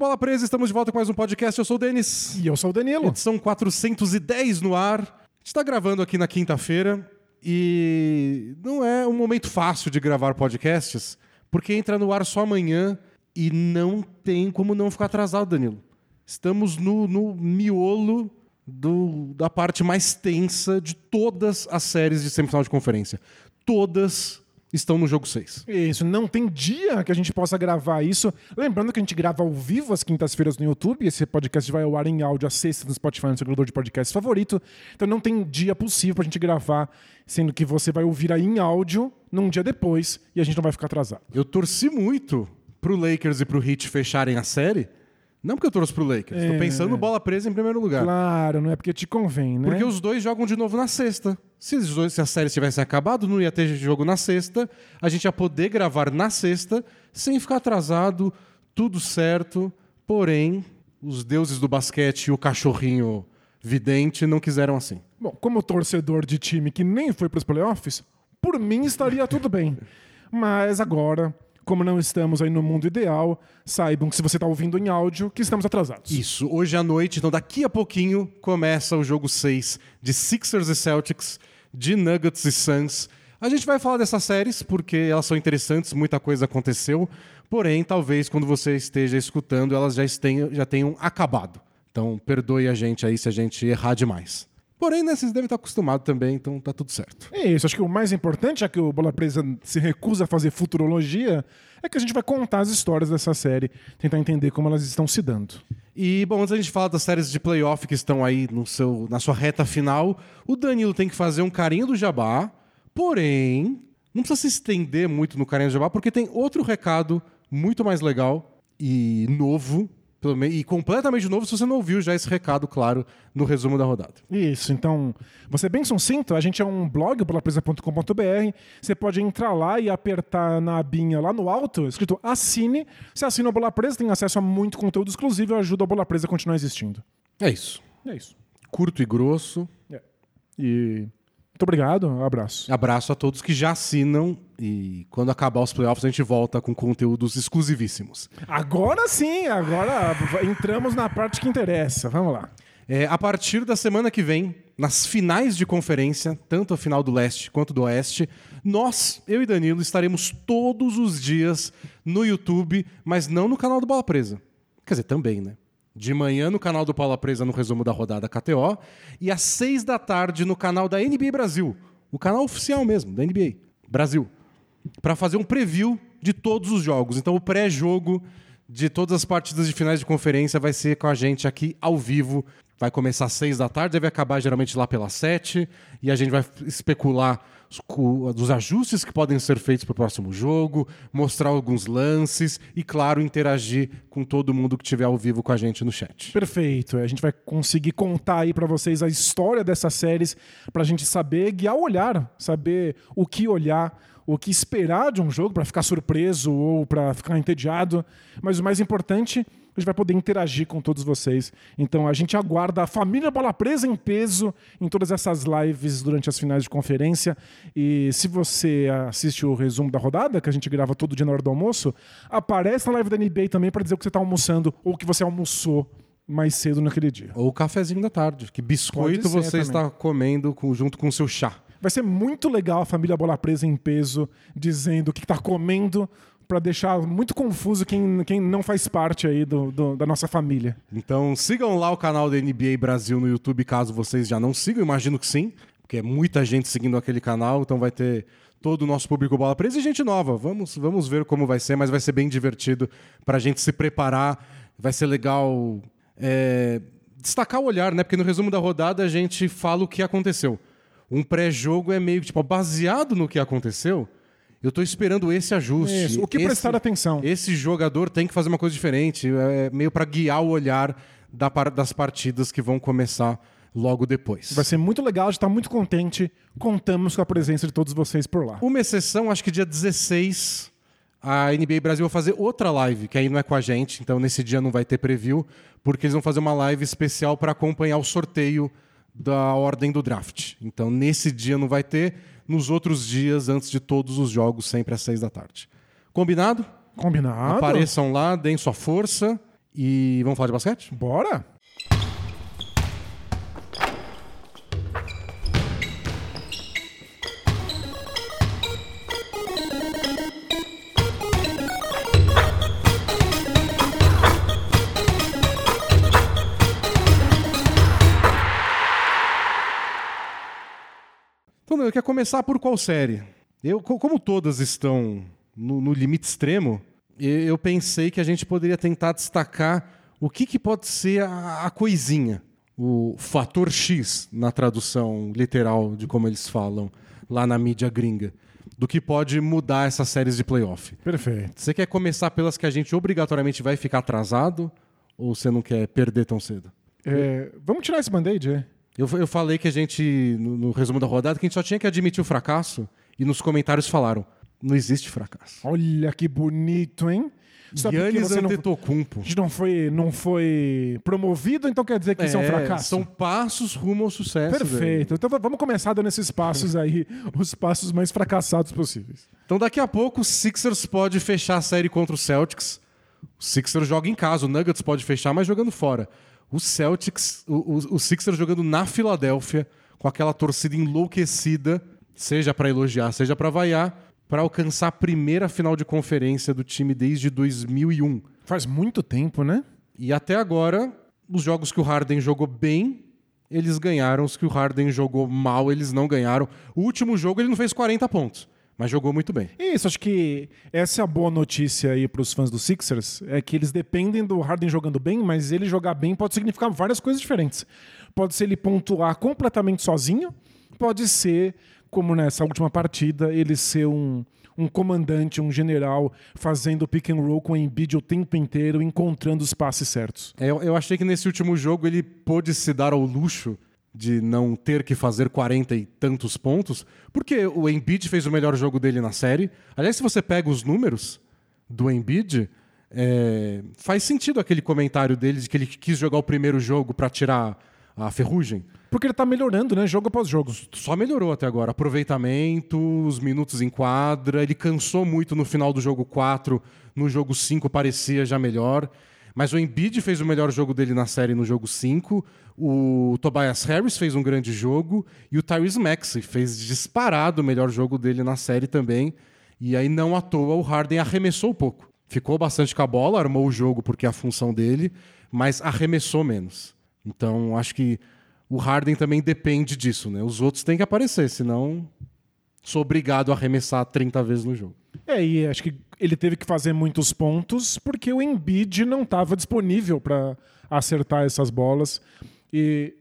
Bola Presa? Estamos de volta com mais um podcast. Eu sou o Denis. E eu sou o Danilo. Edição 410 no ar. A gente está gravando aqui na quinta-feira e não é um momento fácil de gravar podcasts, porque entra no ar só amanhã e não tem como não ficar atrasado, Danilo. Estamos no, no miolo do- da parte mais tensa de todas as séries de semifinal de conferência. Todas estão no jogo 6. Isso, não tem dia que a gente possa gravar isso. Lembrando que a gente grava ao vivo às quintas-feiras no YouTube. Esse podcast vai ao ar em áudio às sextas no Spotify, no seu agregador de podcast favorito. Então não tem dia possível pra gente gravar, sendo que você vai ouvir aí em áudio num dia depois e a gente não vai ficar atrasado. Eu torci muito pro Lakers e pro Heat fecharem a série. Não porque eu torço pro Lakers. Tô É. pensando no bola presa em primeiro lugar. Claro, não é porque te convém, né? Porque os dois jogam de novo na sexta. Se, dois- se a série tivesse acabado, não ia ter jogo na sexta. A gente ia poder gravar na sexta, sem ficar atrasado, tudo certo. Porém, os deuses do basquete e o cachorrinho vidente não quiseram assim. Bom, como torcedor de time que nem foi pros playoffs, por mim estaria tudo bem. Mas agora, como não estamos aí no mundo ideal, saibam que se você está ouvindo em áudio, que estamos atrasados. Isso, hoje à noite, então daqui a pouquinho, começa o jogo 6 de Sixers e Celtics, de Nuggets e Suns. A gente vai falar dessas séries porque elas são interessantes, muita coisa aconteceu, porém, talvez quando você esteja escutando, elas já, estenham, já tenham acabado. Então, perdoe a gente aí se a gente errar demais. Porém, né, vocês devem estar acostumados também, então tá tudo certo. É isso, acho que o mais importante, já que o Bola Presa se recusa a fazer futurologia, é que a gente vai contar as histórias dessa série, tentar entender como elas estão se dando. E, bom, antes da gente falar das séries de playoff que estão aí no seu, na sua reta final, o Danilo tem que fazer um carinho do jabá, porém, não precisa se estender muito no carinho do jabá, porque tem outro recado muito mais legal e novo, pelo e completamente novo, se você não ouviu já esse recado, claro, no resumo da rodada. Isso, então, você bem sucinto, a gente é um blog, bolapresa.com.br, você pode entrar lá e apertar na abinha lá no alto, escrito assine, você assina o Bola Presa, tem acesso a muito conteúdo exclusivo e ajuda a Bola Presa a continuar existindo. É isso. É isso. Curto e grosso. É. E muito obrigado, um abraço. Abraço a todos que já assinam e quando acabar os playoffs a gente volta com conteúdos exclusivíssimos. Agora sim, agora entramos na parte que interessa. Vamos lá. É, a partir da semana que vem, nas finais de conferência, tanto a final do leste quanto do oeste, nós, eu e Danilo, estaremos todos os dias no YouTube, mas não no canal do Bola Presa. Quer dizer, também, né? De manhã no canal do Bola Presa no resumo da rodada KTO e às seis da tarde no canal da NBA Brasil, o canal oficial mesmo, da NBA Brasil, para fazer um preview de todos os jogos. Então o pré-jogo de todas as partidas de finais de conferência vai ser com a gente aqui ao vivo. Vai começar às seis da tarde, deve acabar geralmente lá pelas sete. E a gente vai especular os, cu- dos ajustes que podem ser feitos para o próximo jogo, mostrar alguns lances e, claro, interagir com todo mundo que estiver ao vivo com a gente no chat. Perfeito. A gente vai conseguir contar aí pra vocês a história dessas séries pra gente saber guiar o olhar, saber o que olhar, o que esperar de um jogo pra ficar surpreso ou pra ficar entediado. Mas o mais importante, a gente vai poder interagir com todos vocês. Então a gente aguarda a família Bola Presa em peso em todas essas lives durante as finais de conferência. E se você assiste o resumo da rodada, que a gente grava todo dia na hora do almoço, aparece na live da NBA também pra dizer o que você tá almoçando ou o que você almoçou mais cedo naquele dia. Ou o cafezinho da tarde, que biscoito você também. está comendo com- junto com o seu chá. Vai ser muito legal a família Bola Presa em peso dizendo o que tá comendo pra deixar muito confuso quem, quem não faz parte aí do, do- da nossa família. Então sigam lá o canal da NBA Brasil no YouTube, caso vocês já não sigam, imagino que sim, porque é muita gente seguindo aquele canal, então vai ter todo o nosso público bola presa e gente nova. Vamos, vamos ver como vai ser, mas vai ser bem divertido pra gente se preparar. Vai ser legal é, destacar o olhar, né? Porque no resumo da rodada a gente fala o que aconteceu. Um pré-jogo é meio que tipo, baseado no que aconteceu. Eu tô esperando esse ajuste. Isso, o que Esse- prestar atenção. esse jogador tem que fazer uma coisa diferente, é meio para guiar o olhar da das partidas que vão começar logo depois. Vai ser muito legal, a gente tá muito contente. Contamos com a presença de todos vocês por lá. Uma exceção, acho que dia 16, a NBA Brasil vai fazer outra live, que aí não é com a gente, então nesse dia não vai ter preview, porque eles vão fazer uma live especial para acompanhar o sorteio da ordem do draft. Então nesse dia não vai ter, nos outros dias, antes de todos os jogos, sempre às seis da tarde. Combinado? Combinado? Apareçam lá, deem sua força E vamos falar de basquete? Bora? Então, Danilo, quer começar por qual série? Eu, co- como todas estão no, no limite extremo, eu pensei que a gente poderia tentar destacar o que, que pode ser a, a coisinha, o fator X na tradução literal de como eles falam lá na mídia gringa, do que pode mudar essas séries de playoff. Perfeito. Você quer começar pelas que a gente obrigatoriamente vai ficar atrasado ou você não quer perder tão cedo? É, vamos tirar esse band-aid, é? Eu, eu falei que a gente, no, no resumo da rodada, que a gente só tinha que admitir o fracasso e nos comentários falaram: não existe fracasso. Olha que bonito, hein? Porque Yannis você não, Antetokounmpo. a gente não foi, não foi promovido, então quer dizer que isso é um fracasso? São passos rumo ao sucesso. velho. Perfeito. Então v- vamos começar dando esses passos aí, os passos mais fracassados possíveis. Então daqui a pouco o Sixers pode fechar a série contra o Celtics. O Sixers joga em casa, o Nuggets pode fechar, mas jogando fora. O Celtics, o, o, o Sixers jogando na Filadélfia, com aquela torcida enlouquecida, seja para elogiar, seja para vaiar, para alcançar a primeira final de conferência do time desde 2001. Faz muito tempo, né? E até agora, os jogos que o Harden jogou bem, eles ganharam. Os que o Harden jogou mal, eles não ganharam. O último jogo ele não fez 40 pontos, mas jogou muito bem. Isso, acho que essa é a boa notícia aí para os fãs do Sixers, é que eles dependem do Harden jogando bem, mas ele jogar bem pode significar várias coisas diferentes. Pode ser ele pontuar completamente sozinho, pode ser, como nessa última partida, ele ser um, um comandante, um general, fazendo pick and roll com o Embiid o tempo inteiro, encontrando os passes certos. É, Eu, eu achei que nesse último jogo ele pôde se dar ao luxo de não ter que fazer 40 e tantos pontos, porque o Embiid fez o melhor jogo dele na série. Aliás, se você pega os números do Embiid, é, faz sentido aquele comentário dele de que ele quis jogar o primeiro jogo para tirar a ferrugem. Porque ele tá melhorando, né? Jogo após jogo. Só melhorou até agora. Aproveitamento, os minutos em quadra. Ele cansou muito no final do jogo 4. No jogo 5 parecia já melhor. Mas o Embiid fez o melhor jogo dele na série no jogo 5. O Tobias Harris fez um grande jogo. E o Tyrese Maxey fez disparado o melhor jogo dele na série também. E aí, não à toa, o Harden arremessou pouco. Ficou bastante com a bola, armou o jogo porque é a função dele, mas arremessou menos. Então, acho que o Harden também depende disso, né? Os outros têm que aparecer, senão sou obrigado a arremessar 30 vezes no jogo. É, e acho que ele teve que fazer muitos pontos porque o Embiid não estava disponível para acertar essas bolas. E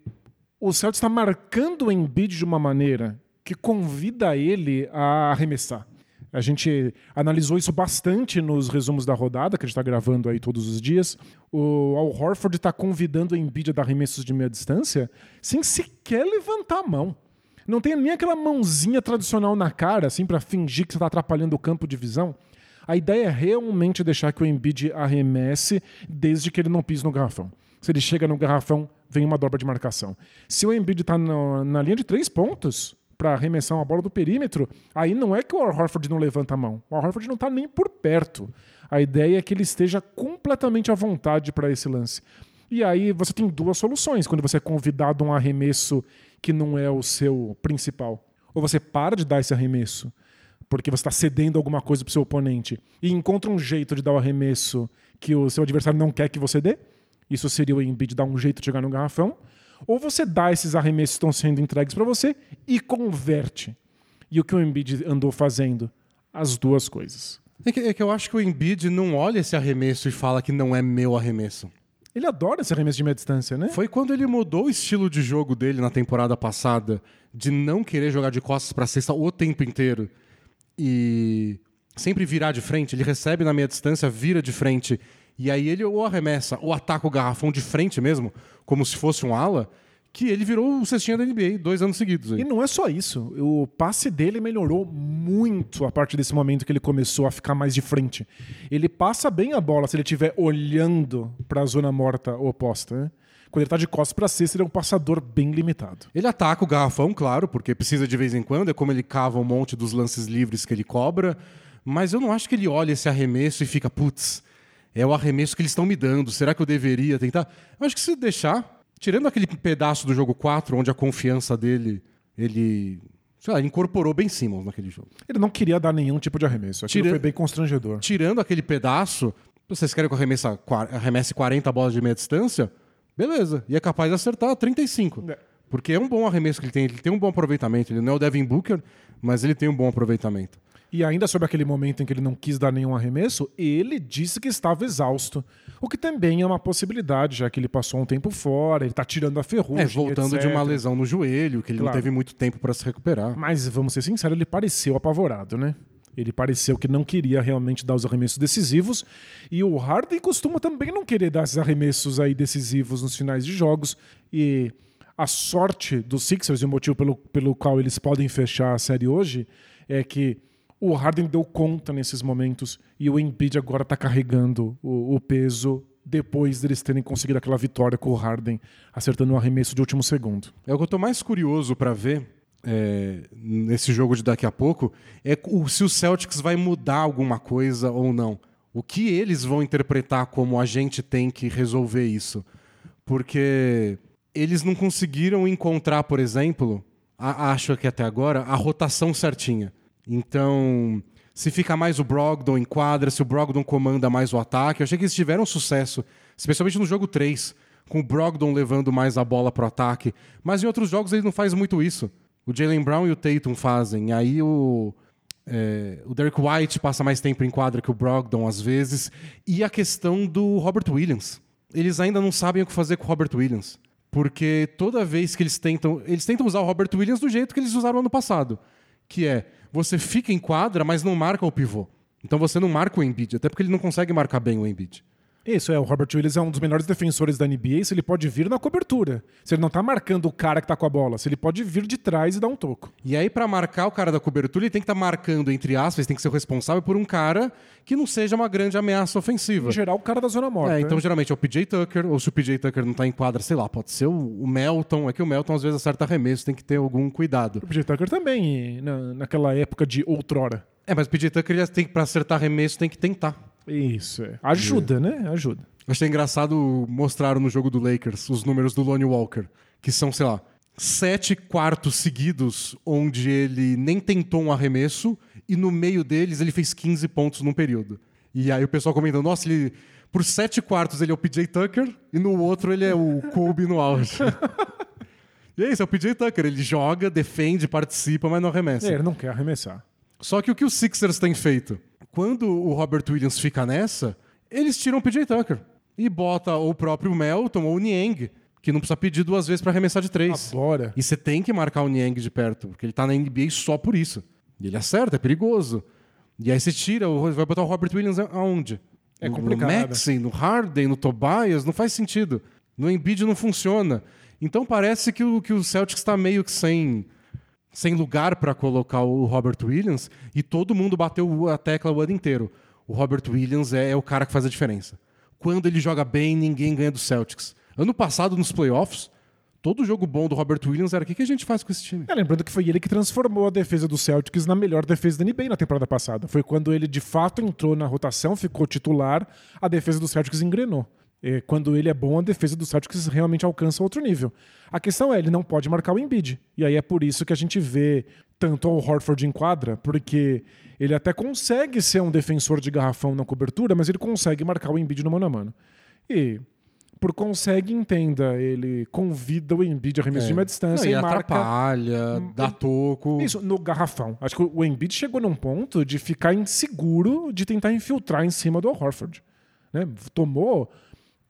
o Celtics está marcando o Embiid de uma maneira que convida ele a arremessar. A gente analisou isso bastante nos resumos da rodada, que a gente está gravando aí todos os dias. O Al Horford está convidando o Embiid a dar arremessos de meia distância sem sequer levantar a mão. Não tem nem aquela mãozinha tradicional na cara, assim, para fingir que você está atrapalhando o campo de visão. A ideia é realmente deixar que o Embiid arremesse desde que ele não pise no garrafão. Se ele chega no garrafão, vem uma dobra de marcação. Se o Embiid está na linha de três pontos para arremessar uma bola do perímetro, aí não é que o Horford não levanta a mão. O Horford não está nem por perto. A ideia é que ele esteja completamente à vontade para esse lance. E aí você tem duas soluções quando você é convidado a um arremesso que não é o seu principal. Ou você para de dar esse arremesso porque você está cedendo alguma coisa para o seu oponente e encontra um jeito de dar o arremesso que o seu adversário não quer que você dê. Isso seria o Embiid dar um jeito de chegar no garrafão. Ou você dá esses arremessos que estão sendo entregues para você e converte. E o que o Embiid andou fazendo? As duas coisas. É que, é que eu acho que o Embiid não olha esse arremesso e fala que não é meu arremesso. Ele adora esse arremesso de meia distância, né? Foi quando ele mudou o estilo de jogo dele na temporada passada, de não querer jogar de costas para cesta o tempo inteiro e sempre virar de frente. Ele recebe na meia distância, vira de frente e aí ele ou arremessa ou ataca o garrafão de frente mesmo, como se fosse um ala, que ele virou o cestinha da NBA dois anos seguidos. aí. E não é só isso. O passe dele melhorou muito a partir desse momento que ele começou a ficar mais de frente. Ele passa bem a bola se ele estiver olhando para a zona morta oposta. Né? Quando ele está de costas para cesta, ele é um passador bem limitado. Ele ataca o garrafão, claro, porque precisa de vez em quando, é como ele cava um monte dos lances livres que ele cobra, mas eu não acho que ele olha esse arremesso e fica, putz, É o arremesso que eles estão me dando. Será que eu deveria tentar? Eu acho que se deixar, tirando aquele pedaço do jogo 4, onde a confiança dele, ele. Sei lá, incorporou bem Simmons naquele jogo. Ele não queria dar nenhum tipo de arremesso. Aquilo Tira- foi bem constrangedor. Tirando aquele pedaço, vocês querem que eu arremesse 40 bolas de meia distância? Beleza. E é capaz de acertar 35. É. Porque é um bom arremesso que ele tem. Ele tem um bom aproveitamento. Ele não é o Devin Booker, mas ele tem um bom aproveitamento. E ainda sobre aquele momento em que ele não quis dar nenhum arremesso, ele disse que estava exausto. O que também é uma possibilidade, já que ele passou um tempo fora, ele tá tirando a ferrugem. É, voltando de etc. uma lesão no joelho, que ele Claro. não teve muito tempo para se recuperar. Mas vamos ser sinceros, ele pareceu apavorado, né? Ele pareceu que não queria realmente dar os arremessos decisivos. E o Harden costuma também não querer dar esses arremessos aí decisivos nos finais de jogos. E a sorte dos Sixers e o motivo pelo, pelo qual eles podem fechar a série hoje é que o Harden deu conta nesses momentos e o Embiid agora está carregando o, o peso depois deles terem conseguido aquela vitória com o Harden acertando um arremesso de último segundo. É o que eu tô mais curioso para ver é, nesse jogo de daqui a pouco é o- se o Celtics vai mudar alguma coisa ou não. O que eles vão interpretar como a gente tem que resolver isso? Porque eles não conseguiram encontrar, por exemplo, a- acho que até agora, a rotação certinha. Então, se fica mais o Brogdon em quadra, se o Brogdon comanda mais o ataque, eu achei que eles tiveram sucesso, especialmente no jogo 3, com o Brogdon levando mais a bola pro ataque. Mas em outros jogos ele não faz muito isso. O Jalen Brown e o Tatum fazem. Aí o, é, o Derek White passa mais tempo em quadra que o Brogdon às vezes. E a questão do Robert Williams. Eles ainda não sabem o que fazer com o Robert Williams. Porque toda vez que eles tentam. Eles tentam usar o Robert Williams do jeito que eles usaram ano passado. Que é, você fica em quadra, mas não marca o pivô. Então você não marca o Embiid, até porque ele não consegue marcar bem o Embiid. Isso, é. O Robert Williams é um dos melhores defensores da NBA se ele pode vir na cobertura. Se ele não tá marcando o cara que tá com a bola, se ele pode vir de trás e dar um toco. E aí, pra marcar o cara da cobertura, ele tem que estar marcando, entre aspas, tem que ser o responsável por um cara que não seja uma grande ameaça ofensiva. Em geral, o cara da zona morta. É, então né? geralmente é o PJ Tucker, ou se o PJ Tucker não tá em quadra, sei lá, pode ser o, o Melton. É que o Melton às vezes acerta arremesso, tem que ter algum cuidado. O PJ Tucker também, na, naquela época de outrora. É, mas o PJ Tucker ele tem que, pra acertar arremesso tem que tentar. Isso, é. Ajuda, né? Ajuda. Achei engraçado mostraram no jogo do Lakers os números do Lonnie Walker, que são, sei lá, sete quartos seguidos onde ele nem tentou um arremesso e no meio deles ele fez 15 pontos num período. E aí o pessoal comentando, nossa, ele por sete quartos ele é o PJ Tucker e no outro ele é o Kobe no auge. e é isso, é o PJ Tucker, ele joga, defende, participa, mas não arremessa. É, ele não quer arremessar. Só que o que os Sixers têm feito? Quando o Robert Williams fica nessa, eles tiram o PJ Tucker e bota o próprio Melton ou o Niang, que não precisa pedir duas vezes para arremessar de três. Agora. E você tem que marcar o Niang de perto, porque ele tá na NBA só por isso. E ele acerta, é perigoso. E aí você tira, o- vai botar o Robert Williams aonde? É No- complicado. No Maxey, no Harden, no Tobias, não faz sentido. No Embiid não funciona. Então parece que o, que o Celtics está meio que sem, sem lugar para colocar o Robert Williams e todo mundo bateu a tecla o ano inteiro. O Robert Williams é, é o cara que faz a diferença. Quando ele joga bem, ninguém ganha do Celtics. Ano passado, nos playoffs, todo jogo bom do Robert Williams era o que, que a gente faz com esse time? É, lembrando que foi ele que transformou a defesa do Celtics na melhor defesa da NBA na temporada passada. Foi quando ele de fato entrou na rotação, ficou titular, a defesa do Celtics engrenou. É, quando ele é bom, a defesa do Celtics realmente alcança outro nível. A questão é, ele não pode marcar o Embiid. E aí é por isso que a gente vê tanto o Horford em quadra, porque ele até consegue ser um defensor de garrafão na cobertura, mas ele consegue marcar o Embiid no mano a mano. E por consegue, entenda, ele convida o Embiid a arremesso de meia distância Não, e e marca atrapalha, dá toco. isso, no garrafão. Acho que o Embiid chegou num ponto de ficar inseguro de tentar infiltrar em cima do Horford. Né? Tomou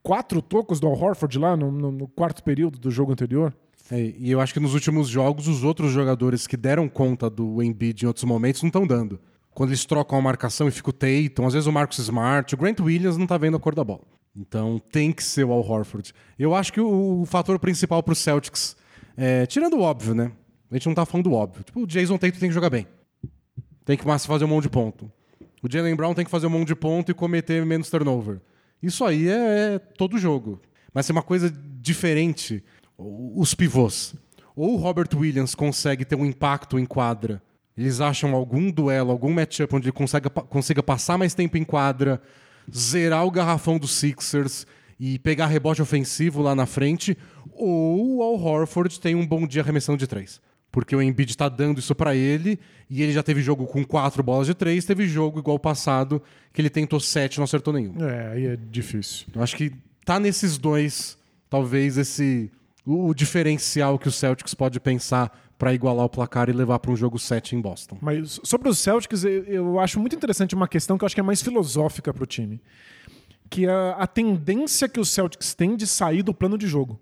quatro tocos do Al Horford lá no, no- no quarto período do jogo anterior. É, e eu acho que nos últimos jogos, os outros jogadores que deram conta do Embiid em outros momentos não estão dando. Quando eles trocam a marcação e fica o Tatum, às vezes o Marcus Smart, o Grant Williams não tá vendo a cor da bola. Então tem que ser o Al Horford. Eu acho que o, o fator principal pro Celtics, é, tirando o óbvio, né? A gente não tá falando do óbvio. Tipo, o Jason Tatum tem que jogar bem. Tem que fazer um monte de ponto. O Jalen Brown tem que fazer um monte de ponto e cometer menos turnover. Isso aí é, é todo jogo. Mas é uma coisa diferente. Os pivôs. Ou o Robert Williams consegue ter um impacto em quadra. Eles acham algum duelo, algum matchup onde ele consiga, consiga passar mais tempo em quadra, zerar o garrafão do Sixers e pegar rebote ofensivo lá na frente, ou o Al Horford tem um bom dia arremessando de três. Porque o Embiid está dando isso para ele e ele já teve jogo com quatro bolas de três, teve jogo igual o passado que ele tentou sete e não acertou nenhum. É, aí é difícil. Eu acho que tá nesses dois, talvez esse o, o diferencial que o Celtics pode pensar para igualar o placar e levar para um jogo 7 em Boston. Mas sobre os Celtics, eu, acho muito interessante uma questão que eu acho que é mais filosófica para o time. Que é a, a tendência que os Celtics têm de sair do plano de jogo.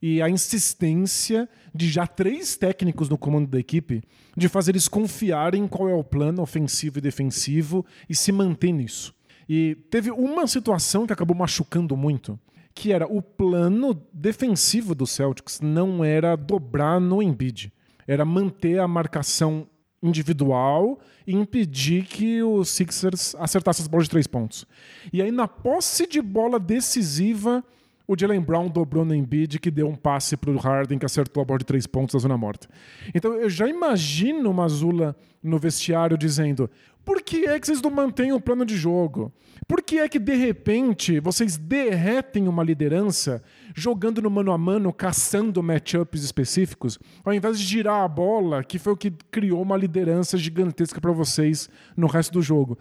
E a insistência de já três técnicos no comando da equipe de fazer eles confiarem qual é o plano ofensivo e defensivo e se manter nisso. E teve uma situação que acabou machucando muito, que era o plano defensivo do Celtics não era dobrar no Embiid era manter a marcação individual e impedir que o Sixers acertasse as bolas de três pontos. E aí, na posse de bola decisiva, o Jalen Brown dobrou no Embiid, que deu um passe para o Harden, que acertou a bola de três pontos da zona morta. Então, eu já imagino o Mazula no vestiário dizendo: por que é que vocês não mantêm o plano de jogo? Por que é que, de repente, vocês derretem uma liderança jogando no mano a mano, caçando matchups específicos, ao invés de girar a bola, que foi o que criou uma liderança gigantesca para vocês no resto do jogo?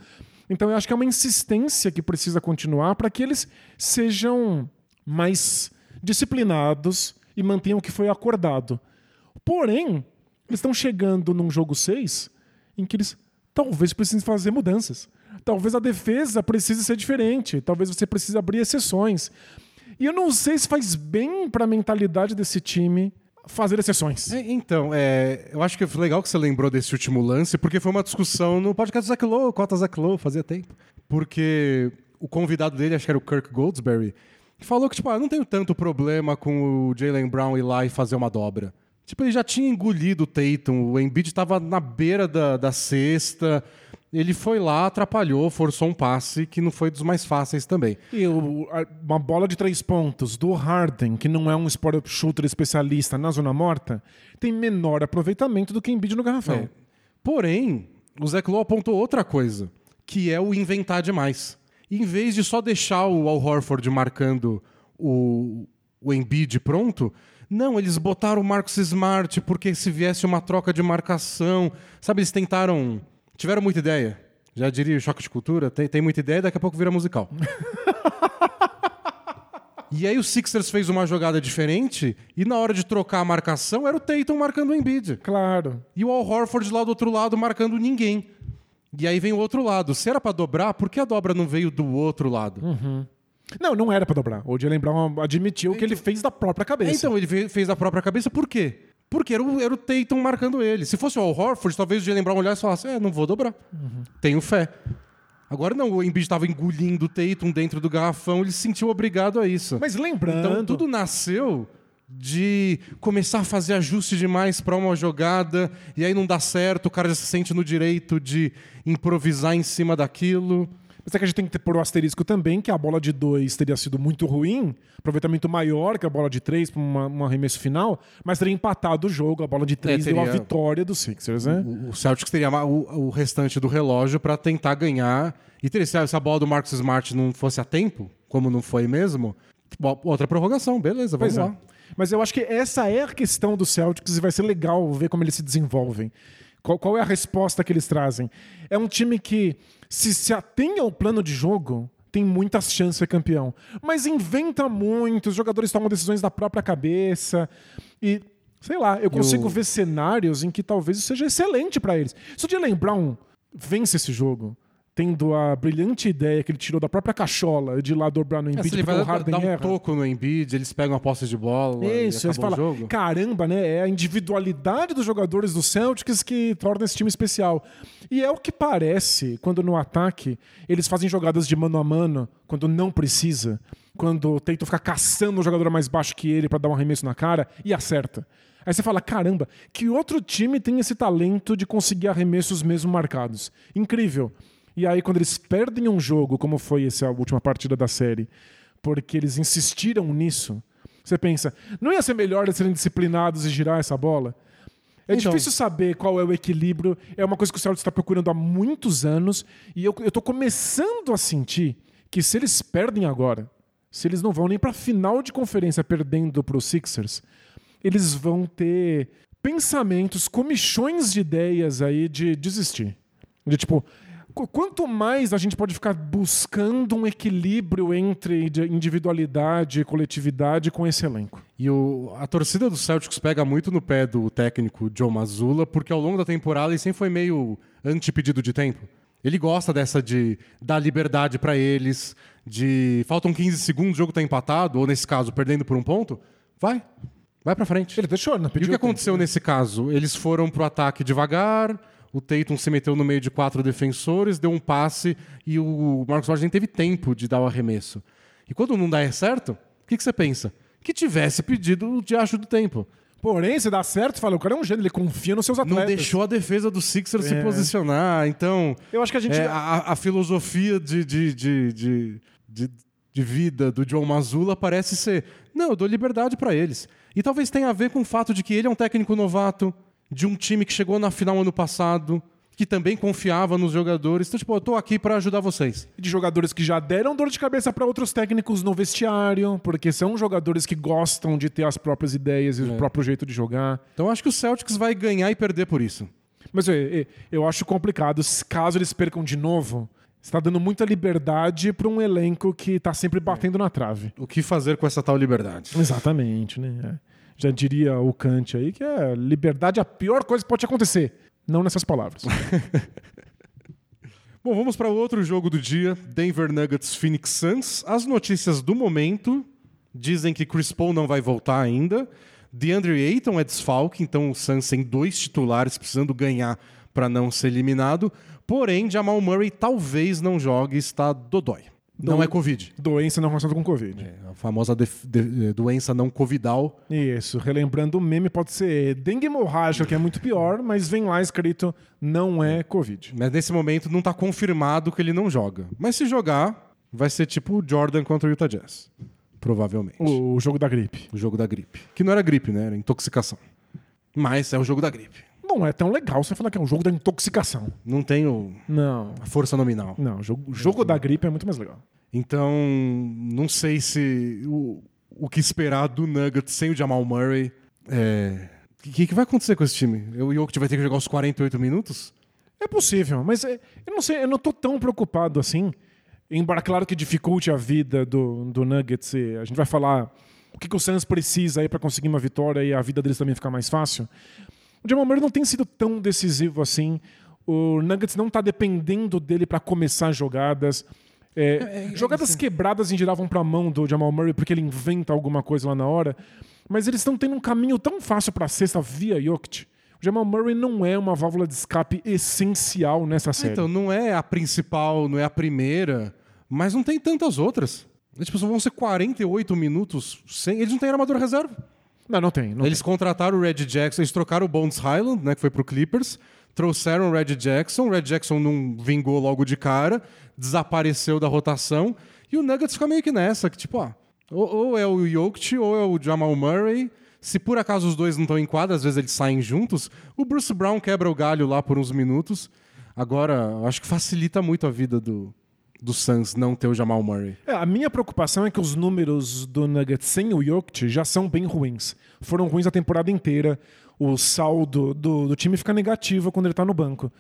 Então, eu acho que é uma insistência que precisa continuar para que eles sejam mais disciplinados e mantenham o que foi acordado. Porém, eles estão chegando num jogo 6 em que eles talvez precise fazer mudanças. Talvez a defesa precise ser diferente. Talvez você precise abrir exceções. E eu não sei se faz bem para a mentalidade desse time fazer exceções. É, então, é, eu acho que foi legal que você lembrou desse último lance, porque foi uma discussão no podcast do Zach Lowe, Cota Zach Lowe, fazia tempo. Porque o convidado dele, acho que era o Kirk Goldsberry, falou que, tipo, ah, não tenho tanto problema com o Jalen Brown ir lá e fazer uma dobra. Tipo, ele já tinha engolido o Tatum, o Embiid estava na beira da, da cesta, ele foi lá, atrapalhou, forçou um passe que não foi dos mais fáceis também. E o, uma bola de três pontos do Harden, que não é um sport shooter especialista na zona morta, tem menor aproveitamento do que Embiid no garrafão. É. Porém, o Zach Lowe apontou outra coisa, que é o inventar demais. Em vez de só deixar o Al Horford marcando o, o Embiid pronto, não, eles botaram o Marcos Smart porque se viesse uma troca de marcação. Sabe, eles tentaram. Tiveram muita ideia. Já diria choque de cultura, tem, tem muita ideia, daqui a pouco vira musical. e aí o Sixers fez uma jogada diferente e na hora de trocar a marcação era o Tatum marcando o Embiid. Claro. E o Al Horford lá do outro lado marcando ninguém. E aí vem o outro lado. Se era para dobrar, por que a dobra não veio do outro lado? Uhum. Não, não era para dobrar. O Jalen Brown admitiu então, que ele fez da própria cabeça. Então, ele fez da própria cabeça por quê? Porque era o, era o Tatum marcando ele. Se fosse o Al Horford, talvez o Jalen Brown olhasse e falasse, é, não vou dobrar. Uhum. Tenho fé. Agora não, o Embiid estava engolindo o Tatum dentro do garrafão, ele se sentiu obrigado a isso. Mas lembrando... Então tudo nasceu de começar a fazer ajuste demais para uma jogada e aí não dá certo, o cara já se sente no direito de improvisar em cima daquilo. Mas é que a gente tem que pôr o asterisco também, que a bola de 2 teria sido muito ruim, aproveitamento maior que a bola de 3 para um arremesso final, mas teria empatado o jogo, a bola de 3 é, teria... deu a vitória do Sixers, né? O, o Celtics teria o, o restante do relógio para tentar ganhar. E teria, se a bola do Marcus Smart não fosse a tempo, como não foi mesmo, outra prorrogação, beleza, vamos pois é. lá. É. Mas eu acho que essa é a questão do Celtics e vai ser legal ver como eles se desenvolvem. Qual, qual é a resposta que eles trazem? É um time que se se atém ao plano de jogo, tem muitas chances de ser campeão. Mas inventa muito, os jogadores tomam decisões da própria cabeça. E, sei lá, eu consigo ver cenários em que talvez isso seja excelente para eles. Se o Jalen Brown vence esse jogo, tendo a brilhante ideia que ele tirou da própria cachola de lá dobrar no Embiid, é, ele vai o Harden dar um erra. toco no Embiid, eles pegam a posse de bola Isso, e eles falam, jogo. caramba, né? É a individualidade dos jogadores do Celtics que torna esse time especial. E é o que parece quando no ataque eles fazem jogadas de mano a mano, quando não precisa, quando tentam ficar caçando o jogador mais baixo que ele para dar um arremesso na cara e acerta. Aí você fala, caramba, que outro time tem esse talento de conseguir arremessos mesmo marcados? Incrível. E aí, quando eles perdem um jogo, como foi essa última partida da série, porque eles insistiram nisso, você pensa, não ia ser melhor eles serem disciplinados e girar essa bola? É então, difícil saber qual é o equilíbrio. É uma coisa que o Celtics está procurando há muitos anos. E eu estou começando a sentir que se eles perdem agora, se eles não vão nem para final de conferência perdendo para os Sixers, eles vão ter pensamentos, comichões de ideias aí de desistir. De tipo, quanto mais a gente pode ficar buscando um equilíbrio entre de- individualidade e coletividade com esse elenco. E o, a torcida do Celtics pega muito no pé do técnico Joe Mazzulla, porque ao longo da temporada ele sempre foi meio anti-pedido de tempo. Ele gosta dessa de dar liberdade pra eles, de faltam 15 segundos, o jogo tá empatado, ou nesse caso, perdendo por um ponto, vai. Vai pra frente. Ele deixou, não E o pediu que aconteceu nesse caso? Eles foram pro ataque devagar, o Tatum se meteu no meio de quatro defensores, deu um passe e o Marcos Smart nem teve tempo de dar o arremesso. E quando não dá certo, o que, que você pensa? Que tivesse pedido o diacho do tempo. Porém, se dá certo, fala, o cara é um gênio, ele confia nos seus atletas. Não deixou a defesa do Sixers se É. posicionar. Então, Eu acho que a gente. é, a, a filosofia de, de, de, de, de, de vida do John Mazzulla parece ser: não, eu dou liberdade pra eles. E talvez tenha a ver com o fato de que ele é um técnico novato, de um time que chegou na final ano passado, que também confiava nos jogadores. Então, tipo, eu tô aqui pra ajudar vocês. de jogadores que já deram dor de cabeça para outros técnicos no vestiário, porque são jogadores que gostam de ter as próprias ideias e o próprio jeito de jogar. Então, eu acho que o Celtics vai ganhar e perder por isso. Mas é, é, eu acho complicado, caso eles percam de novo, você está dando muita liberdade para um elenco que está sempre batendo na trave. O que fazer com essa tal liberdade? Exatamente, né? É. Já diria o Kant aí que é liberdade é a pior coisa que pode te acontecer. Não nessas palavras. Bom, vamos para outro jogo do dia, Denver Nuggets Phoenix Suns. As notícias do momento dizem que Chris Paul não vai voltar ainda. DeAndre Ayton é desfalque, então o Suns tem dois titulares precisando ganhar para não ser eliminado. Porém, Jamal Murray talvez não jogue, está dodói. Não Do- é Covid. Doença não relacionada com Covid. É a famosa def- de- eh, doença não covidal. Isso, relembrando o meme, pode ser dengue hemorrágica, que é muito pior, mas vem lá escrito não é Covid. Mas nesse momento não está confirmado que ele não joga. Mas se jogar, vai ser tipo o Jordan contra o Utah Jazz. Provavelmente. O, o jogo da gripe. O jogo da gripe. Que não era gripe, né? Era intoxicação. Mas é o jogo da gripe. Não é tão legal você falar que é um jogo da intoxicação. Não tem o- Não. a força nominal. Não, o jogo, o jogo da gripe é muito mais legal. Então, não sei se o, o que esperar do Nuggets sem o Jamal Murray. É... O que, que vai acontecer com esse time? O Jokic vai ter que jogar os 48 minutos? É possível, mas é- eu não sei, eu não tô tão preocupado assim. Embora, claro que dificulte a vida do, do Nuggets. e A gente vai falar o que, que o Suns precisa aí para conseguir uma vitória e a vida deles também ficar mais fácil. O Jamal Murray não tem sido tão decisivo assim. O Nuggets não tá dependendo dele para começar jogadas. É, jogadas quebradas em geral vão pra mão do Jamal Murray porque ele inventa alguma coisa lá na hora. Mas eles estão tendo um caminho tão fácil pra cesta via Jokic. O Jamal Murray não é uma válvula de escape essencial nessa série. Então, não é a principal, não é a primeira, mas não tem tantas outras. Tipo, vão ser 48 minutos sem. Eles não têm armador reserva. Não, não tem. Não Eles contrataram o Red Jackson, eles trocaram o Bones Highland, né, que foi pro Clippers, trouxeram o Red Jackson, o Red Jackson não vingou logo de cara, desapareceu da rotação, e o Nuggets fica meio que nessa, que tipo, ó, ou, ou é o Jokic ou é o Jamal Murray, se por acaso os dois não estão em quadra, às vezes eles saem juntos, o Bruce Brown quebra o galho lá por uns minutos, agora, eu acho que facilita muito a vida do, do Suns não ter o Jamal Murray. É, a minha preocupação é que os números do Nuggets sem o Jokic já são bem ruins. Foram ruins a temporada inteira. O saldo do, do time fica negativo quando ele tá no banco.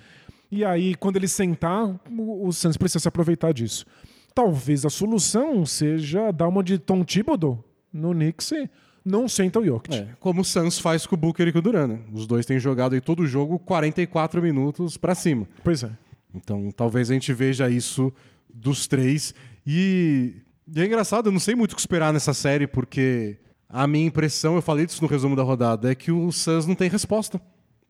E aí, quando ele sentar, o, o Suns precisa se aproveitar disso. Talvez a solução seja dar uma de Tom Thibodeau no Knicks e não senta o Jokic. É, como o Suns faz com o Booker e com o Duran. né? Os dois têm jogado aí todo o jogo 44 minutos pra cima. Pois é. Então talvez a gente veja isso dos três. E, e é engraçado, eu não sei muito o que esperar nessa série, porque a minha impressão, eu falei disso no resumo da rodada, é que o Suns não tem resposta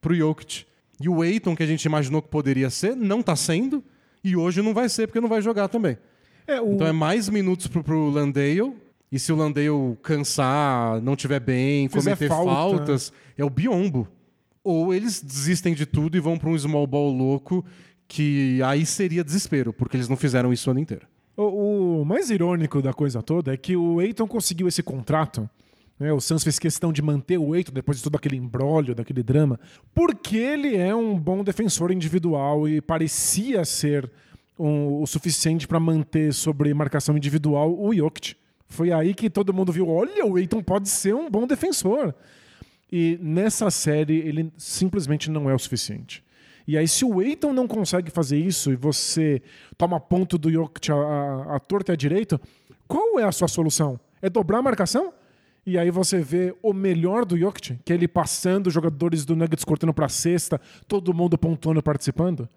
pro Jokic. E o Aiton, que a gente imaginou que poderia ser, não tá sendo. E hoje não vai ser, porque não vai jogar também. É, o, Então é mais minutos pro, pro Landale. E se o Landale cansar, não tiver bem, Fizer cometer falta. faltas, é o biombo. Ou eles desistem de tudo e vão para um small ball louco, que aí seria desespero, porque eles não fizeram isso o ano inteiro. O, o mais irônico da coisa toda é que o Eiton conseguiu esse contrato. né, o Suns fez questão de manter o Eiton depois de todo aquele embrólio, daquele drama, porque ele é um bom defensor individual e parecia ser um- o suficiente para manter sobre marcação individual o Jokic. Foi aí que todo mundo viu, olha, o Aiton pode ser um bom defensor. E nessa série ele simplesmente não é o suficiente. E aí, se o Aiton não consegue fazer isso e você toma ponto do Jokic a, a, a torta e a direito, qual é a sua solução? É dobrar a marcação? E aí você vê o melhor do Jokic, que é ele passando, jogadores do Nuggets cortando pra cesta, todo mundo pontuando, participando.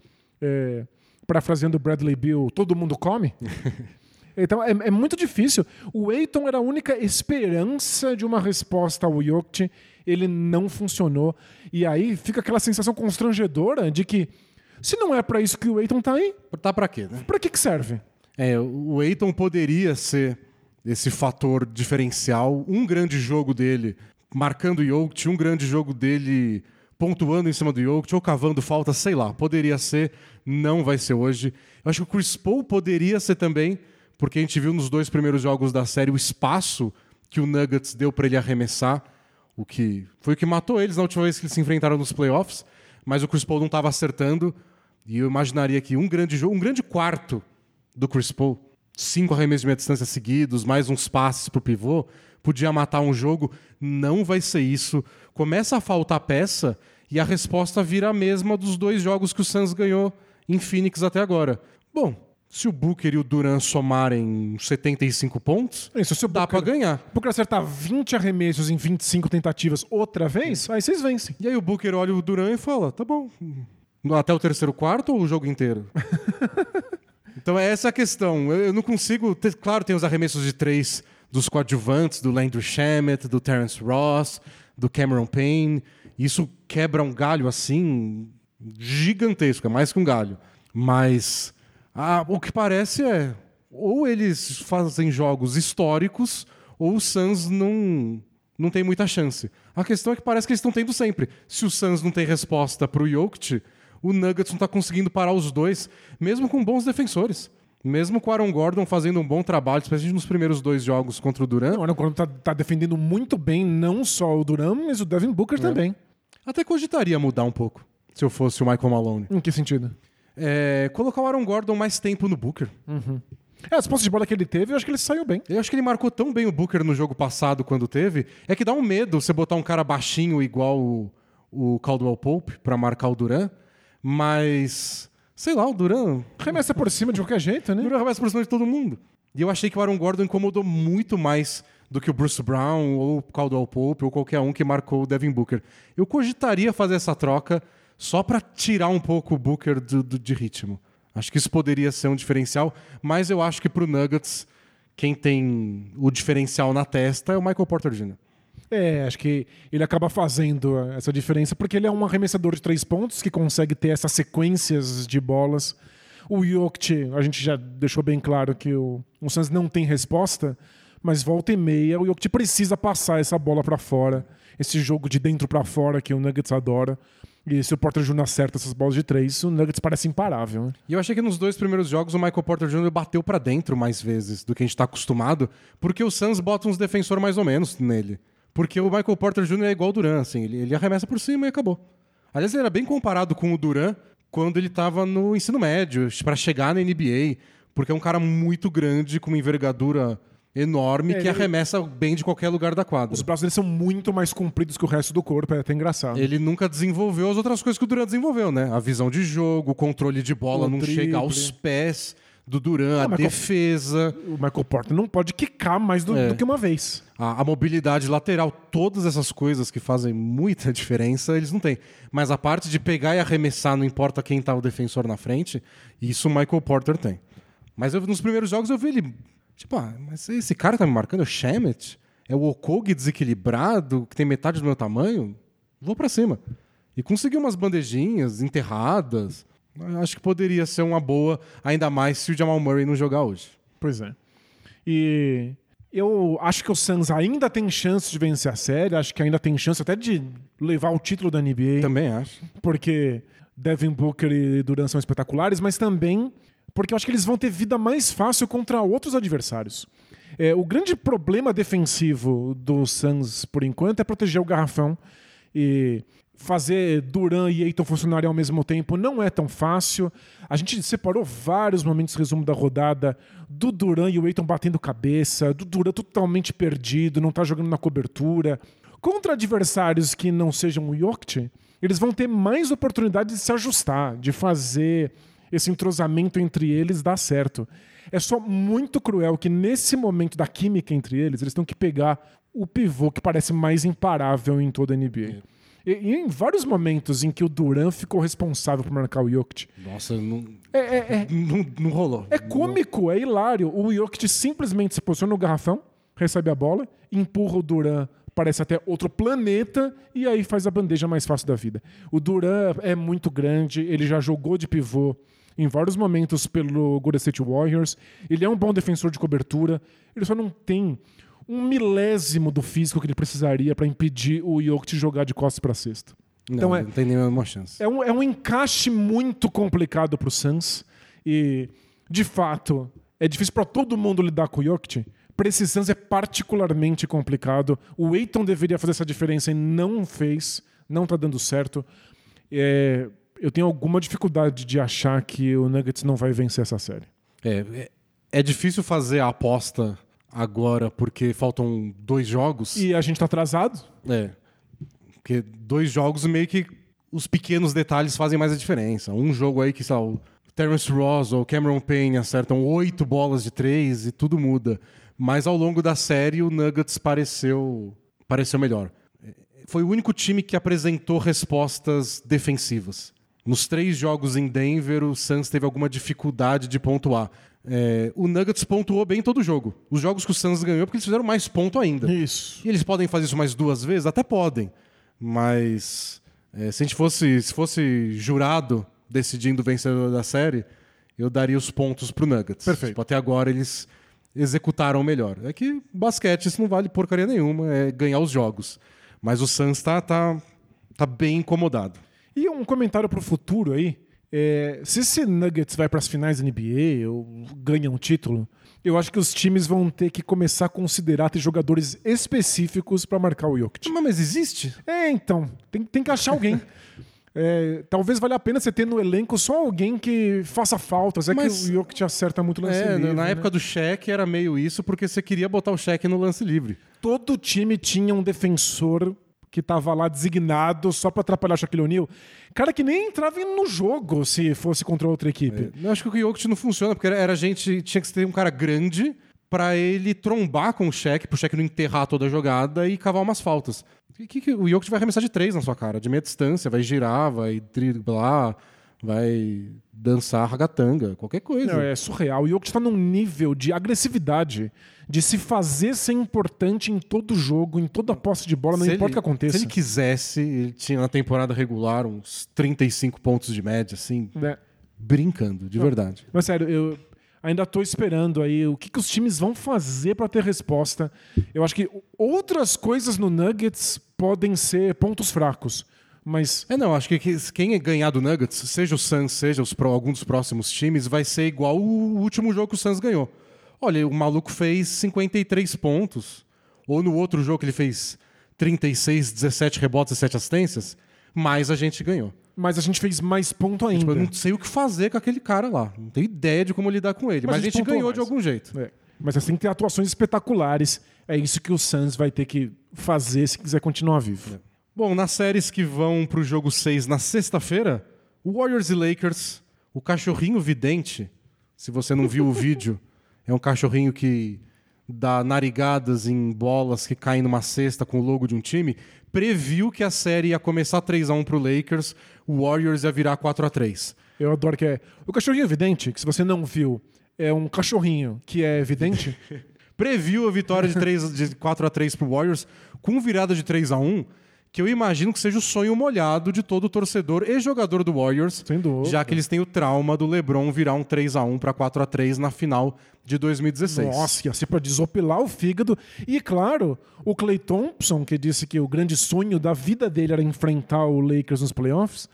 É, parafraseando Bradley Bill, todo mundo come. Então é, é muito difícil. O Aiton era a única esperança de uma resposta ao Jokic. Ele não funcionou. E aí fica aquela sensação constrangedora de que se não é pra isso que o Aiton tá aí, Tá pra quê, né? pra que que serve? É, o Eiton poderia ser esse fator diferencial. Um grande jogo dele marcando o Jokic, um grande jogo dele pontuando em cima do Jokic ou cavando falta, sei lá. Poderia ser, não vai ser hoje. Eu acho que o Chris Paul poderia ser também, porque a gente viu nos dois primeiros jogos da série o espaço que o Nuggets deu para ele arremessar, o que foi o que matou eles na última vez que eles se enfrentaram nos playoffs, mas o Chris Paul não estava acertando. E eu imaginaria que um grande jogo, um grande quarto do Chris Paul, cinco arremessos de meia distância seguidos, mais uns passes pro pivô, podia matar um jogo. Não vai ser isso. Começa a faltar peça e a resposta vira a mesma dos dois jogos que o Suns ganhou em Phoenix até agora. Bom, se o Booker e o Duran somarem 75 pontos, Isso, se o dá pra Booker, ganhar. Booker acertar 20 arremessos em 25 tentativas outra vez, aí vocês vencem. E aí o Booker olha o Duran e fala: tá bom. Até o terceiro quarto ou o jogo inteiro? então é essa a questão. Eu, eu não consigo. ter- claro, tem os arremessos de três dos coadjuvantes, do Landry Shamet, do Terence Ross, do Cameron Payne. Isso quebra um galho assim gigantesco, é mais que um galho. Mas ah, o que parece é ou eles fazem jogos históricos ou o Suns não não tem muita chance. A questão é que parece que eles estão tendo sempre. Se o Suns não tem resposta para o Jokic, o Nuggets não está conseguindo parar os dois, mesmo com bons defensores. Mesmo com o Aaron Gordon fazendo um bom trabalho, especialmente nos primeiros dois jogos contra o Durant. Não, Aaron Gordon tá, tá defendendo muito bem, não só o Duran, mas o Devin Booker também. Até cogitaria mudar um pouco, se eu fosse o Michael Malone. Em que sentido? É, colocar o Aaron Gordon mais tempo no Booker. É, as posses de bola que ele teve, eu acho que ele saiu bem. Eu acho que ele marcou tão bem o Booker no jogo passado quando teve, é que dá um medo você botar um cara baixinho igual o, o Caldwell Pope pra marcar o Duran, mas sei lá, o Duran, Remessa por cima de qualquer jeito, o né? Duran arremessa por cima de todo mundo. E eu achei que o Aaron Gordon incomodou muito mais do que o Bruce Brown ou o Caldwell Pope ou qualquer um que marcou o Devin Booker. Eu cogitaria fazer essa troca só pra tirar um pouco o Booker do- do- de ritmo. Acho que isso poderia ser um diferencial, mas eu acho que pro Nuggets quem tem o diferencial na testa é o Michael Porter Jr. É, acho que ele acaba fazendo essa diferença porque ele é um arremessador de três pontos que consegue ter essas sequências de bolas. O Jokic, a gente já deixou bem claro que o, o Suns não tem resposta, mas volta e meia o Jokic precisa passar essa bola pra fora, esse jogo de dentro pra fora que o Nuggets adora. E se o Porter Jr. acerta essas bolas de três, o Nuggets parece imparável. Né? E eu achei que nos dois primeiros jogos o Michael Porter Jr. bateu pra dentro mais vezes do que a gente tá acostumado, porque o Suns bota uns defensores mais ou menos nele. Porque o Michael Porter Jr. é igual o Duran, assim, ele, ele arremessa por cima e acabou. Aliás, ele era bem comparado com o Duran quando ele tava no ensino médio, pra chegar na NBA, porque é um cara muito grande, com uma envergadura enorme, É, que ele- arremessa bem de qualquer lugar da quadra. Os braços dele são muito mais compridos que o resto do corpo, é até engraçado. Ele nunca desenvolveu as outras coisas que o Duran desenvolveu, né? A visão de jogo, o controle de bola O não drible. chega aos pés do Duran, a mas qual- defesa, O Michael Porter não pode quicar mais do, É. do que uma vez. a, a mobilidade lateral, todas essas coisas que fazem muita diferença, eles não têm. Mas a parte de pegar e arremessar, não importa quem tá o defensor na frente, isso o Michael Porter tem. Mas eu- nos primeiros jogos eu vi ele. Tipo, ah, mas esse cara tá me marcando? É o Shemet? É o Okogi desequilibrado, que tem metade do meu tamanho? Vou pra cima. E conseguiu umas bandejinhas enterradas. Eu Acho que poderia ser uma boa, ainda mais se o Jamal Murray não jogar hoje. Pois é. E eu acho que o Suns ainda tem chance de vencer a série, acho que ainda tem chance até de levar o título da NBA, Também acho. porque Devin Booker e Durant são espetaculares, mas também porque eu acho que eles vão ter vida mais fácil contra outros adversários. É, o grande problema defensivo do Suns, por enquanto, é proteger o garrafão. E fazer Duran e Eiton funcionarem ao mesmo tempo não é tão fácil. A gente separou vários momentos resumo da rodada do Duran e o Eiton batendo cabeça, do Duran totalmente perdido, não tá jogando na cobertura. Contra adversários que não sejam o Jokic, eles vão ter mais oportunidade de se ajustar, de fazer esse entrosamento entre eles dar certo. É só muito cruel que nesse momento da química entre eles, eles têm que pegar o pivô que parece mais imparável em toda a NBA. E, e em vários momentos em que o Duran ficou responsável por marcar o Jokic. Nossa, não, É, é, é, não, não rolou. é cômico, é hilário. O Jokic simplesmente se posiciona no garrafão, recebe a bola, empurra o Duran, parece até outro planeta, e aí faz a bandeja mais fácil da vida. O Duran é muito grande, ele já jogou de pivô em vários momentos pelo Golden State Warriors. Ele é um bom defensor de cobertura, ele só não tem um milésimo do físico que ele precisaria para impedir o Jokic jogar de costas para cesta. Não, Então é- não tem nenhuma chance. É um, é um encaixe muito complicado pro Suns. E, de fato, é difícil para todo mundo lidar com o Jokic. Para esse Suns é particularmente complicado. O Aiton deveria fazer essa diferença e não fez. Não tá dando certo. É, eu tenho alguma dificuldade de achar que o Nuggets não vai vencer essa série. É, é, é difícil fazer a aposta agora porque faltam dois jogos. E a gente tá atrasado? É. Porque dois jogos meio que os pequenos detalhes fazem mais a diferença. Um jogo aí que lá, o Terrence Ross ou Cameron Payne acertam oito bolas de três e tudo muda. Mas ao longo da série o Nuggets pareceu, pareceu melhor. Foi o único time que apresentou respostas defensivas. Nos três jogos em Denver, o Suns teve alguma dificuldade de pontuar. É, o Nuggets pontuou bem todo jogo. Os jogos que o Suns ganhou, porque eles fizeram mais ponto ainda. Isso. E eles podem fazer isso mais duas vezes? Até podem. Mas é, se a gente fosse, se fosse jurado decidindo o vencedor da série, eu daria os pontos pro Nuggets. Perfeito. Tipo, até agora eles executaram melhor. É que basquete isso não vale porcaria nenhuma, é ganhar os jogos. Mas o Suns tá, tá, tá bem incomodado. E um comentário pro futuro aí. É, se esse Nuggets vai para as finais da NBA ou ganha um título, eu acho que os times vão ter que começar a considerar ter jogadores específicos para marcar o Jokic. Mas, mas existe? É, então, tem, tem que achar alguém. É, talvez valha a pena você ter no elenco só alguém que faça faltas. É Mas- que o Jokic acerta muito lance É, livre. na né? época do cheque era meio isso, porque você queria botar o cheque no lance livre. Todo time tinha um defensor que tava lá designado só pra atrapalhar o Shaquille O'Neal. Cara que nem entrava no jogo se fosse contra outra equipe. Eu acho que o Jokic não funciona, porque era, era gente. Tinha que ter um cara grande pra ele trombar com o cheque, pro cheque não enterrar toda a jogada e cavar umas faltas. Que, que, que- o Jokic vai arremessar de três na sua cara, de meia distância, vai girar, vai driblar, vai dançar ragatanga, qualquer coisa. Não, é surreal. O Jokic tá num nível de agressividade, de se fazer ser importante em todo jogo, em toda posse de bola, não Se importa o que aconteça. Se ele quisesse, ele tinha na temporada regular uns 35 pontos de média, assim, né? brincando, de verdade. Mas sério, eu ainda tô esperando aí o que, que os times vão fazer pra ter resposta. Eu acho que outras coisas no Nuggets podem ser pontos fracos, mas É, não, acho que que- quem ganhar do Nuggets, seja o Suns, seja os, pro- algum dos próximos times, vai ser igual o último jogo que o Suns ganhou. Olha, o maluco fez 53 pontos, ou no outro jogo que ele fez 36, 17 rebotes e 7 assistências, mas a gente ganhou. mas a gente fez mais ponto ainda. Tipo, eu não sei o que fazer com aquele cara lá. Não tenho ideia de como lidar com ele, Mas mas, a gente ganhou de mais. algum jeito. É. Mas assim tem atuações espetaculares. É isso que o Suns vai ter que fazer se quiser continuar vivo. Bom, nas séries que vão pro jogo 6 na sexta-feira, Warriors e Lakers, o cachorrinho vidente, se você não viu o vídeo, é um cachorrinho que dá narigadas em bolas que caem numa cesta com o logo de um time, previu que a série ia começar 3 a 1 pro Lakers, o Warriors ia virar 4 a 3. Eu adoro que é. O cachorrinho evidente, que se você não viu, é um cachorrinho que é evidente. Previu a vitória de, 3, de 4 a 3 pro Warriors com virada de 3 a 1, que eu imagino que seja o sonho molhado de todo torcedor e jogador do Warriors. Já que eles têm o trauma do LeBron virar um 3 a 1 para 4 a 3 na final de 2016. Nossa, ia ser pra desopilar o fígado. E claro, o Clay Thompson, que disse que o grande sonho da vida dele era enfrentar o Lakers nos playoffs,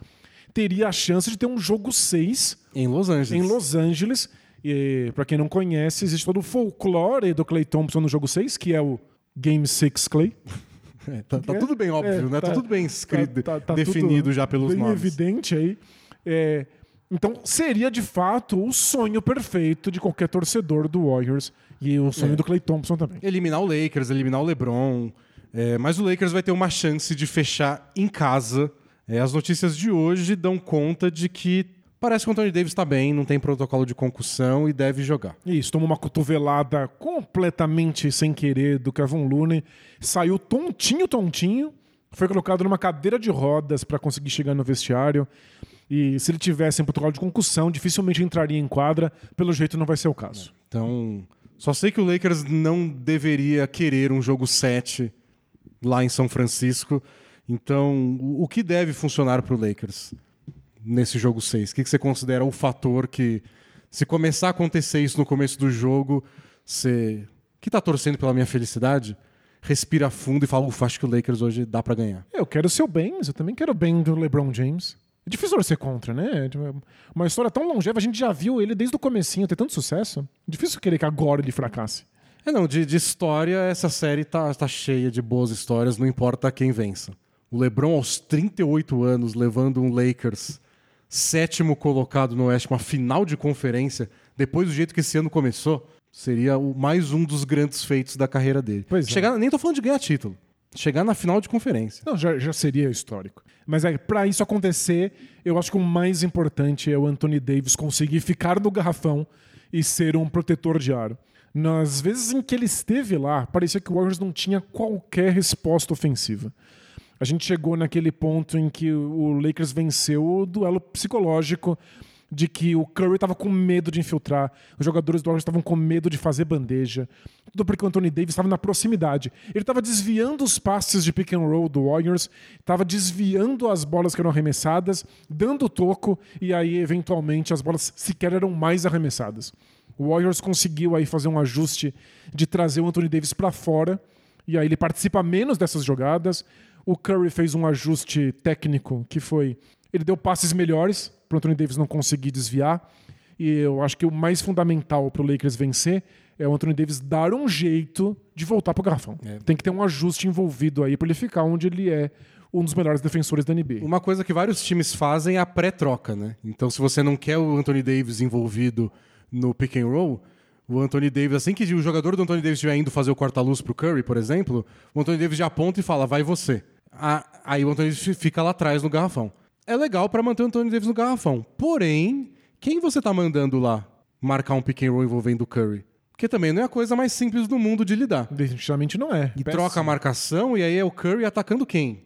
teria a chance de ter um jogo 6 Em Los Angeles. em Los Angeles. E para quem não conhece, existe todo o folclore do Clay Thompson no jogo 6, que é o Game 6 Clay. É, tá, tá tudo bem óbvio, É, né? Tá, tá- tudo bem escrito, Tá- tá- tá definido tudo já pelos bem nomes. evidente aí. É, então, seria de fato o sonho perfeito de qualquer torcedor do Warriors e o sonho É. do Clay Thompson também. Eliminar o Lakers, eliminar o LeBron. É, mas o Lakers vai ter uma chance de fechar em casa. É, as notícias de hoje dão conta de que parece que o Anthony Davis está bem, não tem protocolo de concussão e deve jogar. Isso, tomou uma cotovelada completamente sem querer do Kevin Looney, saiu tontinho, tontinho, foi colocado numa cadeira de rodas para conseguir chegar no vestiário. E se ele tivesse em protocolo de concussão, dificilmente entraria em quadra. Pelo jeito, não vai ser o caso. Então, só sei que o Lakers não deveria querer um jogo 7 lá em São Francisco. Então, o o que deve funcionar para o Lakers nesse jogo 6? O que que você considera o fator que, se começar a acontecer isso no começo do jogo, você que está torcendo pela minha felicidade, respira fundo e fala, ufa, acho que o Lakers hoje dá para ganhar. Eu quero o seu bem, mas eu também quero o bem do LeBron James. É difícil torcer contra, né? Tipo, Uma história tão longeva, a gente já viu ele desde o comecinho ter tanto sucesso. Difícil querer que agora ele fracasse. É, não, de, de história, essa série tá, tá cheia de boas histórias, não importa quem vença. O LeBron, aos 38 anos, levando um Lakers sétimo colocado no Oeste, uma final de conferência, depois do jeito que esse ano começou, seria o, mais um dos grandes feitos da carreira dele. Pois é. Chegar, Nem tô falando de ganhar título. Chegar na final de conferência. Não, já, já seria histórico. Mas é, para isso acontecer, eu acho que o mais importante é o Anthony Davis conseguir ficar no garrafão e ser um protetor de aro. Nas vezes em que ele esteve lá, parecia que o Warriors não tinha qualquer resposta ofensiva. A gente chegou naquele ponto em que o Lakers venceu o duelo psicológico de que o Curry estava com medo de infiltrar, os jogadores do Warriors estavam com medo de fazer bandeja, tudo porque o Anthony Davis estava na proximidade. Ele estava desviando os passes de pick and roll do Warriors, estava desviando as bolas que eram arremessadas, dando toco e aí eventualmente as bolas sequer eram mais arremessadas. O Warriors conseguiu aí fazer um ajuste de trazer o Anthony Davis para fora e aí ele participa menos dessas jogadas. O Curry fez um ajuste técnico que foi ele deu passes melhores para o Anthony Davis não conseguir desviar. E eu acho que o mais fundamental para o Lakers vencer é o Anthony Davis dar um jeito de voltar para o garrafão. Tem que ter um ajuste envolvido aí para ele ficar onde ele é um dos melhores defensores da NBA. Uma coisa que vários times fazem é a pré-troca, né? Então, se você não quer o Anthony Davis envolvido no pick and roll, o Anthony Davis, assim que o jogador do Anthony Davis estiver indo fazer o corta-luz pro Curry, por exemplo, o Anthony Davis já aponta e fala, vai você. Ah, Aí o Anthony Davis fica lá atrás no garrafão. É legal para manter o Anthony Davis no garrafão. Porém, quem você tá mandando lá marcar um pick and roll envolvendo o Curry? Porque também não é a coisa mais simples do mundo de lidar. Definitivamente não é. E Péssimo. troca a marcação, e aí é o Curry atacando quem?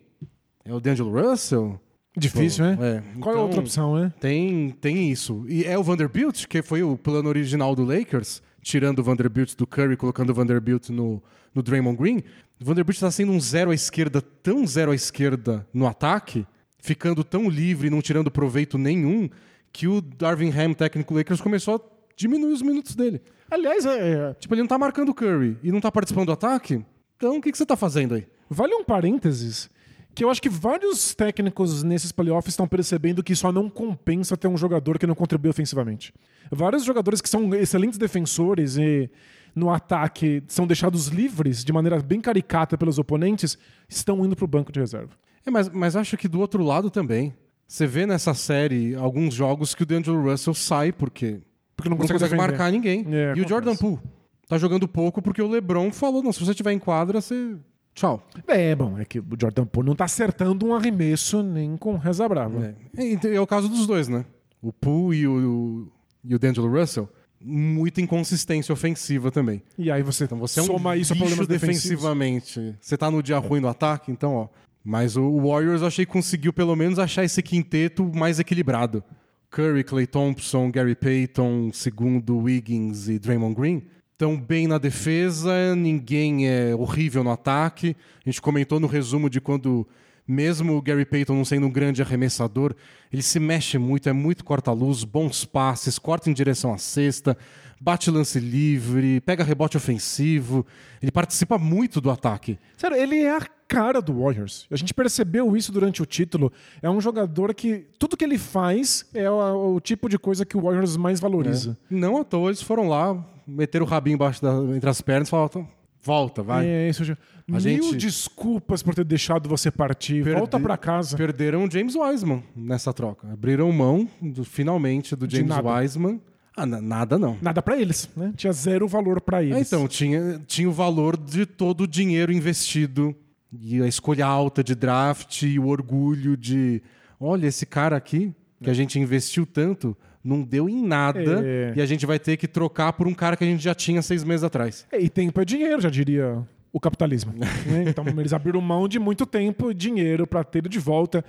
É o D'Angelo Russell? Difícil, né? É, Qual é a então- outra opção, né? Tem, tem isso. E é o Vanderbilt, que foi o plano original do Lakers, tirando o Vanderbilt do Curry, colocando o Vanderbilt no, no Draymond Green. Vanderbilt está sendo um zero à esquerda, tão zero à esquerda no ataque, ficando tão livre, não tirando proveito nenhum, que o Darvin Ham, técnico Lakers, começou a diminuir os minutos dele. Aliás, é, é, Tipo, ele não tá marcando o Curry e não tá participando do ataque, então o que, que você tá fazendo aí? Vale um parênteses que eu acho que vários técnicos nesses playoffs estão percebendo que só não compensa ter um jogador que não contribui ofensivamente. Vários jogadores que são excelentes defensores e no ataque são deixados livres de maneira bem caricata pelos oponentes estão indo para o banco de reserva. É, mas, mas acho que do outro lado também. Você vê nessa série alguns jogos que o D'Angelo Russell sai porque Porque não não consegue, defender. marcar ninguém. É, e o. Jordan Poole tá jogando pouco porque o LeBron falou: não, se você estiver em quadra, você. Tchau. É, bom, é que o Jordan Poole não está acertando um arremesso nem com reza brava. É. E, é o caso dos dois, né? O Poole e o, e o D'Angelo Russell, muita inconsistência ofensiva também. E aí você, Então você é um soma isso a problemas defensivamente. Você tá no dia ruim no ataque, então, ó. Mas o Warriors eu achei que conseguiu pelo menos achar esse quinteto mais equilibrado. Curry, Clay Thompson, Gary Payton, segundo Wiggins e Draymond Green estão bem na defesa, ninguém é horrível no ataque. A gente comentou no resumo de quando mesmo o Gary Payton não sendo um grande arremessador, ele se mexe muito, é muito corta-luz, bons passes, corta em direção à cesta, bate lance livre, pega rebote ofensivo, ele participa muito do ataque. Sério, ele é a cara do Warriors. A gente percebeu isso durante o título. É um jogador que tudo que ele faz é o, o tipo de coisa que o Warriors mais valoriza. Não à toa eles foram lá, meteram o rabinho embaixo da, entre as pernas e falaram, "Então, Volta, vai. É, isso. Mil gente- desculpas por ter deixado você partir. Perde- Volta pra casa. Perderam o James Wiseman nessa troca. Abriram mão, do- finalmente, do James. Wiseman. Ah, na- nada não. Nada pra eles, né? Tinha zero valor pra eles. É, então, tinha, tinha o valor de todo o dinheiro investido e a escolha alta de draft e o orgulho de olha, esse cara aqui que a gente investiu tanto não deu em nada É. e a gente vai ter que trocar por um cara que a gente já tinha seis meses atrás. É, E tempo é dinheiro, já diria o capitalismo. né? Então eles abriram mão de muito tempo e dinheiro para ter de volta.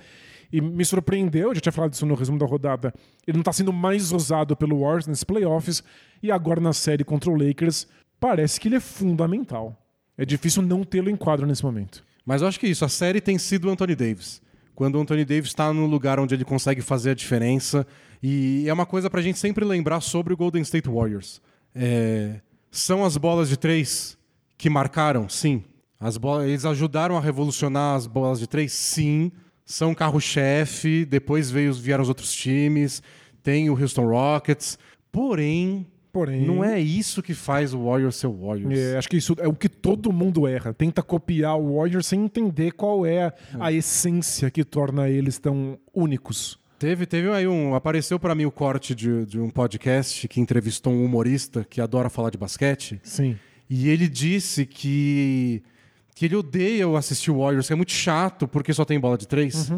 E me surpreendeu, eu já tinha falado isso no resumo da rodada, ele não está sendo mais usado pelo Warriors nesses playoffs e agora na série contra o Lakers parece que ele é fundamental. É difícil não tê-lo em quadro nesse momento. Mas eu acho que isso, a série tem sido o Anthony Davis. Quando o Anthony Davis está no lugar onde ele consegue fazer a diferença. E é uma coisa pra gente sempre lembrar sobre o Golden State Warriors. É, São as bolas de três que marcaram? Sim. As bolas, eles ajudaram a revolucionar as bolas de três? Sim. São carro-chefe, depois veio, vieram os outros times, tem o Houston Rockets. Porém, Porém, não é isso que faz o Warriors ser o Warriors. É, acho que isso é o que todo mundo erra. Tenta copiar o Warriors sem entender qual é a essência que torna eles tão únicos. Teve, teve aí um. Apareceu pra mim o corte de, de um podcast que entrevistou um humorista que adora falar de basquete. Sim. E ele disse que, que ele odeia o assistir o Warriors, que é muito chato porque só tem bola de três.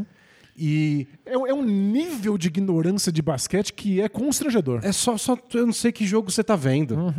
E É, é um nível de ignorância de basquete que é constrangedor. é só, só. Eu não sei que jogo você tá vendo.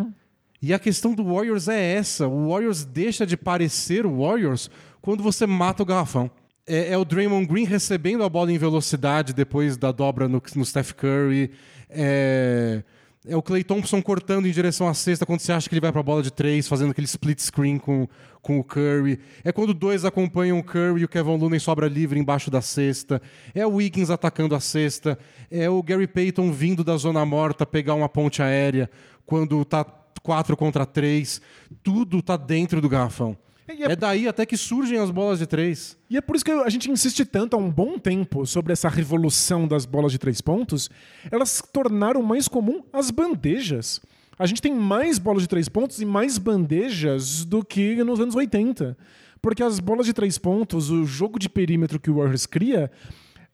E a questão do Warriors é essa: o Warriors deixa de parecer o Warriors quando você mata o garrafão. É, é o Draymond Green recebendo a bola em velocidade depois da dobra no, no Steph Curry. É, é o Clay Thompson cortando em direção à cesta quando você acha que ele vai pra bola de três, fazendo aquele split screen com, com o Curry. É quando dois acompanham o Curry e o Kevin Looney sobra livre embaixo da cesta. É o Wiggins atacando a cesta. É o Gary Payton vindo da zona morta pegar uma ponte aérea quando tá 4 contra 3. Tudo tá dentro do garrafão. E é- É daí até que surgem as bolas de três. E é por isso que a gente insiste tanto há um bom tempo sobre essa revolução das bolas de três pontos. Elas tornaram mais comum as bandejas. A gente tem mais bolas de três pontos e mais bandejas do que nos anos 80. Porque as bolas de três pontos, o jogo de perímetro que o Warriors cria,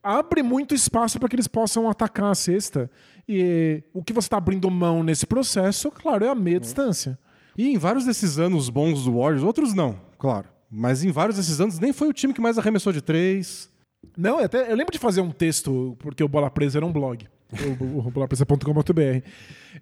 abre muito espaço para que eles possam atacar a cesta. E o que você está abrindo mão nesse processo, claro, é a meia distância. E em vários desses anos bons do Warriors, outros não, claro. Mas em vários desses anos nem foi o time que mais arremessou de três. Não, até, eu lembro de fazer um texto, porque o Bola Presa era um blog, o, bolapresa.com.br,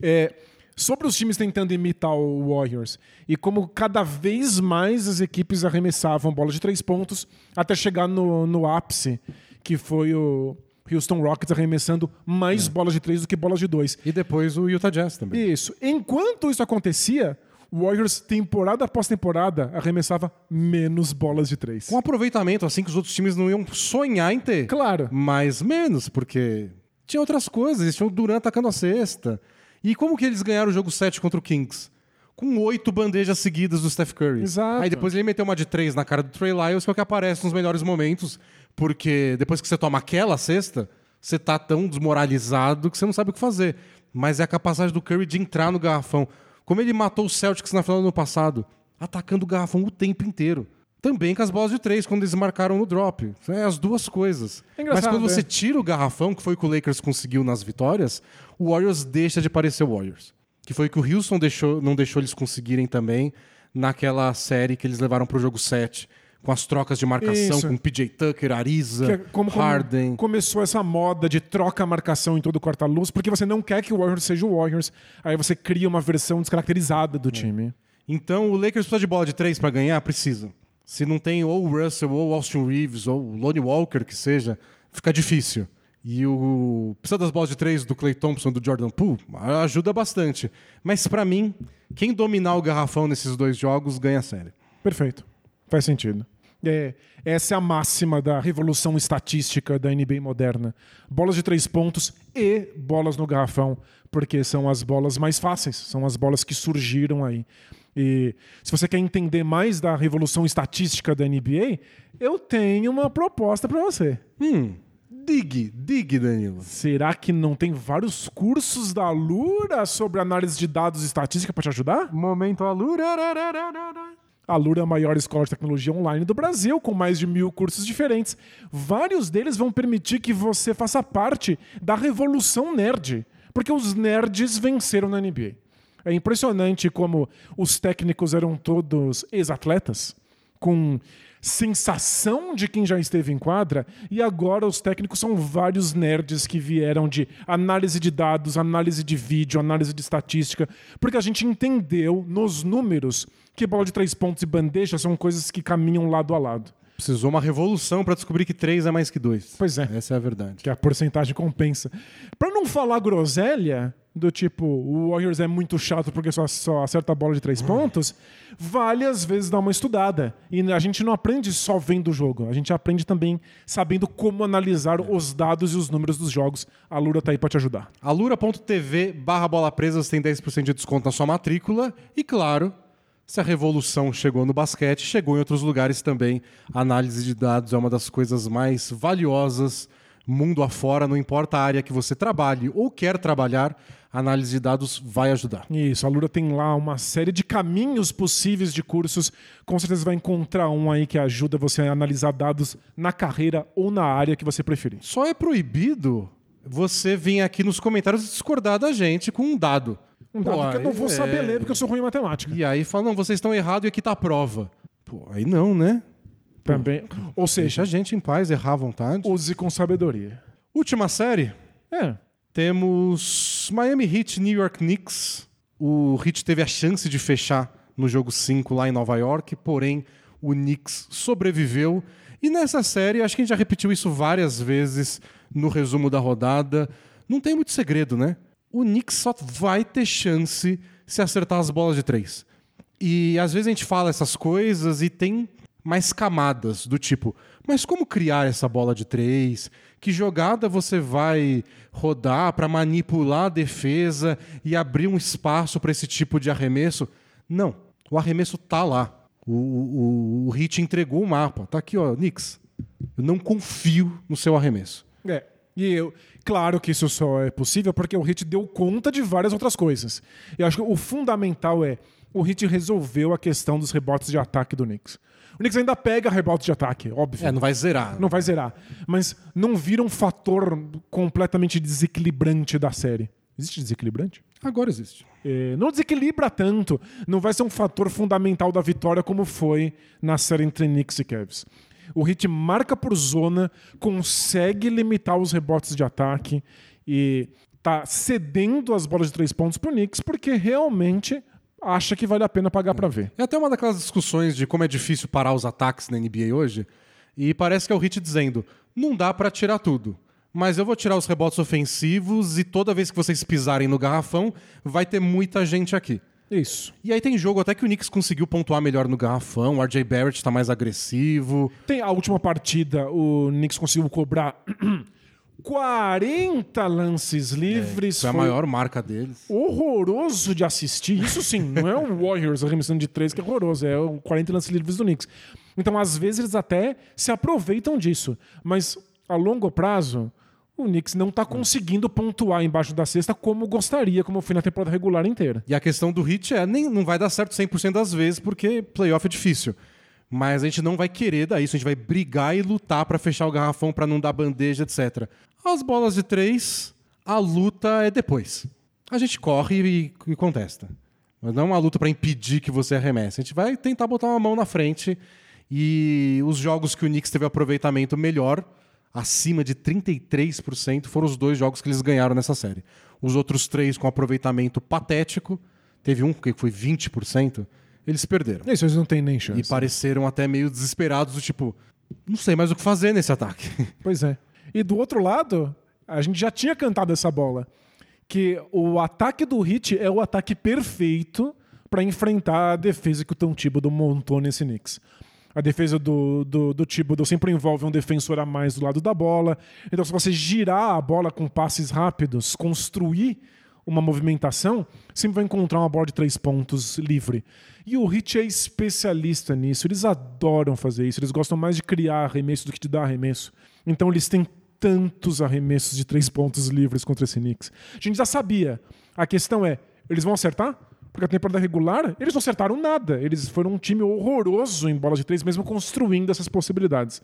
é, sobre os times tentando imitar o Warriors e como cada vez mais as equipes arremessavam bola de três pontos até chegar no, no ápice, que foi o Houston Rockets arremessando mais bolas de três do que bolas de dois. E depois o Utah Jazz também. Isso. Enquanto isso acontecia, o Warriors, temporada após temporada, arremessava menos bolas de três. Com aproveitamento, assim, que os outros times não iam sonhar em ter. Claro. Mas menos, porque tinha outras coisas. Eles tinham o Durant atacando a cesta. E como que eles ganharam o jogo 7 contra o Kings? Com oito bandejas seguidas do Steph Curry. Exato. Aí depois ele meteu uma de três na cara do Trey Lyles, que é o que aparece nos melhores momentos. Porque depois que você toma aquela cesta, você tá tão desmoralizado que você não sabe o que fazer. Mas é a capacidade do Curry de entrar no garrafão. Como ele matou o Celtics na final do ano passado, atacando o garrafão o tempo inteiro. Também com as bolas de três, quando eles marcaram no drop. É as duas coisas. É Mas quando você é. tira o garrafão, que foi o que o Lakers conseguiu nas vitórias, o Warriors deixa de parecer o Warriors. Que foi o que o Houston deixou, não deixou eles conseguirem também naquela série que eles levaram pro jogo 7. Com as trocas de marcação, Isso. com PJ Tucker, Ariza, é como, como Harden. começou essa moda de troca marcação em todo o corta-luz, porque você não quer que o Warriors seja o Warriors, aí você cria uma versão descaracterizada do time. Então o Lakers precisa de bola de três para ganhar? Precisa. Se não tem ou o Russell, ou o Austin Reeves, ou o Lonnie Walker, que seja, fica difícil. E o precisa das bolas de três do Clay Thompson, do Jordan Poole, ajuda bastante. Mas para mim, quem dominar o garrafão nesses dois jogos ganha a série. Perfeito. Faz sentido. É, essa é a máxima da revolução estatística da NBA moderna. Bolas de três pontos e bolas no garrafão, porque são as bolas mais fáceis, são as bolas que surgiram aí. E se você quer entender mais da revolução estatística da NBA, eu tenho uma proposta para você. Hum, dig, dig, Danilo. Será que não tem vários cursos da Lura sobre análise de dados e estatística para te ajudar? Momento alura. A Lura é a maior escola de tecnologia online do Brasil, com mais de mil cursos diferentes. Vários deles vão permitir que você faça parte da revolução nerd, porque os nerds venceram na NBA. É impressionante como os técnicos eram todos ex-atletas, com sensação de quem já esteve em quadra, e agora os técnicos são vários nerds que vieram de análise de dados, análise de vídeo, análise de estatística, porque a gente entendeu nos números que bola de três pontos e bandeja são coisas que caminham lado a lado. Precisou uma revolução para descobrir que três é mais que dois. Pois é. Essa é a verdade. Que a porcentagem compensa. Para não falar groselha, do tipo, o Warriors é muito chato porque só, só acerta a bola de três pontos, vale às vezes dar uma estudada. E a gente não aprende só vendo o jogo, a gente aprende também sabendo como analisar os dados e os números dos jogos. A Lura tá aí para te ajudar. alura.tv barra bola presa, você tem 10% de desconto na sua matrícula. E claro, se a revolução chegou no basquete, chegou em outros lugares também. A análise de dados é uma das coisas mais valiosas mundo afora, não importa a área que você trabalhe ou quer trabalhar, a análise de dados vai ajudar. Isso, a Lura tem lá uma série de caminhos possíveis de cursos. Com certeza vai encontrar um aí que ajuda você a analisar dados na carreira ou na área que você preferir. Só é proibido você vir aqui nos comentários discordar da gente com um dado. Um dado Pô, que eu não vou é- saber ler porque eu sou ruim em matemática. E aí fala, não, vocês estão errados e aqui tá a prova. Pô, aí não, né? Também. Ou Deixa seja, a gente em paz, errar à vontade. use com sabedoria. Última série, É. temos Miami Heat, New York Knicks. O Heat teve a chance de fechar no jogo 5 lá em Nova York, porém o Knicks sobreviveu. E nessa série, acho que a gente já repetiu isso várias vezes no resumo da rodada. Não tem muito segredo, né? O Knicks só vai ter chance se acertar as bolas de três. E às vezes a gente fala essas coisas e tem mais camadas do tipo, mas como criar essa bola de três? Que jogada você vai rodar para manipular a defesa e abrir um espaço para esse tipo de arremesso? Não, o arremesso tá lá. O, o, o Hit entregou o mapa. Tá aqui, ó, Knicks. Eu não confio no seu arremesso. É. E eu, claro que isso só é possível porque o Hit deu conta de várias outras coisas. Eu acho que o fundamental é o Hit resolveu a questão dos rebotes de ataque do Knicks. O Knicks ainda pega rebotes de ataque, óbvio. É, não vai zerar. Não vai zerar. Mas não vira um fator completamente desequilibrante da série. Existe desequilibrante? Agora existe. É, não desequilibra tanto. Não vai ser um fator fundamental da vitória como foi na série entre Knicks e Cavs. O Heat marca por zona, consegue limitar os rebotes de ataque e tá cedendo as bolas de três pontos pro Knicks porque realmente acha que vale a pena pagar pra ver. É até uma daquelas discussões de como é difícil parar os ataques na NBA hoje. E parece que é o Hit dizendo: não dá pra tirar tudo. Mas eu vou tirar os rebotes ofensivos e toda vez que vocês pisarem no garrafão, vai ter muita gente aqui. Isso. E aí tem jogo até que o Knicks conseguiu pontuar melhor no garrafão, o RJ Barrett tá mais agressivo. Tem a última partida, o Knicks conseguiu cobrar 40 lances livres. Isso é a Foi maior marca deles. horroroso de assistir. Isso sim, não é o Warriors arremessando de três que é horroroso, é o 40 lances livres do Knicks. Então, às vezes, eles até se aproveitam disso. Mas, a longo prazo, o Knicks não está conseguindo pontuar embaixo da cesta como gostaria, como foi na temporada regular inteira. E a questão do hit é, nem, não vai dar certo 100% das vezes, porque playoff é difícil. Mas a gente não vai querer dar isso, a gente vai brigar e lutar pra fechar o garrafão, pra não dar bandeja, etc. As bolas de três, a luta é depois. A gente corre e, e contesta. Mas não é uma luta pra impedir que você arremesse. A gente vai tentar botar uma mão na frente e os jogos que o Knicks teve aproveitamento melhor, acima de 33%, foram os dois jogos que eles ganharam nessa série. Os outros três com aproveitamento patético, teve um que foi 20%, eles perderam. Isso, eles não têm nem chance. E pareceram até meio desesperados, do tipo, não sei mais o que fazer nesse ataque. Pois é. E do outro lado, a gente já tinha cantado essa bola. Que o ataque do Hit é o ataque perfeito para enfrentar a defesa que o Tom Thibodeau montou nesse Knicks. A defesa do, do, do Thibodeau sempre envolve um defensor a mais do lado da bola. Então, se você girar a bola com passes rápidos, construir uma movimentação, sempre vai encontrar uma bola de três pontos livre. E o Hit é especialista nisso. Eles adoram fazer isso. Eles gostam mais de criar arremesso do que de dar arremesso. Então eles têm tantos arremessos de três pontos livres contra esse Knicks. A gente já sabia. A questão é, eles vão acertar? Porque a temporada regular, eles não acertaram nada. Eles foram um time horroroso em bola de três, mesmo construindo essas possibilidades.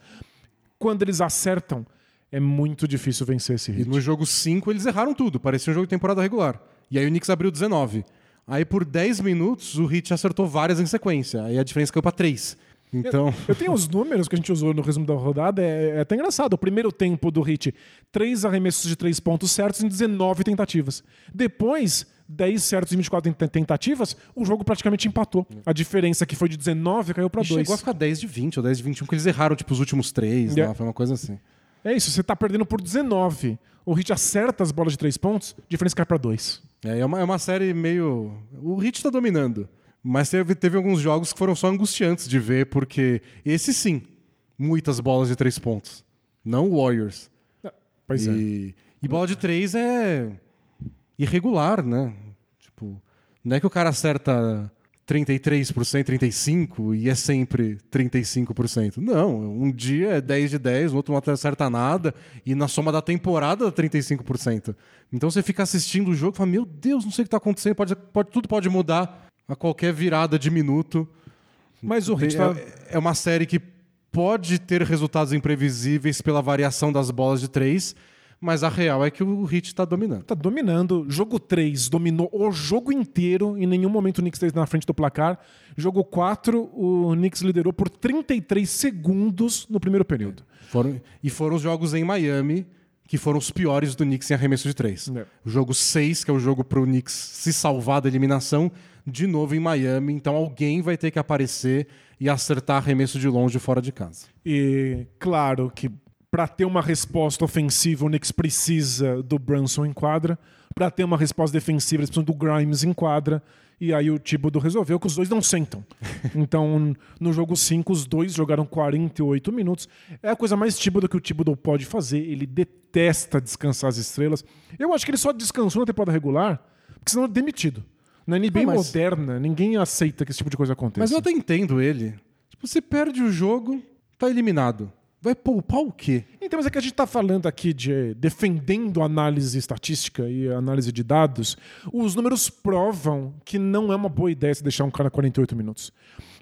Quando eles acertam, é muito difícil vencer esse E hit. no jogo 5 eles erraram tudo, parecia um jogo de temporada regular. E aí o Knicks abriu 19. Aí por 10 minutos o Heat acertou várias em sequência. Aí a diferença caiu pra 3. Então, Eu tenho os números que a gente usou no resumo da rodada, é, é até engraçado. O primeiro tempo do Hit, três arremessos de três pontos certos em 19 tentativas. Depois, 10 certos em 24 ten- tentativas, o jogo praticamente empatou. A diferença que foi de 19 caiu para e 2. chegou a ficar 10 de 20 ou 10 de 21, que eles erraram tipo os últimos três, Yeah. lá, foi uma coisa assim. É isso, você tá perdendo por 19. O Hit acerta as bolas de três pontos, a diferença cai para 2. É, é uma, é uma série meio. O Heat tá dominando. Mas teve, teve alguns jogos que foram só angustiantes de ver, porque esse sim, muitas bolas de três pontos. Não Warriors. Pois é. e, e bola de três é irregular, né? Tipo, não é que o cara acerta 33%, 35% e é sempre 35%. Não, um dia é 10 de 10, no outro não acerta nada, e na soma da temporada 35%. Então você fica assistindo o jogo e fala, meu Deus, não sei o que está acontecendo, pode, pode- tudo pode mudar a qualquer virada de minuto. Mas o Hit É, é uma série que pode ter resultados imprevisíveis pela variação das bolas de três, mas a real é que o Heat está dominando. tá dominando. Jogo 3 dominou o jogo inteiro. Em nenhum momento o Knicks esteve na frente do placar. Jogo 4, o Knicks liderou por 33 segundos no primeiro período. Foram, e foram os jogos em Miami que foram os piores do Knicks em arremesso de três. É. O jogo 6, que é o jogo para o Knicks se salvar da eliminação, de novo em Miami. Então alguém vai ter que aparecer e acertar arremesso de longe fora de casa. E claro que para ter uma resposta ofensiva, o Knicks precisa do Brunson em quadra. Para ter uma resposta defensiva, eles precisam do Grimes em quadra. E aí o Thibodeau resolveu que os dois não sentam. Então, no jogo 5, os dois jogaram 48 minutos. É a coisa mais Thibodeau que o Thibodeau pode fazer. Ele detesta descansar as estrelas. Eu acho que ele só descansou na temporada regular, porque senão é demitido. Na NBA Ah, mas- moderna, ninguém aceita que esse tipo de coisa aconteça. Mas eu até entendo ele. Tipo, você perde o jogo, tá eliminado. Vai poupar o quê? Então, mas é que a gente está falando aqui de defendendo a análise estatística e análise de dados. Os números provam que não é uma boa ideia você deixar um cara 48 minutos.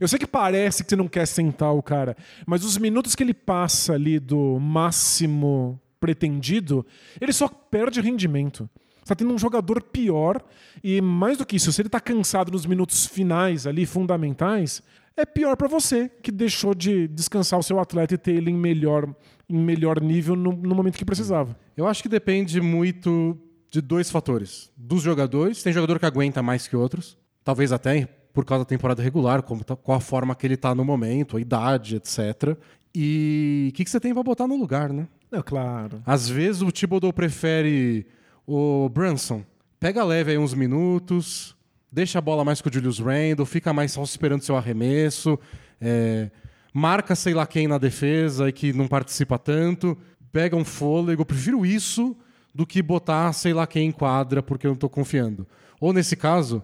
Eu sei que parece que você não quer sentar o cara, mas os minutos que ele passa ali do máximo pretendido, ele só perde rendimento. Você tá tendo um jogador pior e mais do que isso, se ele tá cansado nos minutos finais ali, fundamentais, é pior para você, que deixou de descansar o seu atleta e ter ele em melhor, em melhor nível no, no momento que precisava. Eu acho que depende muito de dois fatores. Dos jogadores, tem jogador que aguenta mais que outros, talvez até por causa da temporada regular, como tá- qual a forma que ele tá no momento, a idade, etc. E o que, que você tem pra botar no lugar, né? É claro. Às vezes o Thibodeau prefere o Brunson. Pega leve aí uns minutos, deixa a bola mais com o Julius Randle, fica mais só esperando seu arremesso, é, marca sei lá quem na defesa e que não participa tanto, pega um fôlego. Eu prefiro isso do que botar sei lá quem em quadra porque eu não tô confiando. Ou nesse caso,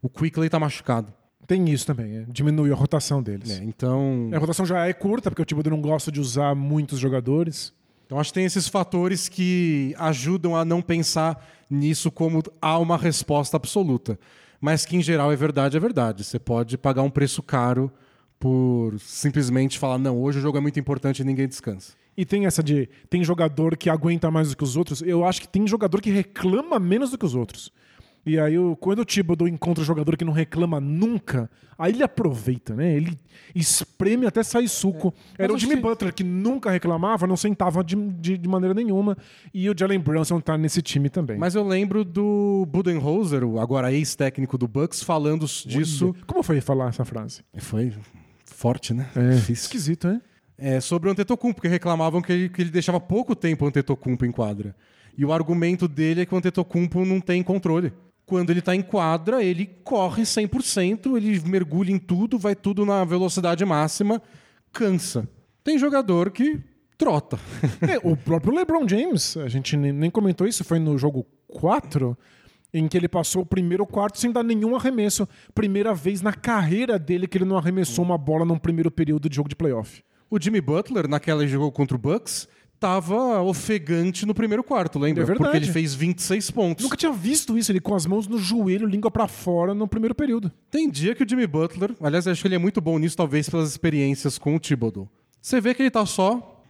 o Quickley tá machucado. Tem isso também, é. diminui a rotação deles. né? Então, A rotação já é curta, porque o Thibodeau não gosta de usar muitos jogadores. Então acho que tem esses fatores que ajudam a não pensar nisso como há uma resposta absoluta. Mas que em geral é verdade, é verdade. Você pode pagar um preço caro por simplesmente falar, não, hoje o jogo é muito importante e ninguém descansa. E tem essa de. Tem jogador que aguenta mais do que os outros. Eu acho que tem jogador que reclama menos do que os outros. E aí, quando o Thibodeau encontra um jogador que não reclama nunca, aí ele aproveita, né? Ele espreme até sair suco. Era o Jimmy que- Butler que nunca reclamava, não sentava de, de, de maneira nenhuma. E o Jalen Brunson tá nesse time também. Mas eu lembro do Budenholzer, agora ex-técnico do Bucks, falando disso. Como foi falar essa frase? Foi forte, né? É, Difícil. esquisito, né? É, sobre o Antetokounmpo, porque reclamavam que ele, que ele deixava pouco tempo o Antetokounmpo em quadra. E o argumento dele é que o Antetokounmpo não tem controle. Quando ele tá em quadra, ele corre 100%, ele mergulha em tudo, vai tudo na velocidade máxima, cansa. Tem jogador que trota. É, o próprio LeBron James, a gente nem, nem comentou isso, foi no jogo 4, em que ele passou o primeiro quarto sem dar nenhum arremesso. Primeira vez na carreira dele que ele não arremessou uma bola num primeiro período de jogo de playoff. O Jimmy Butler, naquela que jogou contra o Bucks, tava ofegante no primeiro quarto, lembra? É verdade. Porque ele fez 26 pontos. Nunca tinha visto isso, ele com as mãos no joelho, língua pra fora no primeiro período. Tem dia que o Jimmy Butler, aliás, acho que ele é muito bom nisso, talvez pelas experiências com o Thibodeau. Você vê que ele tá só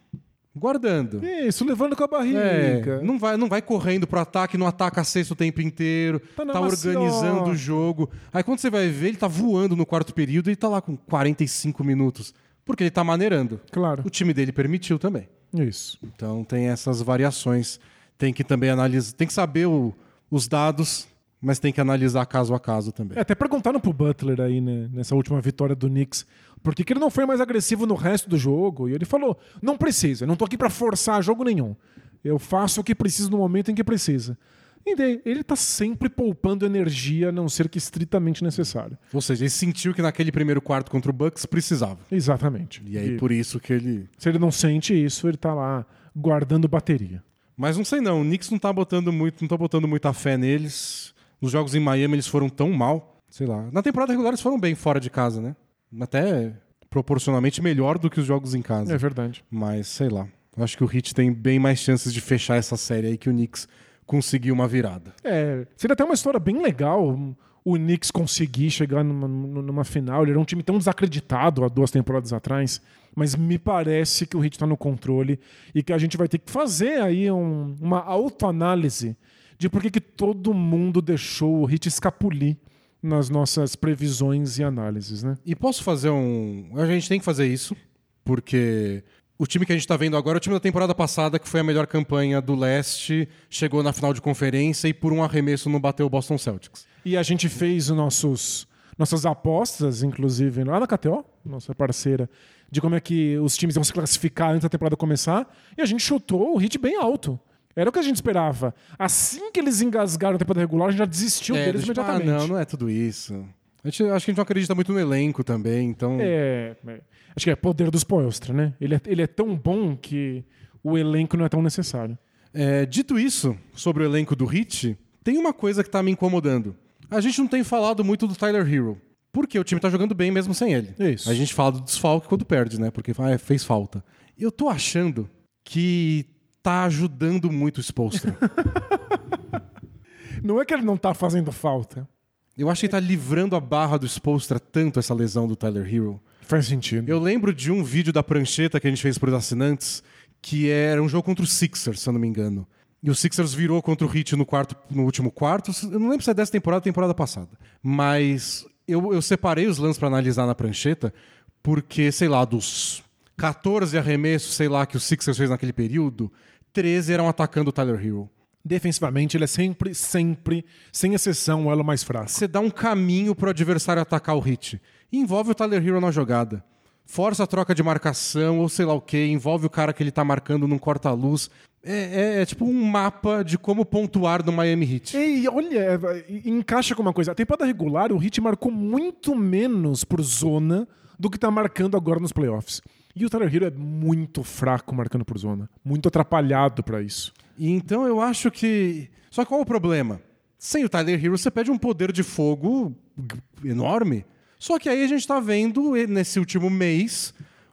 guardando. Isso, levando com a barriga. É, não vai, não vai correndo pro ataque, não ataca a cesta o tempo inteiro, Tá tá, organizando o jogo. Aí quando você vai ver, ele tá voando no quarto período e tá lá com 45 minutos. Porque ele tá maneirando. Claro. O time dele permitiu também. Isso. Então tem essas variações. Tem que também analisar, tem que saber o- os dados, mas tem que analisar caso a caso também. É, até perguntaram pro Butler aí, né, nessa última vitória do Knicks, por que, que ele não foi mais agressivo no resto do jogo? E ele falou: não precisa, eu não tô aqui pra forçar jogo nenhum. Eu faço o que preciso no momento em que precisa. E daí, ele tá sempre poupando energia, a não ser que estritamente necessário. Ou seja, ele sentiu que naquele primeiro quarto contra o Bucks precisava. Exatamente. E aí por isso que ele Se ele não sente isso, ele tá lá guardando bateria. Mas não sei não, o Knicks não tá botando muito, não tá botando muita fé neles. Nos jogos em Miami eles foram tão mal, sei lá. Na temporada regular eles foram bem fora de casa, né? Até proporcionalmente melhor do que os jogos em casa. É verdade. Mas sei lá. Acho que o Heat tem bem mais chances de fechar essa série aí que o Knicks conseguir uma virada. É, seria até uma história bem legal o Knicks conseguir chegar numa, numa final. Ele era um time tão desacreditado há duas temporadas atrás, mas me parece que o Heat está no controle e que a gente vai ter que fazer aí um- uma autoanálise de por que, que todo mundo deixou o Heat escapulir nas nossas previsões e análises, né? E posso fazer um. A gente tem que fazer isso, porque o time que a gente tá vendo agora é o time da temporada passada, que foi a melhor campanha do leste, chegou na final de conferência e por um arremesso não bateu o Boston Celtics. E a gente fez os nossos nossas apostas, inclusive, lá na KTO, nossa parceira, de como é que os times iam se classificar antes da temporada começar, e a gente chutou o hit bem alto. Era o que a gente esperava. Assim que eles engasgaram a temporada regular, a gente já desistiu É, deles tipo, ah, imediatamente. não, não é tudo isso. A gente, acho que a gente não acredita muito no elenco também, então. É, é, acho que é poder dos Poelstra, né? Ele é, ele é tão bom que o elenco não é tão necessário. É, dito isso, sobre o elenco do Hit, tem uma coisa que tá me incomodando. A gente não tem falado muito do Tyler Hero. Porque o time tá jogando bem mesmo sem ele. Isso. A gente fala do desfalque quando perde, né? Porque ah, fez falta. Eu tô achando que tá ajudando muito o Spolstra. Não é que ele não tá fazendo falta. Eu acho que ele tá livrando a barra do Spolstra tanto essa lesão do Tyler Hero. Faz sentido. Eu lembro de um vídeo da prancheta que a gente fez para os assinantes, que era um jogo contra o Sixers, se eu não me engano. E o Sixers virou contra o Heat no, quarto, no último quarto. Eu não lembro se é dessa temporada ou temporada passada. Mas eu, eu separei os lances para analisar na prancheta, porque, sei lá, dos 14 arremessos, sei lá, que o Sixers fez naquele período, 13 eram atacando o Tyler Hero. Defensivamente, ele é sempre, sempre, sem exceção, o elo mais fraco. Você dá um caminho pro adversário atacar o hit. E envolve o Tyler Hero na jogada. Força a troca de marcação, ou sei lá o que, envolve o cara que ele tá marcando num corta-luz. É, é- é tipo um mapa de como pontuar no Miami Heat. E olha, é, encaixa com uma coisa. A temporada regular, o Heat marcou muito menos por zona do que tá marcando agora nos playoffs. E o Tyler Hero é muito fraco marcando por zona. Muito atrapalhado pra isso. E então eu acho que. Só qual é o problema? Sem o Tyler Hero, você pede um poder de fogo enorme. Só que aí a gente tá vendo, nesse último mês,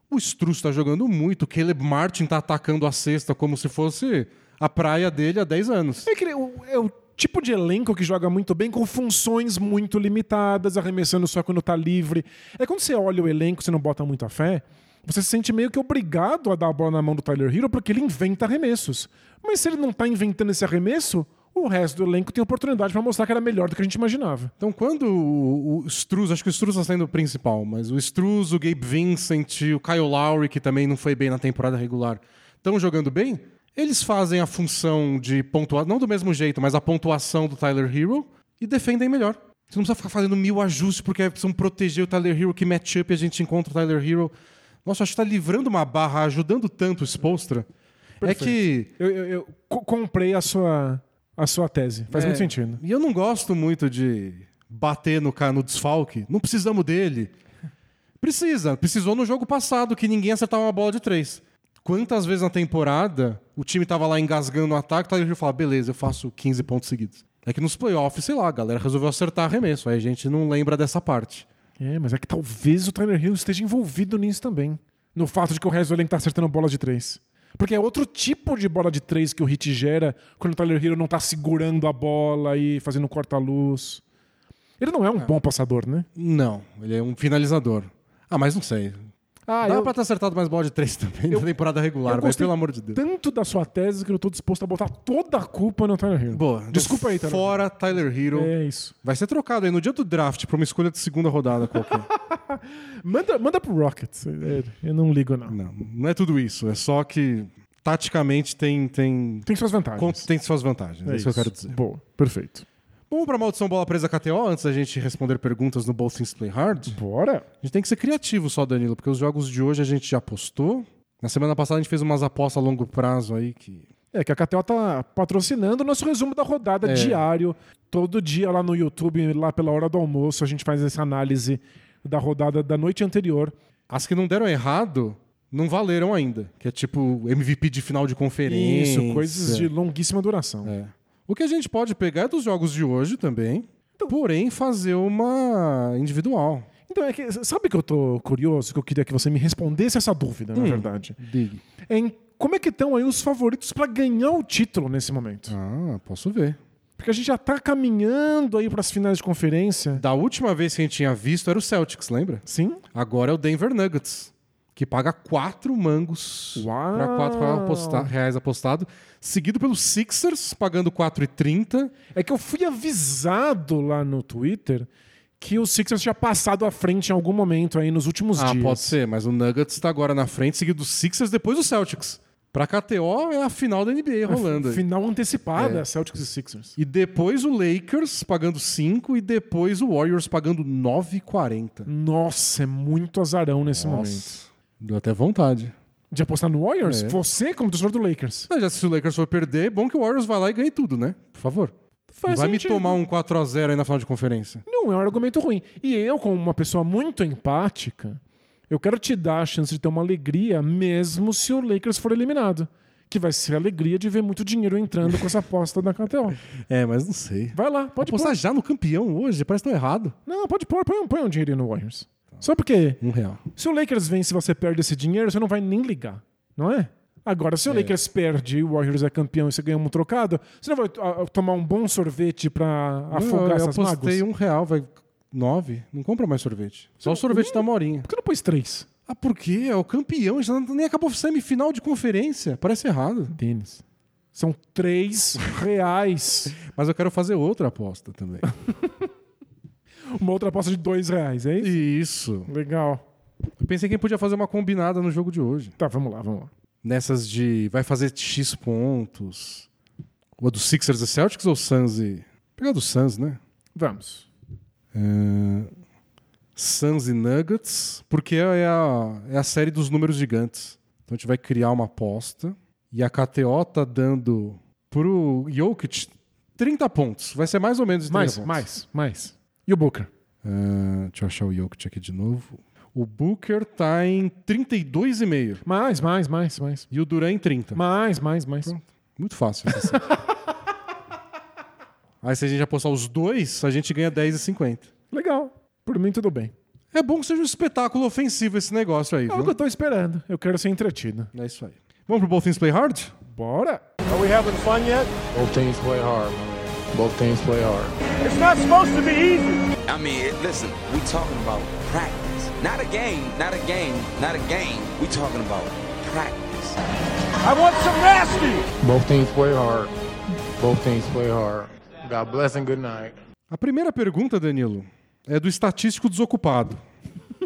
o Struz tá jogando muito, o Caleb Martin tá atacando a cesta como se fosse a praia dele há 10 anos. É, que, o- é o tipo de elenco que joga muito bem com funções muito limitadas, arremessando só quando tá livre. É quando você olha o elenco, você não bota muita fé, você se sente meio que obrigado a dar a bola na mão do Tyler Hero porque ele inventa arremessos. Mas se ele não tá inventando esse arremesso, o resto do elenco tem oportunidade pra mostrar que era melhor do que a gente imaginava. Então, quando o, o Struz, acho que o Struz está sendo o principal, mas o Struz, o Gabe Vincent, o Kyle Lowry, que também não foi bem na temporada regular, estão jogando bem, eles fazem a função de pontuar, não do mesmo jeito, mas a pontuação do Tyler Hero e defendem melhor. Você não precisa ficar fazendo mil ajustes porque precisam proteger o Tyler Hero, que matchup a gente encontra o Tyler Hero. Nossa, acho que está livrando uma barra, ajudando tanto o Spolstra. É que Eu, eu- eu co- comprei a sua, a sua tese. Faz É, muito sentido. E eu não gosto muito de bater no, ca- no desfalque. Não precisamos dele. Precisa. Precisou no jogo passado, que ninguém acertava uma bola de três. Quantas vezes na temporada o time tava lá engasgando o ataque, o Tyler Hero fala, beleza, eu faço 15 pontos seguidos. É que nos playoffs, sei lá, a galera resolveu acertar arremesso. Aí a gente não lembra dessa parte. É, mas é que talvez o Tyler Hill esteja envolvido nisso também. No fato de que o resto do elenco tá acertando bolas de três. Porque é outro tipo de bola de três que o Hit gera quando o Tyler Hero não tá segurando a bola e fazendo corta-luz. Ele não é um bom passador, né? Não, ele é um finalizador. Ah, mas não sei. Ah, Dá eu, pra ter acertado mais bola de três também na temporada regular, eu mas pelo amor de Deus. tanto da sua tese que eu tô disposto a botar toda a culpa no Tyler Hero. Boa. Desculpa aí, Tyler. Fora Tyler Hero. É isso. Vai ser trocado aí no dia do draft pra uma escolha de segunda rodada qualquer. Manda, manda pro Rockets. É, Eu não ligo, não. não, não é tudo isso. É só que taticamente tem, tem, Tem suas vantagens. tem suas vantagens. É, isso que eu quero dizer. Boa, perfeito. Vamos pra maldição bola presa KTO antes da gente responder perguntas no Both Things Play Hard? Bora. A gente tem que ser criativo só, Danilo, porque os jogos de hoje a gente já postou. Na semana passada a gente fez umas apostas a longo prazo aí que. É que a KTO tá patrocinando o nosso resumo da rodada É. diário. Todo dia lá no YouTube, lá pela hora do almoço, a gente faz essa análise da rodada da noite anterior. As que não deram errado não valeram ainda. Que é tipo MVP de final de conferência. Isso, coisas de longuíssima duração. É. O que a gente pode pegar é dos jogos de hoje também, porém fazer uma individual. Então, é que, sabe que eu tô curioso, que eu queria que você me respondesse essa dúvida, na Hum. verdade? Diga. Em como é que estão aí os favoritos pra ganhar o título nesse momento? Ah, posso ver. Porque a gente já tá caminhando aí pras finais de conferência. Da última vez que a gente tinha visto era o Celtics, lembra? Sim? Agora é o Denver Nuggets, que paga quatro mangos Uau! para quatro aposta- reais apostado, seguido pelos Sixers, pagando 4,30. É que eu fui avisado lá no Twitter que o Sixers tinha passado à frente em algum momento aí nos últimos Ah, dias. pode ser, mas o Nuggets está agora na frente, seguido dos Sixers, depois do Celtics. Pra KTO é a final da NBA rolando aí. Final antecipada, É. Celtics e Sixers. E depois o Lakers pagando 5 e depois o Warriors pagando 9,40. Nossa, é muito azarão nesse momento. Deu até vontade. De apostar no Warriors? É. Você, como torcedor do Lakers. Mas já se o Lakers for perder, é bom que o Warriors vá lá e ganhe tudo, né? Por favor. Não Faz vai sentido. me tomar um 4x0 aí na final de conferência. Não é um argumento ruim. E eu, como uma pessoa muito empática, eu quero te dar a chance de ter uma alegria, mesmo se o Lakers for eliminado. Que vai ser a alegria de ver muito dinheiro entrando com essa aposta da KTO. É, mas não sei. Vai lá, pode Apostar pôr. já no campeão hoje, parece tão errado. Não, pode pôr, põe, um- põe um dinheirinho no Warriors. Só porque Um real. se o Lakers vence e você perde esse dinheiro, você não vai nem ligar, não é? Agora, se o Lakers perde e o Warriors é campeão e você ganha um trocado, você não vai ah, tomar um bom sorvete pra afogar eu, eu essas apostei mágoas? um real, vai nove. Não compra mais sorvete. Só o sorvete da Morinha. Por que não pôs três? Ah, por quê? É o campeão. Já nem acabou semifinal de conferência. Parece errado. Tênis. São três reais. Mas eu quero fazer outra aposta também. Uma outra aposta de dois reais, é isso? Isso. Legal. Eu pensei que podia fazer uma combinada no jogo de hoje. Tá, vamos lá, vamos lá. Nessas de vai fazer X pontos. Ou a do Sixers e Celtics ou Suns e... Pegar do Suns, né? Vamos. É, Suns e Nuggets, porque é a, é a série dos números gigantes. Então a gente vai criar uma aposta. E a KTO tá dando pro Jokic 30 pontos. Vai ser mais ou menos de 30 Mais, pontos. mais, mais. E o Booker? É, deixa eu achar o Jokic aqui de novo. O Booker tá em 32,5. Mais, mais, mais, mais. E o Duran em 30. Mais, mais, mais. Muito fácil essa. Aí se a gente apostar os dois, a gente ganha 10,50. Legal. Por mim, tudo bem. É bom que seja um espetáculo ofensivo esse negócio aí, É o que viu? eu tô esperando. Eu quero ser entretido. É isso aí. Vamos pro Both Things Play Hard? Bora! Are we having fun yet? Both teams play hard. Both teams play hard. It's not supposed to be easy. I mean, listen, we talking about practice. Not a game, not a game, not a game. We talking about practice. I want some nasty. Both teams play hard. Both teams play hard. God bless and good night. A primeira pergunta, Danilo, é do estatístico desocupado.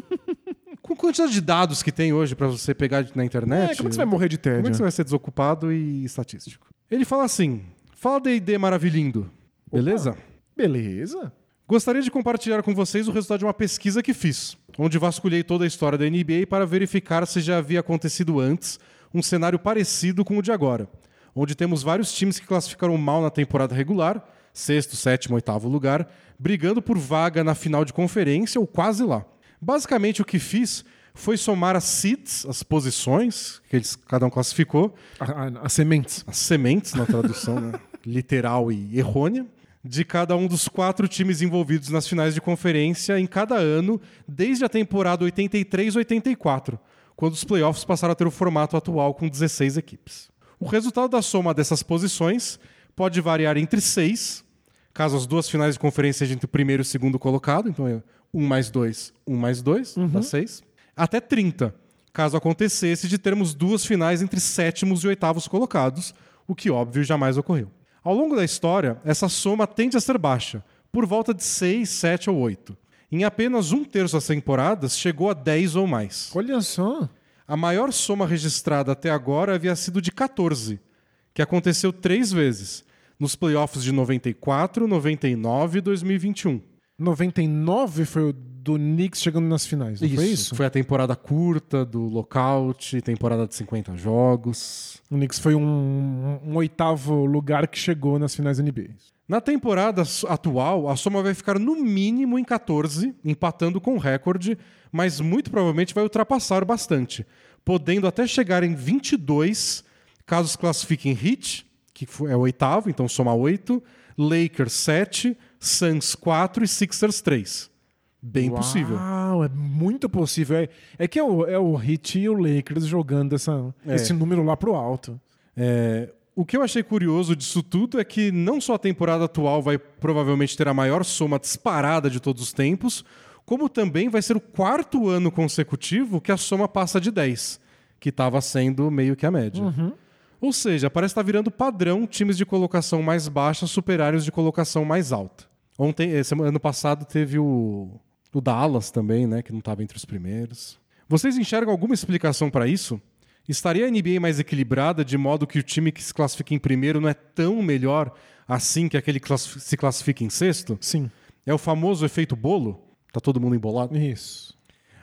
Com a quantidade de dados que tem hoje pra você pegar na internet. É, como é que você vai morrer de tédio? Como é que você vai ser desocupado e estatístico? Ele fala assim: fala D&D maravilhindo. Beleza? Beleza. Gostaria de compartilhar com vocês o resultado de uma pesquisa que fiz, onde vasculhei toda a história da NBA para verificar se já havia acontecido antes um cenário parecido com o de agora, onde temos vários times que classificaram mal na temporada regular, sexto, sétimo, oitavo lugar, brigando por vaga na final de conferência ou quase lá. Basicamente o que fiz foi somar as seeds, as posições que eles, cada um classificou, As sementes. as sementes na tradução né, literal e errônea de cada um dos quatro times envolvidos nas finais de conferência em cada ano, desde a temporada 83-84, quando os playoffs passaram a ter o formato atual com 16 equipes. O resultado da soma dessas posições pode variar entre 6, caso as duas finais de conferência sejam entre o primeiro e o segundo colocado, então é 1 mais 2, 1 mais 2, dá 6, até 30, caso acontecesse de termos duas finais entre sétimos e oitavos colocados, o que óbvio jamais ocorreu. Ao longo da história, essa soma tende a ser baixa, por volta de 6, 7 ou 8. Em apenas um terço das temporadas, chegou a 10 ou mais. Olha só. A maior soma registrada até agora havia sido de 14, que aconteceu três vezes, nos playoffs de 94, 99 e 2021. 99 foi o do Knicks chegando nas finais, não foi isso? Foi a temporada curta do lockout, temporada de 50 jogos. O Knicks foi um, um oitavo lugar que chegou nas finais da NBA. Na temporada atual, a soma vai ficar no mínimo em 14, empatando com o recorde, mas muito provavelmente vai ultrapassar bastante, podendo até chegar em 22, caso se classifiquem Heat, que é o oitavo, então soma 8, Lakers 7, Suns 4 e Sixers 3. Bem possível. Uau, é muito possível. É, é que é o, é o Heat e o Lakers jogando essa, É. esse número lá pro alto. É, o que eu achei curioso disso tudo é que não só a temporada atual vai provavelmente ter a maior soma disparada de todos os tempos, como também vai ser o quarto ano consecutivo que a soma passa de 10, que estava sendo meio que a média. Ou seja, parece estar virando padrão times de colocação mais baixa superarem os de colocação mais alta. Ontem, esse ano passado, teve o, o Dallas também, né, que não estava entre os primeiros. Vocês enxergam alguma explicação para isso? Estaria a NBA mais equilibrada de modo que o time que se classifica em primeiro não é tão melhor assim que aquele que se classifica em sexto? Sim, É o famoso efeito bolo? Tá todo mundo embolado? isso.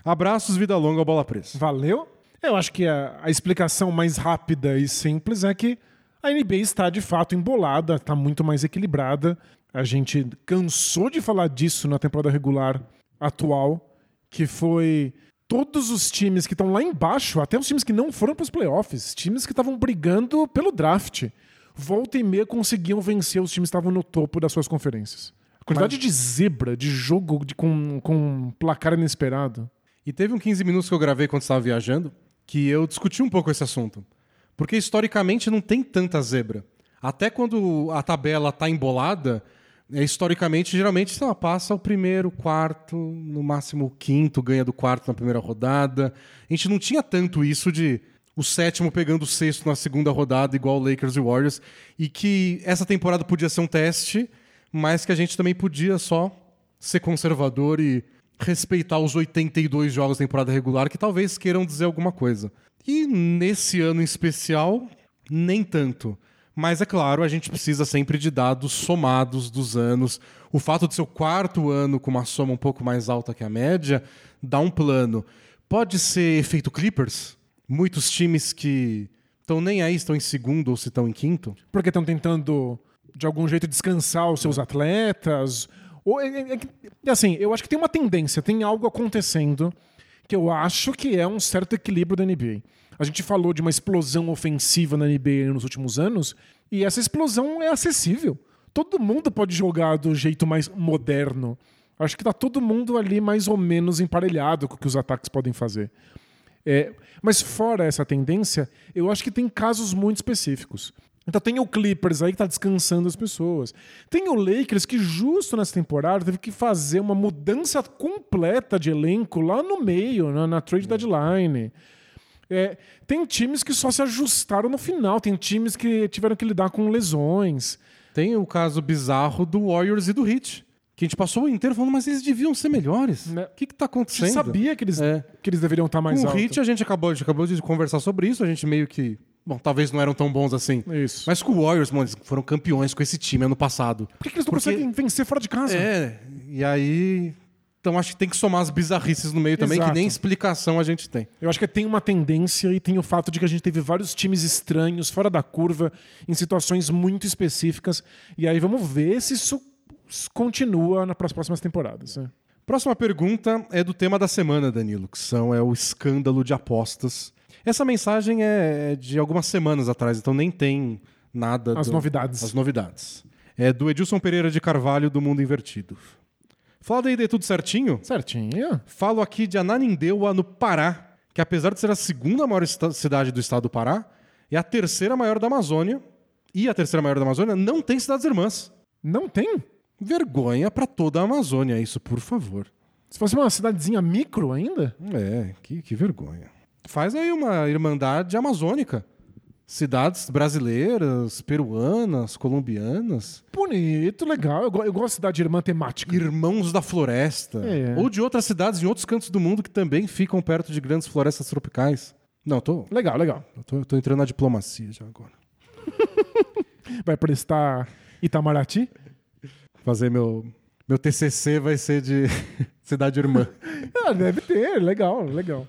Abraços, vida longa, bola presa. Valeu? Eu acho que a, a explicação mais rápida e simples é que a NBA está de fato embolada, está muito mais equilibrada. A gente cansou de falar disso na temporada regular atual, que foi todos os times que estão lá embaixo, até os times que não foram para os playoffs, times que estavam brigando pelo draft, volta e meia conseguiam vencer os times que estavam no topo das suas conferências. A quantidade de zebra, de jogo de, com, com placar inesperado. E teve um 15 minutos que eu gravei quando estava viajando que eu discuti um pouco esse assunto. Porque historicamente não tem tanta zebra. Até quando a tabela tá embolada, historicamente, geralmente, lá, passa o primeiro, quarto, no máximo o quinto, ganha do quarto na primeira rodada. A gente não tinha tanto isso de o sétimo pegando o sexto na segunda rodada, igual Lakers e Warriors. E que essa temporada podia ser um teste, mas que a gente também podia só ser conservador e respeitar os 82 jogos da temporada regular, que talvez queiram dizer alguma coisa. E nesse ano em especial, nem tanto. Mas é claro, a gente precisa sempre de dados somados dos anos. O fato de ser o quarto ano com uma soma um pouco mais alta que a média dá um plano. Pode ser efeito Clippers? Muitos times que estão nem aí, estão em segundo ou se estão em quinto. porque estão tentando de algum jeito descansar os seus atletas. Ou, é- é- é que- assim, eu acho que tem uma tendência, tem algo acontecendo que eu acho que é um certo equilíbrio da NBA. A gente falou de uma explosão ofensiva na NBA nos últimos anos e essa explosão é acessível. Todo mundo pode jogar do jeito mais moderno. Acho que tá todo mundo ali mais ou menos emparelhado com o que os ataques podem fazer. É, mas fora essa tendência, eu acho que tem casos muito específicos. Então tem o Clippers aí que tá descansando as pessoas. Tem o Lakers que justo nessa temporada teve que fazer uma mudança completa de elenco lá no meio, na, na trade deadline. É, tem times que só se ajustaram no final, tem times que tiveram que lidar com lesões. Tem o caso bizarro do Warriors e do Heat. Que a gente passou o inteiro falando, mas eles deviam ser melhores. Né? O que, que tá A acontecendo? gente sabia que eles, É. que eles deveriam estar mais Com o. Heat, a gente acabou, a gente acabou de conversar sobre isso, a gente meio que. Bom, talvez não eram tão bons assim. Isso. Mas com o Warriors, mano, eles foram campeões com esse time ano passado. Por que, que eles não Porque- conseguem vencer fora de casa? É, e aí. Então acho que tem que somar as bizarrices no meio também, Exato. que nem explicação a gente tem. Eu acho que tem uma tendência e tem o fato de que a gente teve vários times estranhos, fora da curva, em situações muito específicas. E aí vamos ver se isso continua nas próximas temporadas. né? Próxima pergunta é do tema da semana, Danilo, que são é o escândalo de apostas. Essa mensagem é de algumas semanas atrás, então nem tem nada. As do- novidades. As novidades. É do Edilson Pereira de Carvalho, do Mundo Invertido. Fala daí, de tudo certinho? Certinho. Falo aqui de Ananindeua, no Pará, que apesar de ser a segunda maior cidade do estado do Pará, é a terceira maior da Amazônia, e a terceira maior da Amazônia não tem cidades irmãs. Não tem? Vergonha pra toda a Amazônia, isso, por favor. Se fosse uma cidadezinha micro ainda? É, que, que vergonha. Faz aí uma irmandade amazônica. Cidades brasileiras, peruanas, colombianas, Bonito, legal. Eu, eu gosto de cidade irmã temática. irmãos da floresta. É. Ou de outras cidades em outros cantos do mundo que também ficam perto de grandes florestas tropicais. Não, tô, Legal, legal. eu tô, eu tô entrando na diplomacia já agora. Vai prestar Itamaraty? Fazer meu, meu TCC vai ser de cidade irmã. Ah, deve ter. Legal, legal.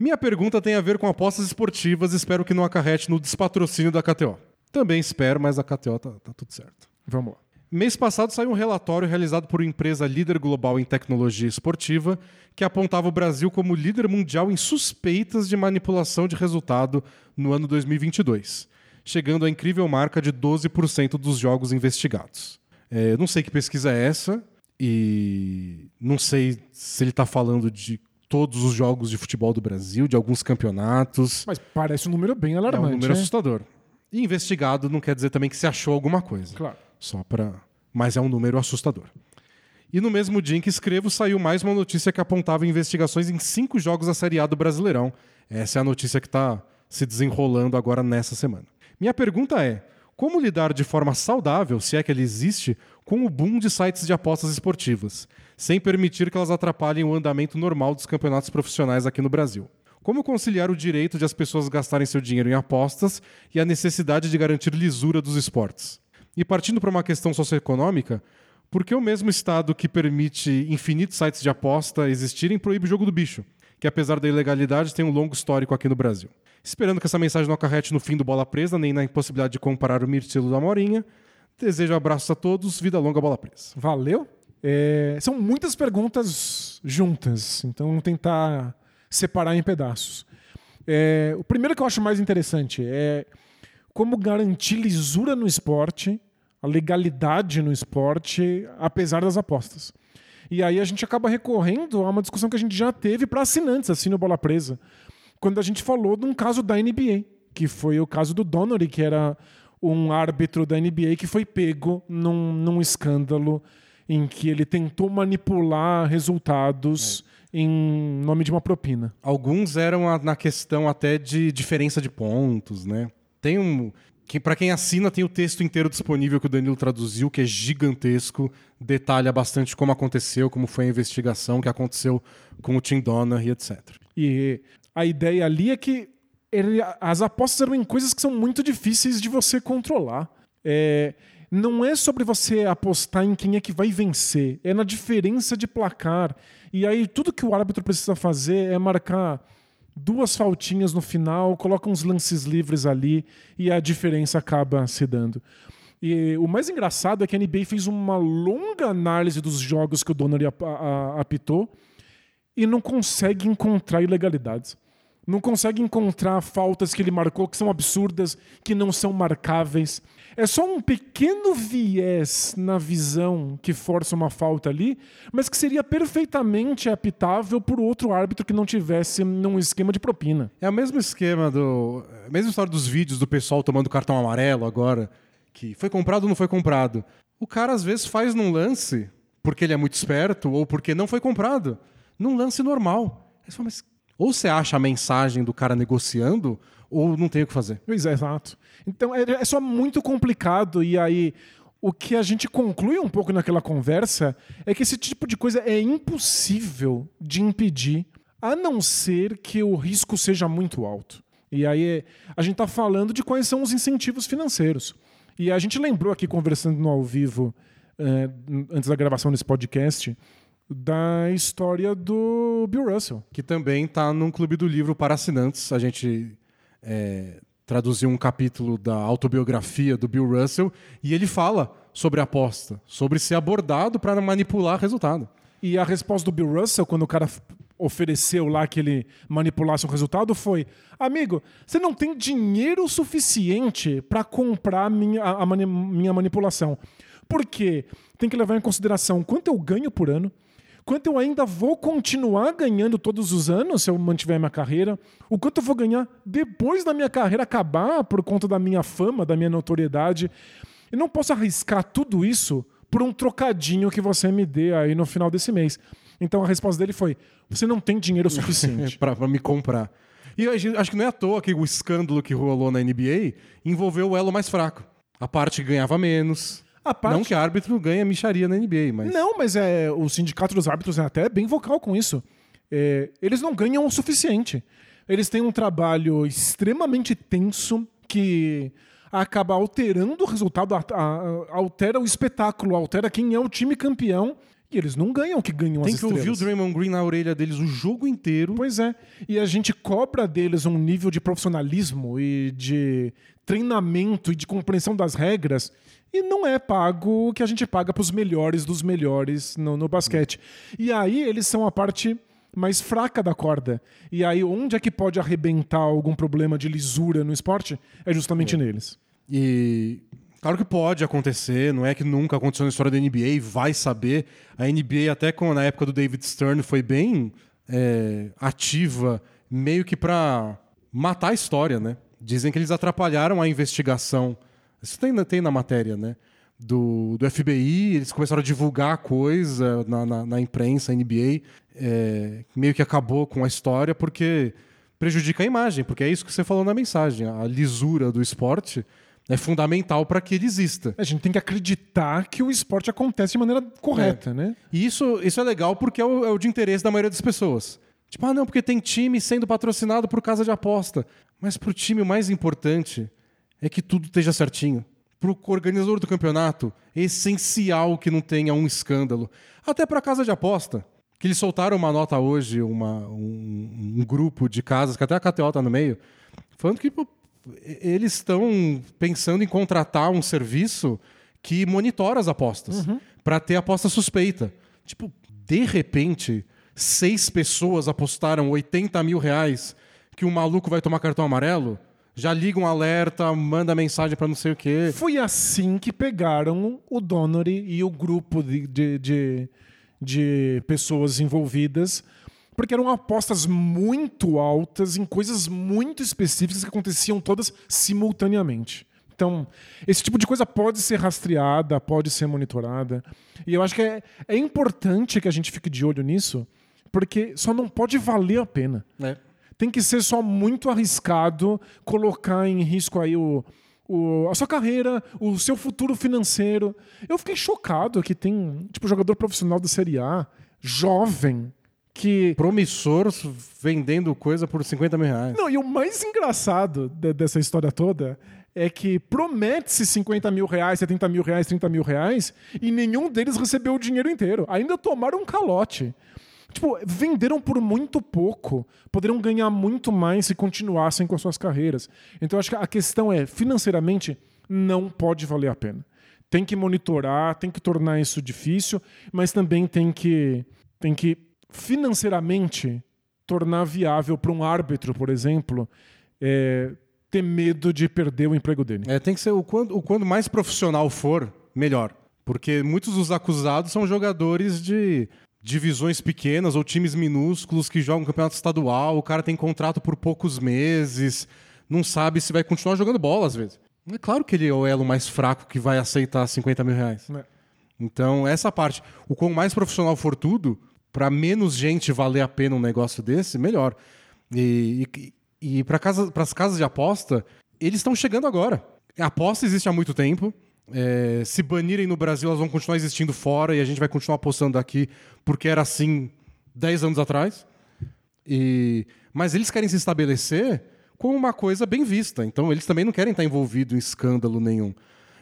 Minha pergunta tem a ver com apostas esportivas. Espero que não acarrete no despatrocínio da KTO. Também espero, mas a KTO tá, tá tudo certo. Vamos lá. Mês passado saiu um relatório realizado por uma empresa líder global em tecnologia esportiva que apontava o Brasil como líder mundial em suspeitas de manipulação de resultado no ano 2022, chegando à incrível marca de 12% dos jogos investigados. É, eu não sei que pesquisa é essa e não sei se ele está falando de todos os jogos de futebol do Brasil, de alguns campeonatos. Mas parece um número bem É alarmante. um número né? assustador. E investigado não quer dizer também que se achou alguma coisa. Claro. Só para. Mas é um número assustador. E no mesmo dia em que escrevo, saiu mais uma notícia que apontava investigações em cinco jogos da Série A do Brasileirão. Essa é a notícia que está se desenrolando agora nessa semana. Minha pergunta é: como lidar de forma saudável, se é que ele existe, com o boom de sites de apostas esportivas, sem permitir que elas atrapalhem o andamento normal dos campeonatos profissionais aqui no Brasil? Como conciliar o direito de as pessoas gastarem seu dinheiro em apostas e a necessidade de garantir lisura dos esportes? E partindo para uma questão socioeconômica, por que o mesmo Estado que permite infinitos sites de aposta existirem proíbe o jogo do bicho, que apesar da ilegalidade tem um longo histórico aqui no Brasil? Esperando que essa mensagem não acarrete no fim do Bola Presa, nem na impossibilidade de comparar o Mirtilo da Morinha, desejo abraços a todos, vida longa Bola Presa. Valeu? É, são muitas perguntas juntas, então vamos tentar separar em pedaços. É, o primeiro que eu acho mais interessante é como garantir lisura no esporte, a legalidade no esporte, apesar das apostas. E aí a gente acaba recorrendo a uma discussão que a gente já teve para assinantes, assim, no Bola Presa, quando a gente falou de um caso da NBA, que foi o caso do Donnery, que era um árbitro da NBA que foi pego num, num escândalo em que ele tentou manipular resultados em nome de uma propina. Alguns eram a- na questão até de diferença de pontos, né? Tem um. Para quem assina, tem o texto inteiro disponível que o Danilo traduziu, que é gigantesco, detalha bastante como aconteceu, como foi a investigação, o que aconteceu com o Tim Donner e etc. E a ideia ali é que ele- as apostas eram em coisas que são muito difíceis de você controlar. É, não é sobre você apostar em quem é que vai vencer, é na diferença de placar. E aí tudo que o árbitro precisa fazer é marcar duas faltinhas no final, coloca uns lances livres ali e a diferença acaba se dando. E o mais engraçado é que a NBA fez uma longa análise dos jogos que o a- apitou e não consegue encontrar ilegalidades. Não consegue encontrar faltas que ele marcou que são absurdas, que não são marcáveis. É só um pequeno viés na visão que força uma falta ali, mas que seria perfeitamente apitável por outro árbitro que não tivesse num esquema de propina. É o mesmo esquema do. A mesma história dos vídeos do pessoal tomando cartão amarelo agora, que foi comprado ou não foi comprado. O cara às vezes faz num lance, porque ele é muito esperto, ou porque não foi comprado, num lance normal. Aí você fala, mas ou você acha a mensagem do cara negociando, ou não tem o que fazer. Pois é, exato. Então é, é só muito complicado e aí o que a gente conclui um pouco naquela conversa é que esse tipo de coisa é impossível de impedir, a não ser que o risco seja muito alto. E aí a gente está falando de quais são os incentivos financeiros. E a gente lembrou aqui conversando no ao vivo eh, antes da gravação desse podcast da história do Bill Russell. que também está num clube do livro para assinantes. A gente é, traduziu um capítulo da autobiografia do Bill Russell e ele fala sobre aposta, sobre ser abordado para manipular resultado. E a resposta do Bill Russell, quando o cara ofereceu lá que ele manipulasse o resultado, foi: Amigo, você não tem dinheiro suficiente para comprar minha, a, a mani- minha manipulação. Por quê? Tem que levar em consideração quanto eu ganho por ano, quanto eu ainda vou continuar ganhando todos os anos se eu mantiver minha carreira, o quanto eu vou ganhar depois da minha carreira acabar por conta da minha fama, da minha notoriedade. Eu não posso arriscar tudo isso por um trocadinho que você me dê aí no final desse mês. Então a resposta dele foi: você não tem dinheiro suficiente. pra me comprar. E acho que não é à toa que o escândalo que rolou na NBA envolveu o elo mais fraco. A parte ganhava menos. Parte- Não que árbitro ganha micharia na NBA, mas. Não, mas é, o sindicato dos árbitros é até bem vocal com isso. É, eles não ganham o suficiente. Eles têm um trabalho extremamente tenso que acaba alterando o resultado, a- a- altera o espetáculo, altera quem é o time campeão. E eles não ganham o que ganham Tem as que ouvir o. Draymond Green na orelha deles o jogo inteiro. Pois é. E a gente cobra deles um nível de profissionalismo e de treinamento e de compreensão das regras. E não é pago o que a gente paga para os melhores dos melhores no, no basquete. E aí eles são a parte mais fraca da corda. E aí onde é que pode arrebentar algum problema de lisura no esporte? É justamente neles. E claro que pode acontecer, não é que nunca aconteceu na história da NBA, vai saber. A NBA, até com, na época do David Stern, foi bem é, ativa, meio que pra matar a história, né? Dizem que eles atrapalharam a investigação. Isso tem, na- tem na matéria, né? Do, do FBI, eles começaram a divulgar coisa na, na, na imprensa, NBA, é, meio que acabou com a história porque prejudica a imagem, porque é isso que você falou na mensagem. A lisura do esporte é fundamental para que ele exista. A gente tem que acreditar que o esporte acontece de maneira correta, né? E isso, isso é legal porque é o, é o de interesse da maioria das pessoas. Tipo, ah, não, porque tem time sendo patrocinado por casa de aposta. Mas pro time o mais importante é que tudo esteja certinho. Pro organizador do campeonato, é essencial que não tenha um escândalo. Até pra casa de aposta. Que eles soltaram uma nota hoje, uma, um, um grupo de casas, que até a KTO tá no meio, falando que pô, eles estão pensando em contratar um serviço que monitora as apostas pra ter aposta suspeita. Tipo, de repente, seis pessoas apostaram 80 mil reais que o maluco vai tomar cartão amarelo, já liga um alerta, manda mensagem pra não sei o quê. Foi assim que pegaram o Donnery e o grupo de, de, de, de pessoas envolvidas, porque eram apostas muito altas em coisas muito específicas que aconteciam todas simultaneamente. Então, esse tipo de coisa pode ser rastreada, pode ser monitorada. E eu acho que é, é importante que a gente fique de olho nisso, porque só não pode valer a pena tem que ser só muito arriscado colocar em risco aí o, o- a sua carreira, o seu futuro financeiro. Eu fiquei chocado que tem, tipo, jogador profissional da Série A, jovem, que. Promissor vendendo coisa por 50 mil reais. Não, e o mais engraçado de- dessa história toda é que promete-se 50 mil reais, 70 mil reais, 30 mil reais, e nenhum deles recebeu o dinheiro inteiro. Ainda tomaram um calote. Tipo, venderam por muito pouco. Poderiam ganhar muito mais se continuassem com as suas carreiras. Então, acho que a questão é, financeiramente, não pode valer a pena. Tem que monitorar, tem que tornar isso difícil, mas também tem que, tem que financeiramente tornar viável para um árbitro, por exemplo, é, ter medo de perder o emprego dele. É, tem que ser o quanto, o quanto mais profissional for, melhor. Porque muitos dos acusados são jogadores de divisões pequenas ou times minúsculos que jogam campeonato estadual. O cara tem contrato por poucos meses, não sabe se vai continuar jogando bola às vezes. É claro que ele é o elo mais fraco que vai aceitar 50 mil reais. É. Então, essa parte. O quão mais profissional for tudo, para menos gente valer a pena um negócio desse, melhor. E, e, e para casa, as casas de aposta, eles estão chegando agora. A aposta existe há muito tempo. É, se banirem no Brasil, elas vão continuar existindo fora e a gente vai continuar apostando aqui porque era assim 10 anos atrás. E, mas eles querem se estabelecer como uma coisa bem vista. Então, eles também não querem estar envolvidos em escândalo nenhum.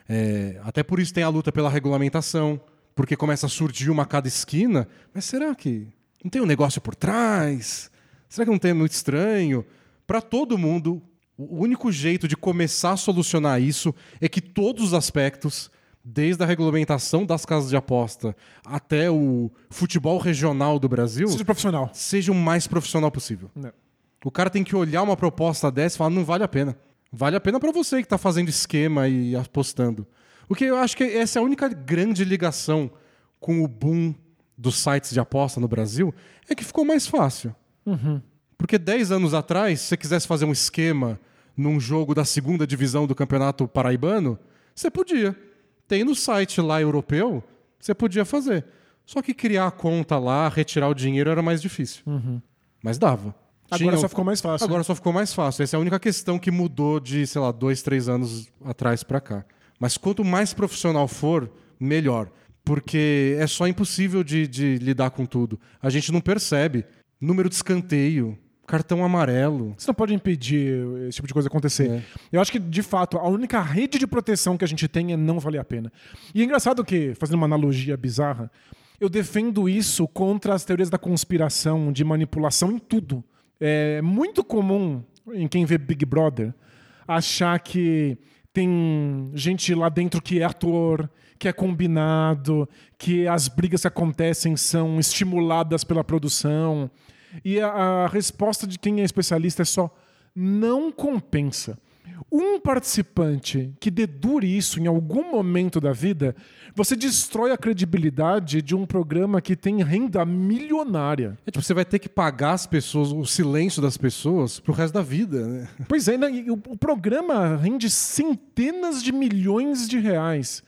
É, até por isso tem a luta pela regulamentação, porque começa a surgir uma a cada esquina. Mas será que não tem um negócio por trás? Será que não tem muito estranho? Para todo mundo, o único jeito de começar a solucionar isso é que todos os aspectos, desde a regulamentação das casas de aposta até o futebol regional do Brasil, Seja profissional. seja o mais profissional possível. Não. O cara tem que olhar uma proposta dessa e falar, não vale a pena. Vale a pena para você que está fazendo esquema e apostando. O que eu acho que essa é a única grande ligação com o boom dos sites de aposta no Brasil é que ficou mais fácil. Porque 10 anos atrás, se você quisesse fazer um esquema num jogo da segunda divisão do Campeonato Paraibano, você podia. Tem no site lá europeu, você podia fazer. Só que criar a conta lá, retirar o dinheiro era mais difícil. Mas dava. Agora Tinha- só ficou mais fácil. Agora só ficou mais fácil. Essa é a única questão que mudou de, sei lá, dois, três anos atrás pra cá. Mas quanto mais profissional for, melhor. Porque é só impossível de, de lidar com tudo. A gente não percebe. Número de escanteio, cartão amarelo. Você não pode impedir esse tipo de coisa acontecer. É. Eu acho que, de fato, a única rede de proteção que a gente tem é não valer a pena. E é engraçado que, fazendo uma analogia bizarra, eu defendo isso contra as teorias da conspiração, de manipulação em tudo. É muito comum em quem vê Big Brother achar que tem gente lá dentro que é ator, que é combinado, que as brigas que acontecem são estimuladas pela produção. E a, a resposta de quem é especialista é só não compensa. Um participante que dedure isso em algum momento da vida, você destrói a credibilidade de um programa que tem renda milionária. É, tipo, você vai ter que pagar as pessoas, o silêncio das pessoas pro resto da vida, né? Pois é, né, o programa rende centenas de milhões de reais.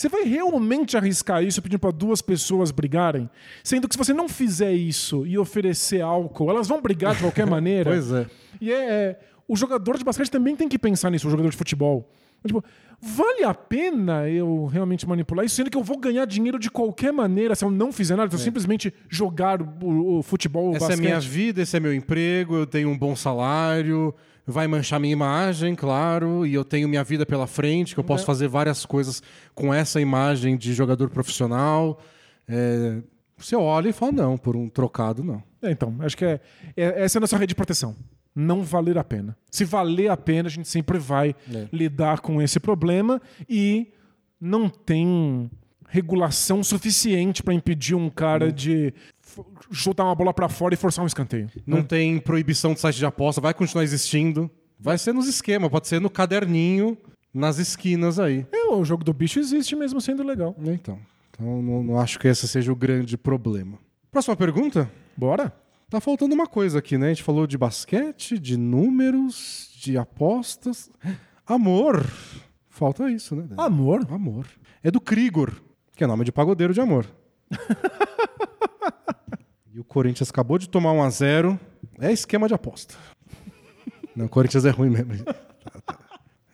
Você vai realmente arriscar isso pedindo para duas pessoas brigarem? Sendo que se você não fizer isso e oferecer álcool, elas vão brigar de qualquer maneira. Pois é. E é, é, o jogador de basquete também tem que pensar nisso, o jogador de futebol. Tipo, vale a pena eu realmente manipular isso, sendo que eu vou ganhar dinheiro de qualquer maneira se eu não fizer nada, se eu simplesmente jogar o, o futebol, o É. Essa basquete. é minha vida, esse é meu emprego, eu tenho um bom salário, vai manchar minha imagem, claro, e eu tenho minha vida pela frente, que eu posso fazer várias coisas com essa imagem de jogador profissional. É, você olha e fala, não, por um trocado, não. É, então, acho que é, é- essa é a nossa rede de proteção. Não valer a pena. Se valer a pena, a gente sempre vai É. lidar com esse problema e não tem regulação suficiente para impedir um cara de f- chutar uma bola para fora e forçar um escanteio. Não tem proibição de site de aposta, vai continuar existindo. Vai ser nos esquemas, pode ser no caderninho, nas esquinas aí. É, o jogo do bicho existe mesmo sendo legal. Então, então não, não acho que esse seja o grande problema. Próxima pergunta? Bora? Tá faltando uma coisa aqui, né? A gente falou de basquete, de números, de apostas. Amor. Falta isso, né? Dani? Amor. Amor. É do Krigor, que é nome de pagodeiro de amor. e o Corinthians acabou de tomar 1 a 0 É esquema de aposta. Não, o Corinthians é ruim mesmo.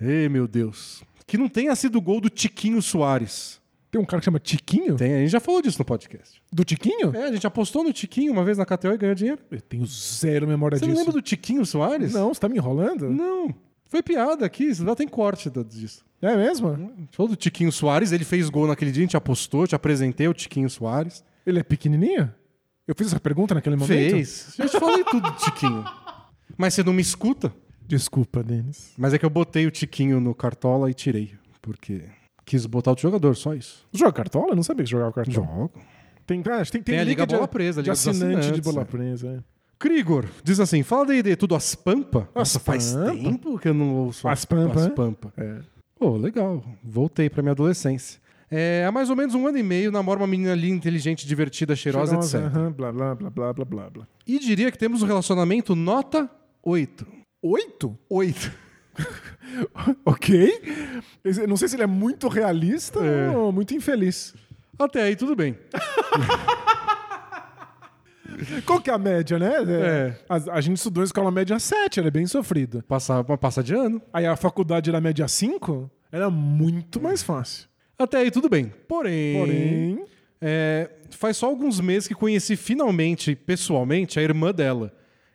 Ei, meu Deus. Que não tenha sido o gol do Tiquinho Soares. Tem um cara que chama Tiquinho? Tem, a gente já falou disso no podcast. Do Tiquinho? É, a gente apostou no Tiquinho uma vez na KTO e ganhou dinheiro. Eu tenho zero memória Você disso. não lembra do Tiquinho Soares? Não, você tá me enrolando? Não. Foi piada aqui, lá tem corte disso. É mesmo? Gente falou do Tiquinho Soares, ele fez gol naquele dia, a gente apostou, te apresentei o Tiquinho Soares. Ele é pequenininho? Eu fiz essa pergunta naquele momento? Fez. Já te falei tudo do Tiquinho. Mas você não me escuta? Desculpa, Denis. Mas é que eu botei o Tiquinho no cartola e tirei. Porque quis botar outro jogador, só isso. Joga cartola? Eu não sabia que jogava cartola. Jogo. Tem, ah, tem, tem, Tem a Liga de, Bola Presa, a de Liga dos assinante de bola é. presa. É. Krigor diz assim: fala D&D, tudo as pampa? Nossa, faz Pampa? tempo que eu não ouço As Pampa, As é? pampa. É. Pô, legal. Voltei pra minha adolescência. É, há mais ou menos um ano e meio, namora uma menina linda, inteligente, divertida, cheirosa, Cheirosa, etc. aham, blá, blá, blá, blá, blá, blá, blá. E diria que temos um relacionamento nota 8. Oito? 8. Ok. Não sei se ele é muito realista É. ou muito infeliz. Até aí tudo bem. Qual que é a média, né? É. A, a gente estudou em escola média 7, ela é bem sofrida. Passa, passa de ano. Aí a faculdade era média 5, era muito mais fácil. Até aí tudo bem. Porém, Porém, é, faz só alguns meses que conheci finalmente, pessoalmente, a irmã dela,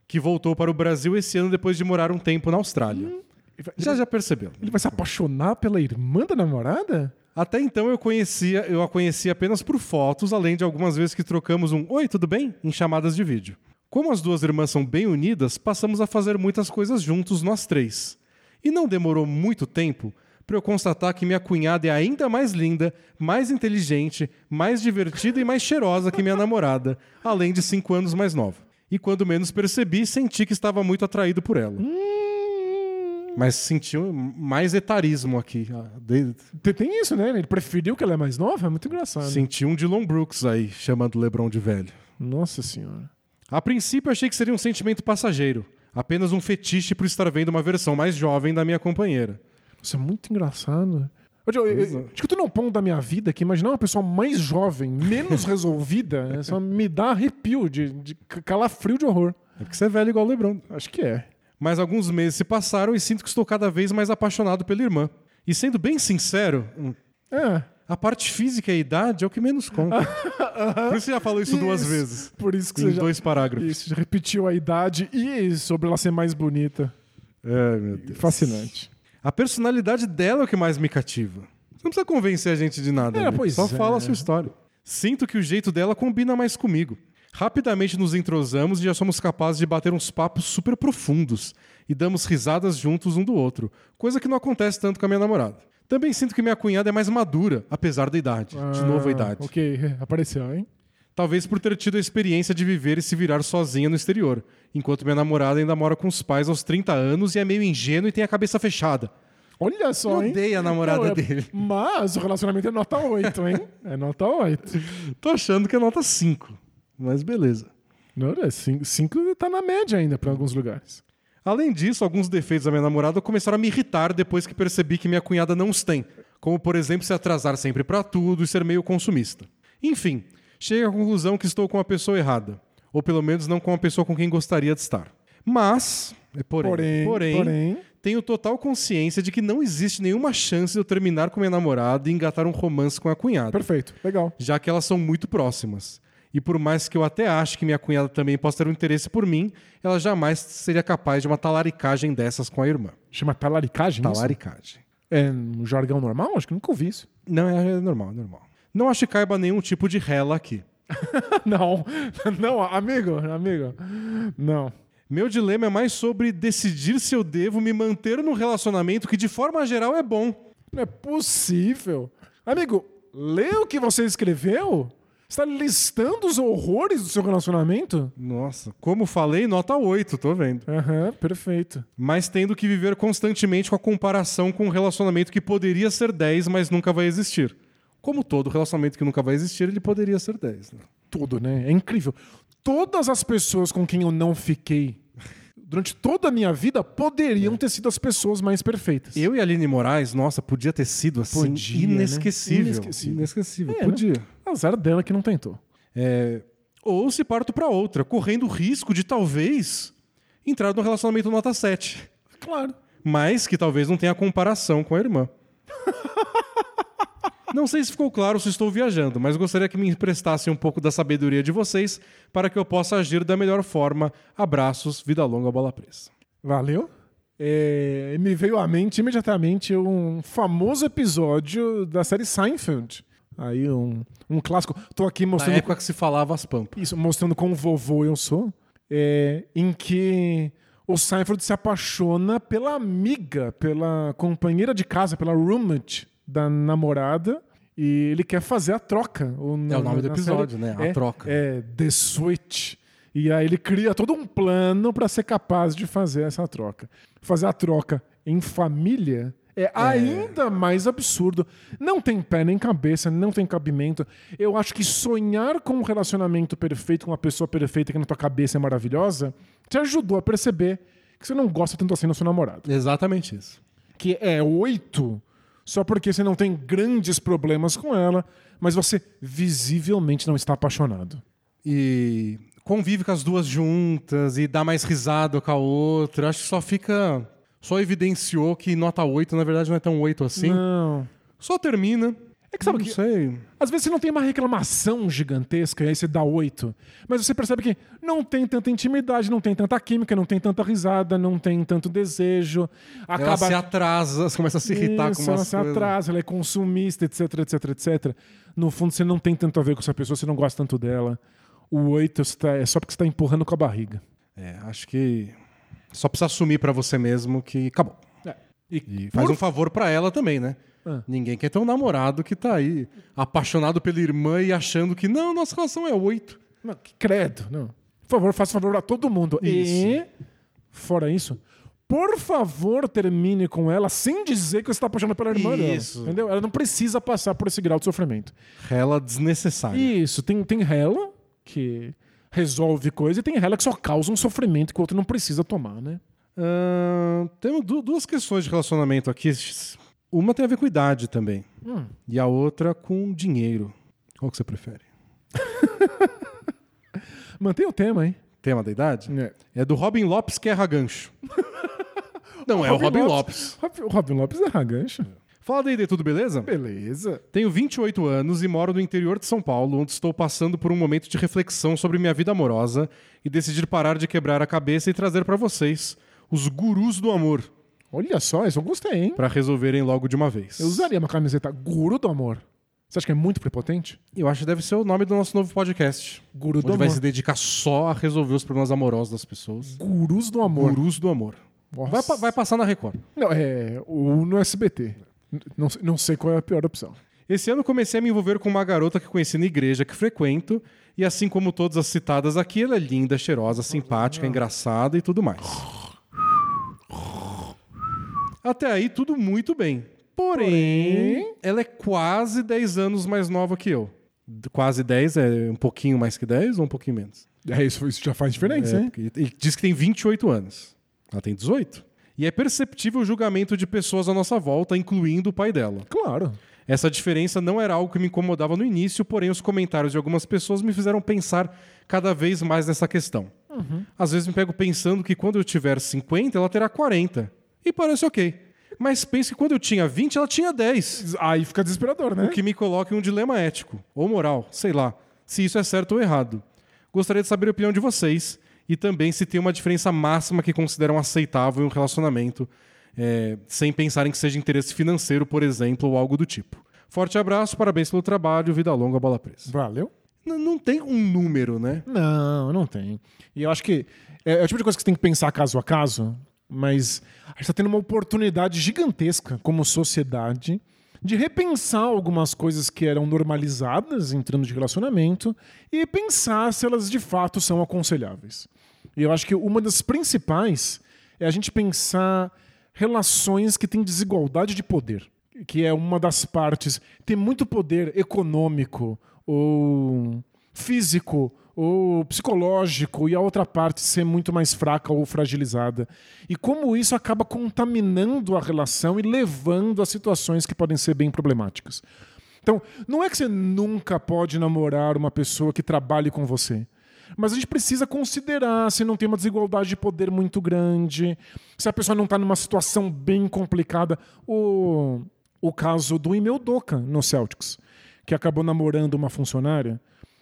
que voltou para o Brasil esse ano depois de morar um tempo na Austrália. ele vai- Já já percebeu. ele vai se apaixonar pela irmã da namorada? Até então eu conhecia, eu a conhecia apenas por fotos, além de algumas vezes que trocamos um Oi, tudo bem? em chamadas de vídeo. Como as duas irmãs são bem unidas, passamos a fazer muitas coisas juntos nós três. E não demorou muito tempo para eu constatar que minha cunhada é ainda mais linda, mais inteligente, mais divertida e mais cheirosa que minha namorada, além de cinco anos mais nova. E quando menos percebi, senti que estava muito atraído por ela. Mas sentiu mais etarismo aqui. Ah, Tem- isso, né? Ele preferiu que ela é mais nova? É muito engraçado. Senti um Dylan Brooks aí, chamando LeBron de velho. Nossa senhora. A princípio, achei que seria um sentimento passageiro. Apenas um fetiche por estar vendo uma versão mais jovem da minha companheira. Isso é muito engraçado. Eu- eu- Acho que eu tô num ponto da minha vida que imaginar uma pessoa mais jovem, menos resolvida, é só me dá arrepio de, de calafrio de horror. É porque você é velho igual o LeBron. Acho que é. Mas alguns meses se passaram e sinto que estou cada vez mais apaixonado pela irmã. E sendo bem sincero, É. a parte física e a idade é o que menos conta. Por isso você já falou isso, duas Isso. vezes. Por isso que Em você já, dois parágrafos. isso, já repetiu a idade e sobre ela ser mais bonita. É, meu Deus. Fascinante. A personalidade dela é o que mais me cativa. Você não precisa convencer a gente de nada. É, né? Só é. fala a sua história. Sinto que o jeito dela combina mais comigo. Rapidamente nos entrosamos e já somos capazes de bater uns papos super profundos e damos risadas juntos um do outro, coisa que não acontece tanto com a minha namorada. Também sinto que minha cunhada é mais madura, apesar da idade. De novo a Ah, idade. Ok, apareceu, hein? Talvez por ter tido a experiência de viver e se virar sozinha no exterior, enquanto minha namorada ainda mora com os pais aos 30 anos e é meio ingênua e tem a cabeça fechada. Olha só, Eu hein? odeio a namorada Não, é- dele. Mas o relacionamento é nota 8, hein? É nota 8. Tô achando que é nota 5, mas beleza. Não, 5 tá na média ainda pra alguns lugares. Além disso, alguns defeitos da minha namorada começaram a me irritar depois que percebi que minha cunhada não os tem, como por exemplo se atrasar sempre pra tudo e ser meio consumista. Enfim, cheguei à conclusão que estou com a pessoa errada, ou pelo menos não com a pessoa com quem gostaria de estar. Mas, é porém, Porém, porém, tenho total consciência de que não existe nenhuma chance de eu terminar com minha namorada e engatar um romance com a cunhada, perfeito, legal. já que elas são muito próximas. E por mais que eu até ache que minha cunhada também possa ter um interesse por mim, ela jamais seria capaz de uma talaricagem dessas com a irmã. Chama talaricagem? isso? Talaricagem. É um jargão normal? Acho que nunca ouvi isso. Não, é, é normal, é normal. Não acho que caiba nenhum tipo de rela aqui. não, não, amigo, amigo. Não. Meu dilema é mais sobre decidir se eu devo me manter num relacionamento que, de forma geral, é bom. Não é possível. Amigo, lê o que você escreveu? Você tá listando os horrores do seu relacionamento? Nossa, como falei, nota 8, tô vendo. Aham, perfeito. Mas tendo que viver constantemente com a comparação com um relacionamento que poderia ser 10, mas nunca vai existir. Como todo relacionamento que nunca vai existir, ele poderia ser 10. Né? Tudo, né? É incrível. Todas as pessoas com quem eu não fiquei durante toda a minha vida poderiam ter sido as pessoas mais perfeitas. Eu e a Aline Moraes, nossa, podia ter sido assim Podia, né? inesquecível. Inesquecível. Inesquecível, É, podia. Azar dela que não tentou. É, Ou se parto pra outra, correndo o risco de talvez entrar num relacionamento nota 7. Claro. Mas que talvez não tenha comparação com a irmã. Não sei se ficou claro se estou viajando, mas gostaria que me emprestassem um pouco da sabedoria de vocês para que eu possa agir da melhor forma. Abraços, vida longa, bola presa. Valeu. É, me veio à mente imediatamente um famoso episódio da série Seinfeld. Aí um, um clássico. Tô aqui Na mostrando época que se falava as pampas. isso, mostrando como vovô eu sou, é, em que o Seinfeld se apaixona pela amiga, pela companheira de casa, pela roommate da namorada, e ele quer fazer a troca. O, É o nome do na episódio, série né? A é- troca. É The Switch. E aí ele cria todo um plano para ser capaz de fazer essa troca. Fazer a troca em família é ainda mais absurdo. Não tem pé nem cabeça, não tem cabimento. Eu acho que sonhar com um relacionamento perfeito, com uma pessoa perfeita que na tua cabeça é maravilhosa, te ajudou a perceber que você não gosta tanto assim do seu namorado. Exatamente isso. Que é oito só porque você não tem grandes problemas com ela, mas você visivelmente não está apaixonado. E convive com as duas juntas e dá mais risada com a outra. Acho que só fica. Só evidenciou que nota 8, na verdade, não é tão 8 assim. Não. Só termina. É que sabe não que- sei. Às vezes você não tem uma reclamação gigantesca e aí você dá oito. Mas você percebe que não tem tanta intimidade, não tem tanta química, não tem tanta risada, não tem tanto desejo. Ela Acaba. se atrasa, você começa a se irritar Isso, com ela umas se coisas. atrasa, ela é consumista, etc, etc, etc. No fundo, você não tem tanto a ver com essa pessoa, você não gosta tanto dela. O oito você tá- é só porque você está empurrando com a barriga. É, acho que só precisa assumir pra você mesmo que acabou. E, E faz um favor pra ela também, né? Ah. Ninguém quer ter um namorado que tá aí apaixonado pela irmã e achando que não, nossa relação é 8. Não, que credo, não. Por favor, faça favor a todo mundo. E, fora isso, por favor, termine com ela sem dizer que você tá apaixonado pela irmã Isso. dela. Entendeu? Ela não precisa passar por esse grau de sofrimento. Rela desnecessária. Isso, tem, tem rela que resolve coisa e tem rela que só causa um sofrimento que o outro não precisa tomar, né? Ahn, temos du- duas questões de relacionamento aqui. Uma tem a ver com idade também. Hum. E a outra com dinheiro. Qual que você prefere? Mantém o tema, hein? Tema da idade? É. É do Robin Lopes que erra gancho. Não, é o Robin Lopes. Rob- O Robin Lopes é ragancho. Fala daí, tudo beleza? Beleza. Tenho 28 anos e moro no interior de São Paulo, onde estou passando por um momento de reflexão sobre minha vida amorosa e decidir parar de quebrar a cabeça e trazer pra vocês os gurus do amor Olha só, isso eu gostei, hein? pra resolverem logo de uma vez. Eu usaria uma camiseta Guru do Amor. Você acha que é muito prepotente? Eu acho que deve ser o nome do nosso novo podcast. Guru Onde do vai Amor. se dedicar só a resolver os problemas amorosos das pessoas. Gurus do Amor. Gurus do amor. Nossa. Vai, pa- vai passar na Record. Não, é o no SBT. Não, sei- não sei qual é a pior opção. Esse ano comecei a me envolver com uma garota que conheci na igreja que frequento, e assim como todas as citadas aqui, ela é linda, cheirosa, simpática, engraçada e tudo mais. Até aí, tudo muito bem. Porém, ela é quase 10 anos mais nova que eu. Quase 10 é um pouquinho mais que 10 ou um pouquinho menos? É, isso, isso já faz diferença, É, hein? ele diz que tem 28 anos. Ela tem 18. E é perceptível o julgamento de pessoas à nossa volta, incluindo o pai dela. Claro. Essa diferença não era algo que me incomodava no início, porém os comentários de algumas pessoas me fizeram pensar cada vez mais nessa questão. Às vezes me pego pensando que quando eu tiver 50, ela terá 40. E parece ok. Mas penso que quando eu tinha 20, ela tinha 10. Aí fica desesperador, né? O que me coloca em um dilema ético, ou moral, sei lá, se isso é certo ou errado. Gostaria de saber a opinião de vocês e também se tem uma diferença máxima que consideram aceitável em um relacionamento, é, sem pensarem que seja interesse financeiro, por exemplo, ou algo do tipo. Forte abraço, parabéns pelo trabalho, vida longa, bola presa. Valeu. N- não tem um número, né? Não, não tem. E eu acho que é, é o tipo de coisa que você tem que pensar caso a caso, mas a gente está tendo uma oportunidade gigantesca como sociedade de repensar algumas coisas que eram normalizadas em termos de relacionamento e pensar se elas de fato são aconselháveis. E eu acho que uma das principais é a gente pensar relações que têm desigualdade de poder, que é uma das partes ter muito poder econômico ou físico ou psicológico e a outra parte ser muito mais fraca ou fragilizada. E como isso acaba contaminando a relação e levando a situações que podem ser bem problemáticas. Então, não é que você nunca pode namorar uma pessoa que trabalhe com você. Mas a gente precisa considerar se não tem uma desigualdade de poder muito grande, se a pessoa não está numa situação bem complicada. O, o caso do Emil Doca no Celtics, que acabou namorando uma funcionária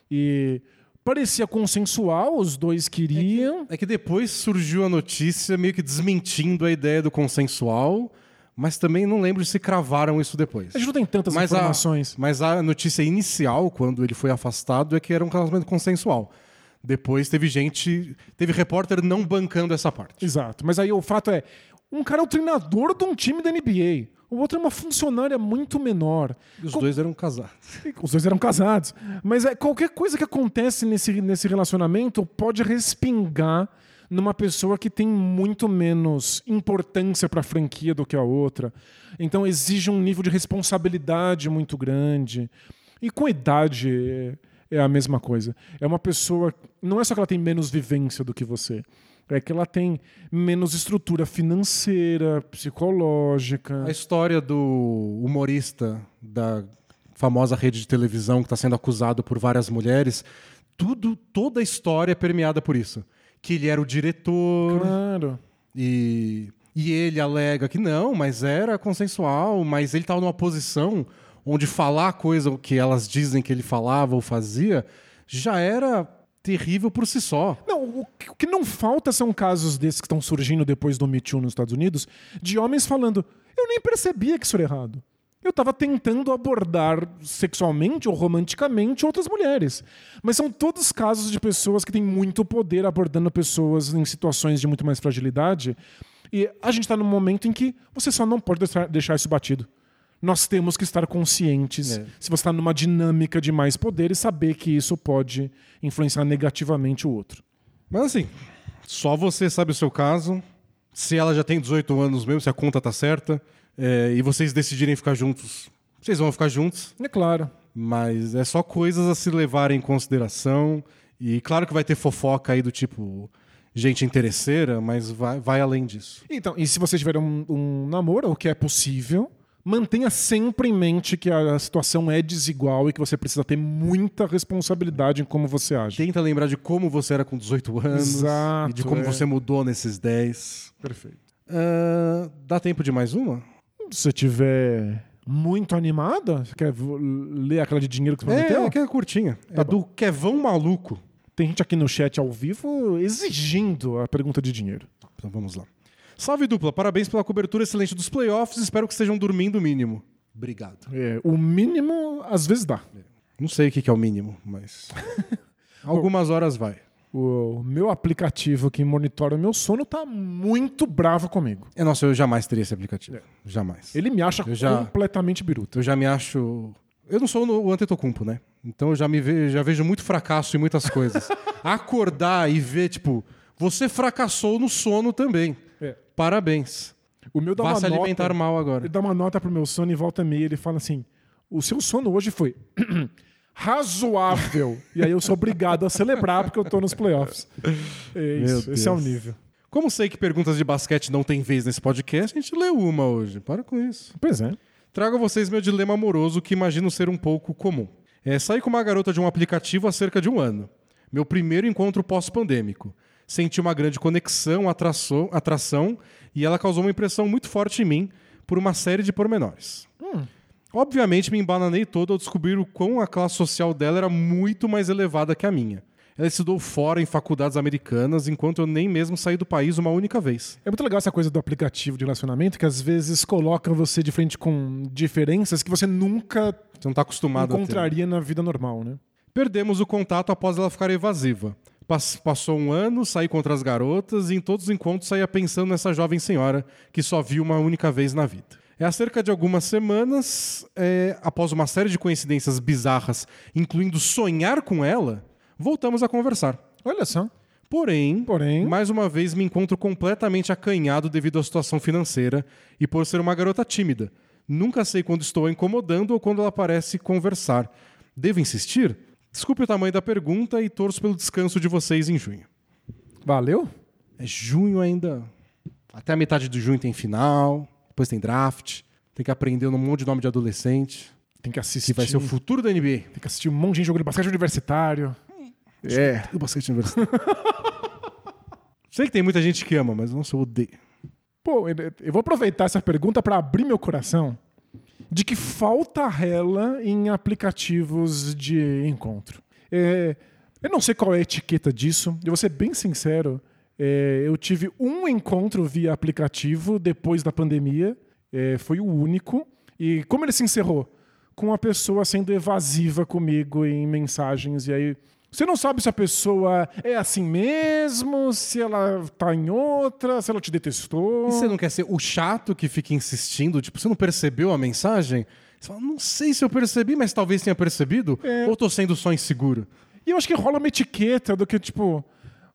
e parecia consensual, os dois queriam. É que depois surgiu a notícia meio que desmentindo a ideia do consensual, mas também não lembro se cravaram isso depois. A gente não tem tantas Mas a, informações. mas a notícia inicial, quando ele foi afastado, é que era um casamento consensual. Depois teve gente, teve repórter não bancando essa parte. Exato. Mas aí o fato é: um cara é o treinador de um time da NBA. O outro é uma funcionária muito menor. E os dois eram casados. Os dois eram casados. Mas é, qualquer coisa que acontece nesse, nesse relacionamento pode respingar numa pessoa que tem muito menos importância para a franquia do que a outra. Então exige um nível de responsabilidade muito grande. E com idade é, é a mesma coisa. É uma pessoa. Não é só que ela tem menos vivência do que você. É que ela tem menos estrutura financeira, psicológica. A história do humorista da famosa rede de televisão que está sendo acusado por várias mulheres, tudo, toda a história é permeada por isso. Que ele era o diretor Claro. e, e ele alega que não, mas era consensual, mas ele estava numa posição onde falar a coisa que elas dizem que ele falava ou fazia já era terrível por si só. Não, o que- não falta são casos desses que estão surgindo depois do Me Too nos Estados Unidos, de homens falando: eu nem percebia que isso era errado. Eu estava tentando abordar sexualmente ou romanticamente outras mulheres. Mas são todos casos de pessoas que têm muito poder abordando pessoas em situações de muito mais fragilidade. E a gente está num momento em que você só não pode deixar isso batido. Nós temos que estar conscientes É. se você está numa dinâmica de mais poder e saber que isso pode influenciar negativamente o outro. Mas assim, só você sabe o seu caso. se ela já tem 18 anos mesmo, se a conta tá certa, é, e vocês decidirem ficar juntos, vocês vão ficar juntos. É claro. Mas é só coisas a se levarem em consideração. E claro que vai ter fofoca aí do tipo gente interesseira, mas vai, vai além disso. Então, e se você tiver um, um namoro, o que é possível, mantenha sempre em mente que a situação é desigual e que você precisa ter muita responsabilidade em como você age. Tenta lembrar de como você era com 18 anos Exato, e de como é. você mudou nesses 10. Perfeito. Ah, dá tempo de mais uma? Se você tiver muito animada, você quer ler aquela de dinheiro que você prometeu? É, que é curtinha. Tá é do Kevão Maluco. Tem gente aqui no chat ao vivo exigindo a pergunta de dinheiro. Então vamos lá. Salve dupla, parabéns pela cobertura excelente dos playoffs. Espero que estejam dormindo o mínimo. Obrigado. É, o mínimo, às vezes dá. Não sei o que é o mínimo, mas. Algumas horas vai. O meu aplicativo que monitora o meu sono tá muito bravo comigo. É, nossa, eu jamais teria esse aplicativo. Jamais. Ele me acha Eu já- completamente biruta. Eu já me acho. Eu não sou o Antetokounmpo, né? Então eu já me ve- já vejo muito fracasso em muitas coisas. Acordar e ver, tipo, você fracassou no sono também. Parabéns. O meu dá Vá uma se alimentar nota, mal agora. Ele dá uma nota pro meu sono e volta meia ele fala assim: o seu sono hoje foi razoável. e aí eu sou obrigado a celebrar porque eu tô nos playoffs. É isso, esse é o nível. Como sei que perguntas de basquete não tem vez nesse podcast, a gente leu uma hoje. Para com isso. Pois é. Trago a vocês meu dilema amoroso que imagino ser um pouco comum. É, saí com uma garota de um aplicativo há cerca de um ano. Meu primeiro encontro pós-pandêmico. Senti uma grande conexão, atração, atração e ela causou uma impressão muito forte em mim por uma série de pormenores. Obviamente me embananei todo ao descobrir o quão a classe social dela era muito mais elevada que a minha. Ela estudou fora em faculdades americanas, enquanto eu nem mesmo saí do país uma única vez. É muito legal essa coisa do aplicativo de relacionamento que às vezes coloca você de frente com diferenças que você nunca Você não está acostumado encontraria na vida normal, né? Perdemos o contato após ela ficar evasiva. Pas- Passou um ano, saí com outras garotas e em todos os encontros saía pensando nessa jovem senhora que só viu uma única vez na vida. É há cerca de algumas semanas, é, após uma série de coincidências bizarras, incluindo sonhar com ela, voltamos a conversar. Olha só. Porém, Porém- mais uma vez me encontro completamente acanhado devido à situação financeira e por ser uma garota tímida. Nunca sei quando estou a incomodando ou quando ela parece conversar. Devo insistir? Desculpe o tamanho da pergunta e torço pelo descanso de vocês em junho. Valeu? É junho ainda. Até a metade de junho tem final, depois tem draft. Tem que aprender um monte de nome de adolescente. Tem que assistir. Que vai ser o futuro da NBA. Tem que assistir um monte de jogo de basquete universitário. É. O basquete universitário. Sei que tem muita gente que ama, mas nossa, eu odeio. Pô, eu vou aproveitar essa pergunta para abrir meu coração de que falta rela em aplicativos de encontro. É, eu não sei qual é a etiqueta disso, eu vou ser bem sincero. é, eu tive um encontro via aplicativo depois da pandemia, é, foi o único. E como ele se encerrou? Com a pessoa sendo evasiva comigo em mensagens, e aí. Você não sabe se a pessoa é assim mesmo, se ela tá em outra, se ela te detestou. E você não quer ser o chato que fica insistindo? Tipo, você não percebeu a mensagem? Você fala, não sei se eu percebi, mas talvez tenha percebido. É. Ou tô sendo só inseguro? E eu acho que rola uma etiqueta do que, tipo,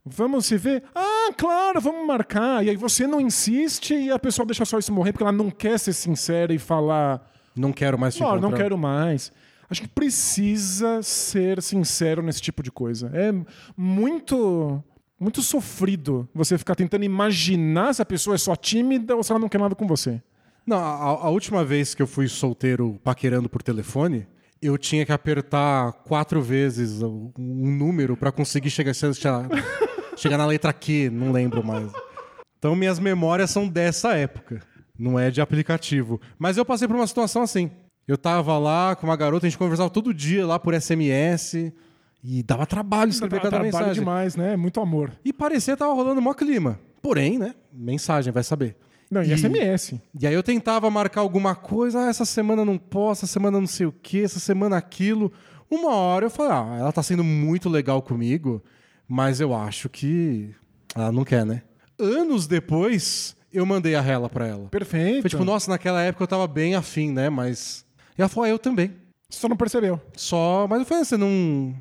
vamos se ver? Ah, claro, vamos marcar. E aí você não insiste e a pessoa deixa só isso morrer porque ela não quer ser sincera e falar, Não quero mais te não, encontrar. não quero mais. Acho que precisa ser sincero nesse tipo de coisa. É muito muito sofrido você ficar tentando imaginar se a pessoa é só tímida ou se ela não quer nada com você. Não, a, a última vez que eu fui solteiro paquerando por telefone, eu tinha que apertar quatro vezes um número pra conseguir chegar, chegar, chegar na letra Q, não lembro mais. Então minhas memórias são dessa época, não é de aplicativo. Mas eu passei por uma situação assim. Eu tava lá com uma garota, a gente conversava todo dia lá por SMS e dava trabalho escrever cada trabalho mensagem. demais, né? Muito amor. E parecia que tava rolando mó clima. Porém, né? Mensagem, vai saber. Não, e, E- SMS. E aí eu tentava marcar alguma coisa, ah, essa semana não posso, essa semana não sei o que, essa semana aquilo. Uma hora eu falei, ah, ela tá sendo muito legal comigo, mas eu acho que ela não quer, né? Anos depois, eu mandei a rela pra ela. Perfeito. Foi tipo, nossa, naquela época eu tava bem afim, né? Mas. E ela falou, ah, eu também. Só não percebeu. Só. Mas eu falei, você não.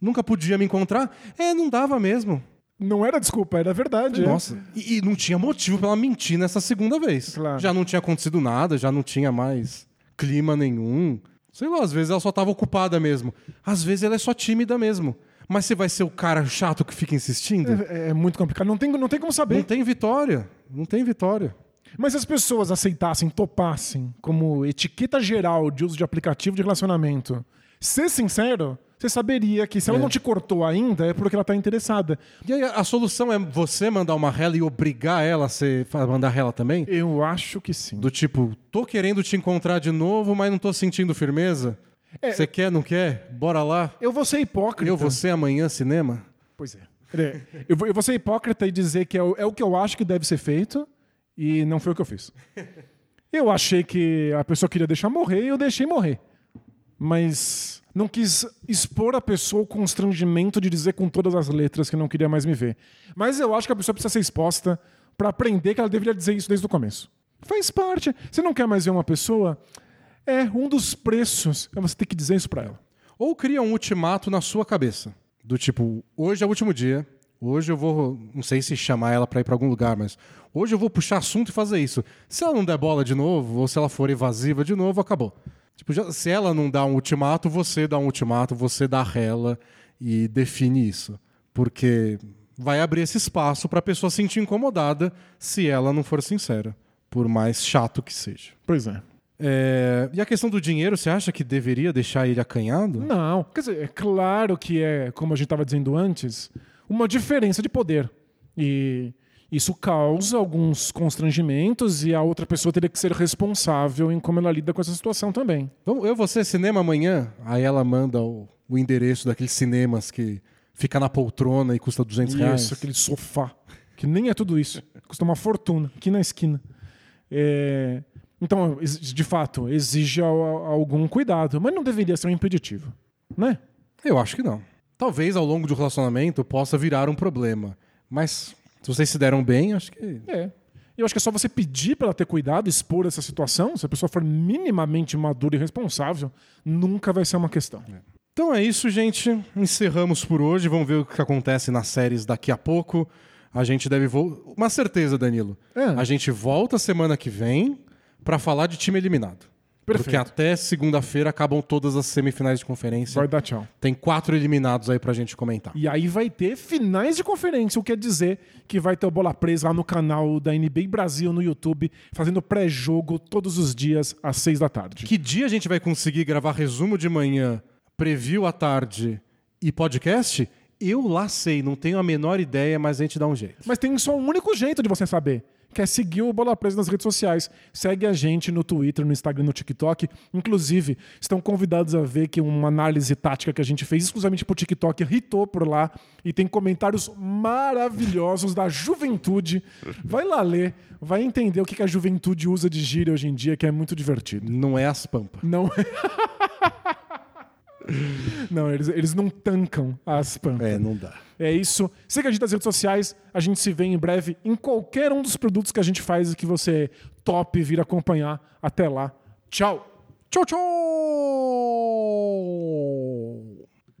Nunca podia me encontrar? É, não dava mesmo. Não era desculpa, era verdade. é. Nossa, e, e não tinha motivo pra ela mentir nessa segunda vez. Claro. Já não tinha acontecido nada, já não tinha mais clima nenhum. Sei lá, às vezes ela só tava ocupada mesmo. Às vezes ela é só tímida mesmo. Mas você vai ser o cara chato que fica insistindo? É, é muito complicado. Não tem, não tem como Não saber. tem vitória. Não tem vitória. Mas se as pessoas aceitassem, topassem como etiqueta geral de uso de aplicativo de relacionamento, ser sincero, você saberia que se ela É. não te cortou ainda, é porque ela tá interessada. E aí a solução é você mandar uma rela e obrigar ela a ser, a mandar rela também? Eu acho que sim. Do tipo, tô querendo te encontrar de novo, mas não tô sentindo firmeza. Você quer, não quer? Bora lá. Eu vou ser hipócrita. Eu, você, amanhã, cinema? Pois é. É, Eu vou, eu vou ser hipócrita e dizer que é o, é o que eu acho que deve ser feito e não foi o que eu fiz. Eu achei que a pessoa queria deixar morrer e eu deixei morrer. Mas não quis expor a pessoa o constrangimento de dizer com todas as letras que não queria mais me ver. Mas eu acho que a pessoa precisa ser exposta para aprender que ela deveria dizer isso desde o começo. Faz parte. Você não quer mais ver uma pessoa? É, um dos preços é você ter que dizer isso para ela. Ou cria um ultimato na sua cabeça. Do tipo, hoje é o último dia. Hoje eu vou, não sei se chamar ela pra ir pra algum lugar, mas hoje eu vou puxar assunto e fazer isso. Se ela não der bola de novo, ou se ela for evasiva de novo, acabou. Tipo, já- se ela não dá um ultimato, você dá um ultimato, você dá rela e define isso. Porque vai abrir esse espaço pra pessoa se sentir incomodada se ela não for sincera, por mais chato que seja. Pois é. É, E a questão do dinheiro, você acha que deveria deixar ele acanhado? Não, quer dizer, é claro que é, como a gente estava dizendo antes, uma diferença de poder. E isso causa alguns constrangimentos e a outra pessoa teria que ser responsável em como ela lida com essa situação também. Vamos, eu vou ser cinema amanhã? Aí ela manda o, o endereço daqueles cinemas que fica na poltrona e custa 200 reais. Isso, aquele sofá, que nem é tudo isso. Custa uma fortuna, aqui na esquina. É, Então, de fato, exige al- algum cuidado, mas não deveria ser um impeditivo, né? Eu acho que não. Talvez ao longo do relacionamento possa virar um problema. Mas se vocês se deram bem, acho que. É. Eu acho que é só você pedir para ela ter cuidado, expor essa situação. Se a pessoa for minimamente madura e responsável, nunca vai ser uma questão. Então é isso, gente. Encerramos por hoje. Vamos ver o que acontece nas séries daqui a pouco. A gente deve. Vo... Uma certeza, Danilo. É. A gente volta semana que vem pra falar de time eliminado. Porque Perfeito. até segunda-feira acabam todas as semifinais de conferência. Vai dar tchau. Tem quatro eliminados aí pra gente comentar. E aí vai ter finais de conferência, o que quer dizer que vai ter o Bola Presa lá no canal da NBA Brasil no YouTube, fazendo pré-jogo todos os dias às seis da tarde. Que dia a gente vai conseguir gravar resumo de manhã, preview à tarde e podcast? Eu lá sei, não tenho a menor ideia, mas a gente dá um jeito. Mas tem só um único jeito de você saber, que é seguir o Bola Presa nas redes sociais. Segue a gente no Twitter, no Instagram, no TikTok. Inclusive, estão convidados a ver que uma análise tática que a gente fez exclusivamente pro TikTok hitou por lá e tem comentários maravilhosos da juventude. Vai lá ler, vai entender o que a juventude usa de gíria hoje em dia, que é muito divertido. Não é as pampas. Não. Não, eles, eles não tancam as pampas. É, não dá. É isso. Siga a gente nas redes sociais. A gente se vê em breve em qualquer um dos produtos que a gente faz e que você top vir acompanhar. Até lá. Tchau. Tchau, tchau.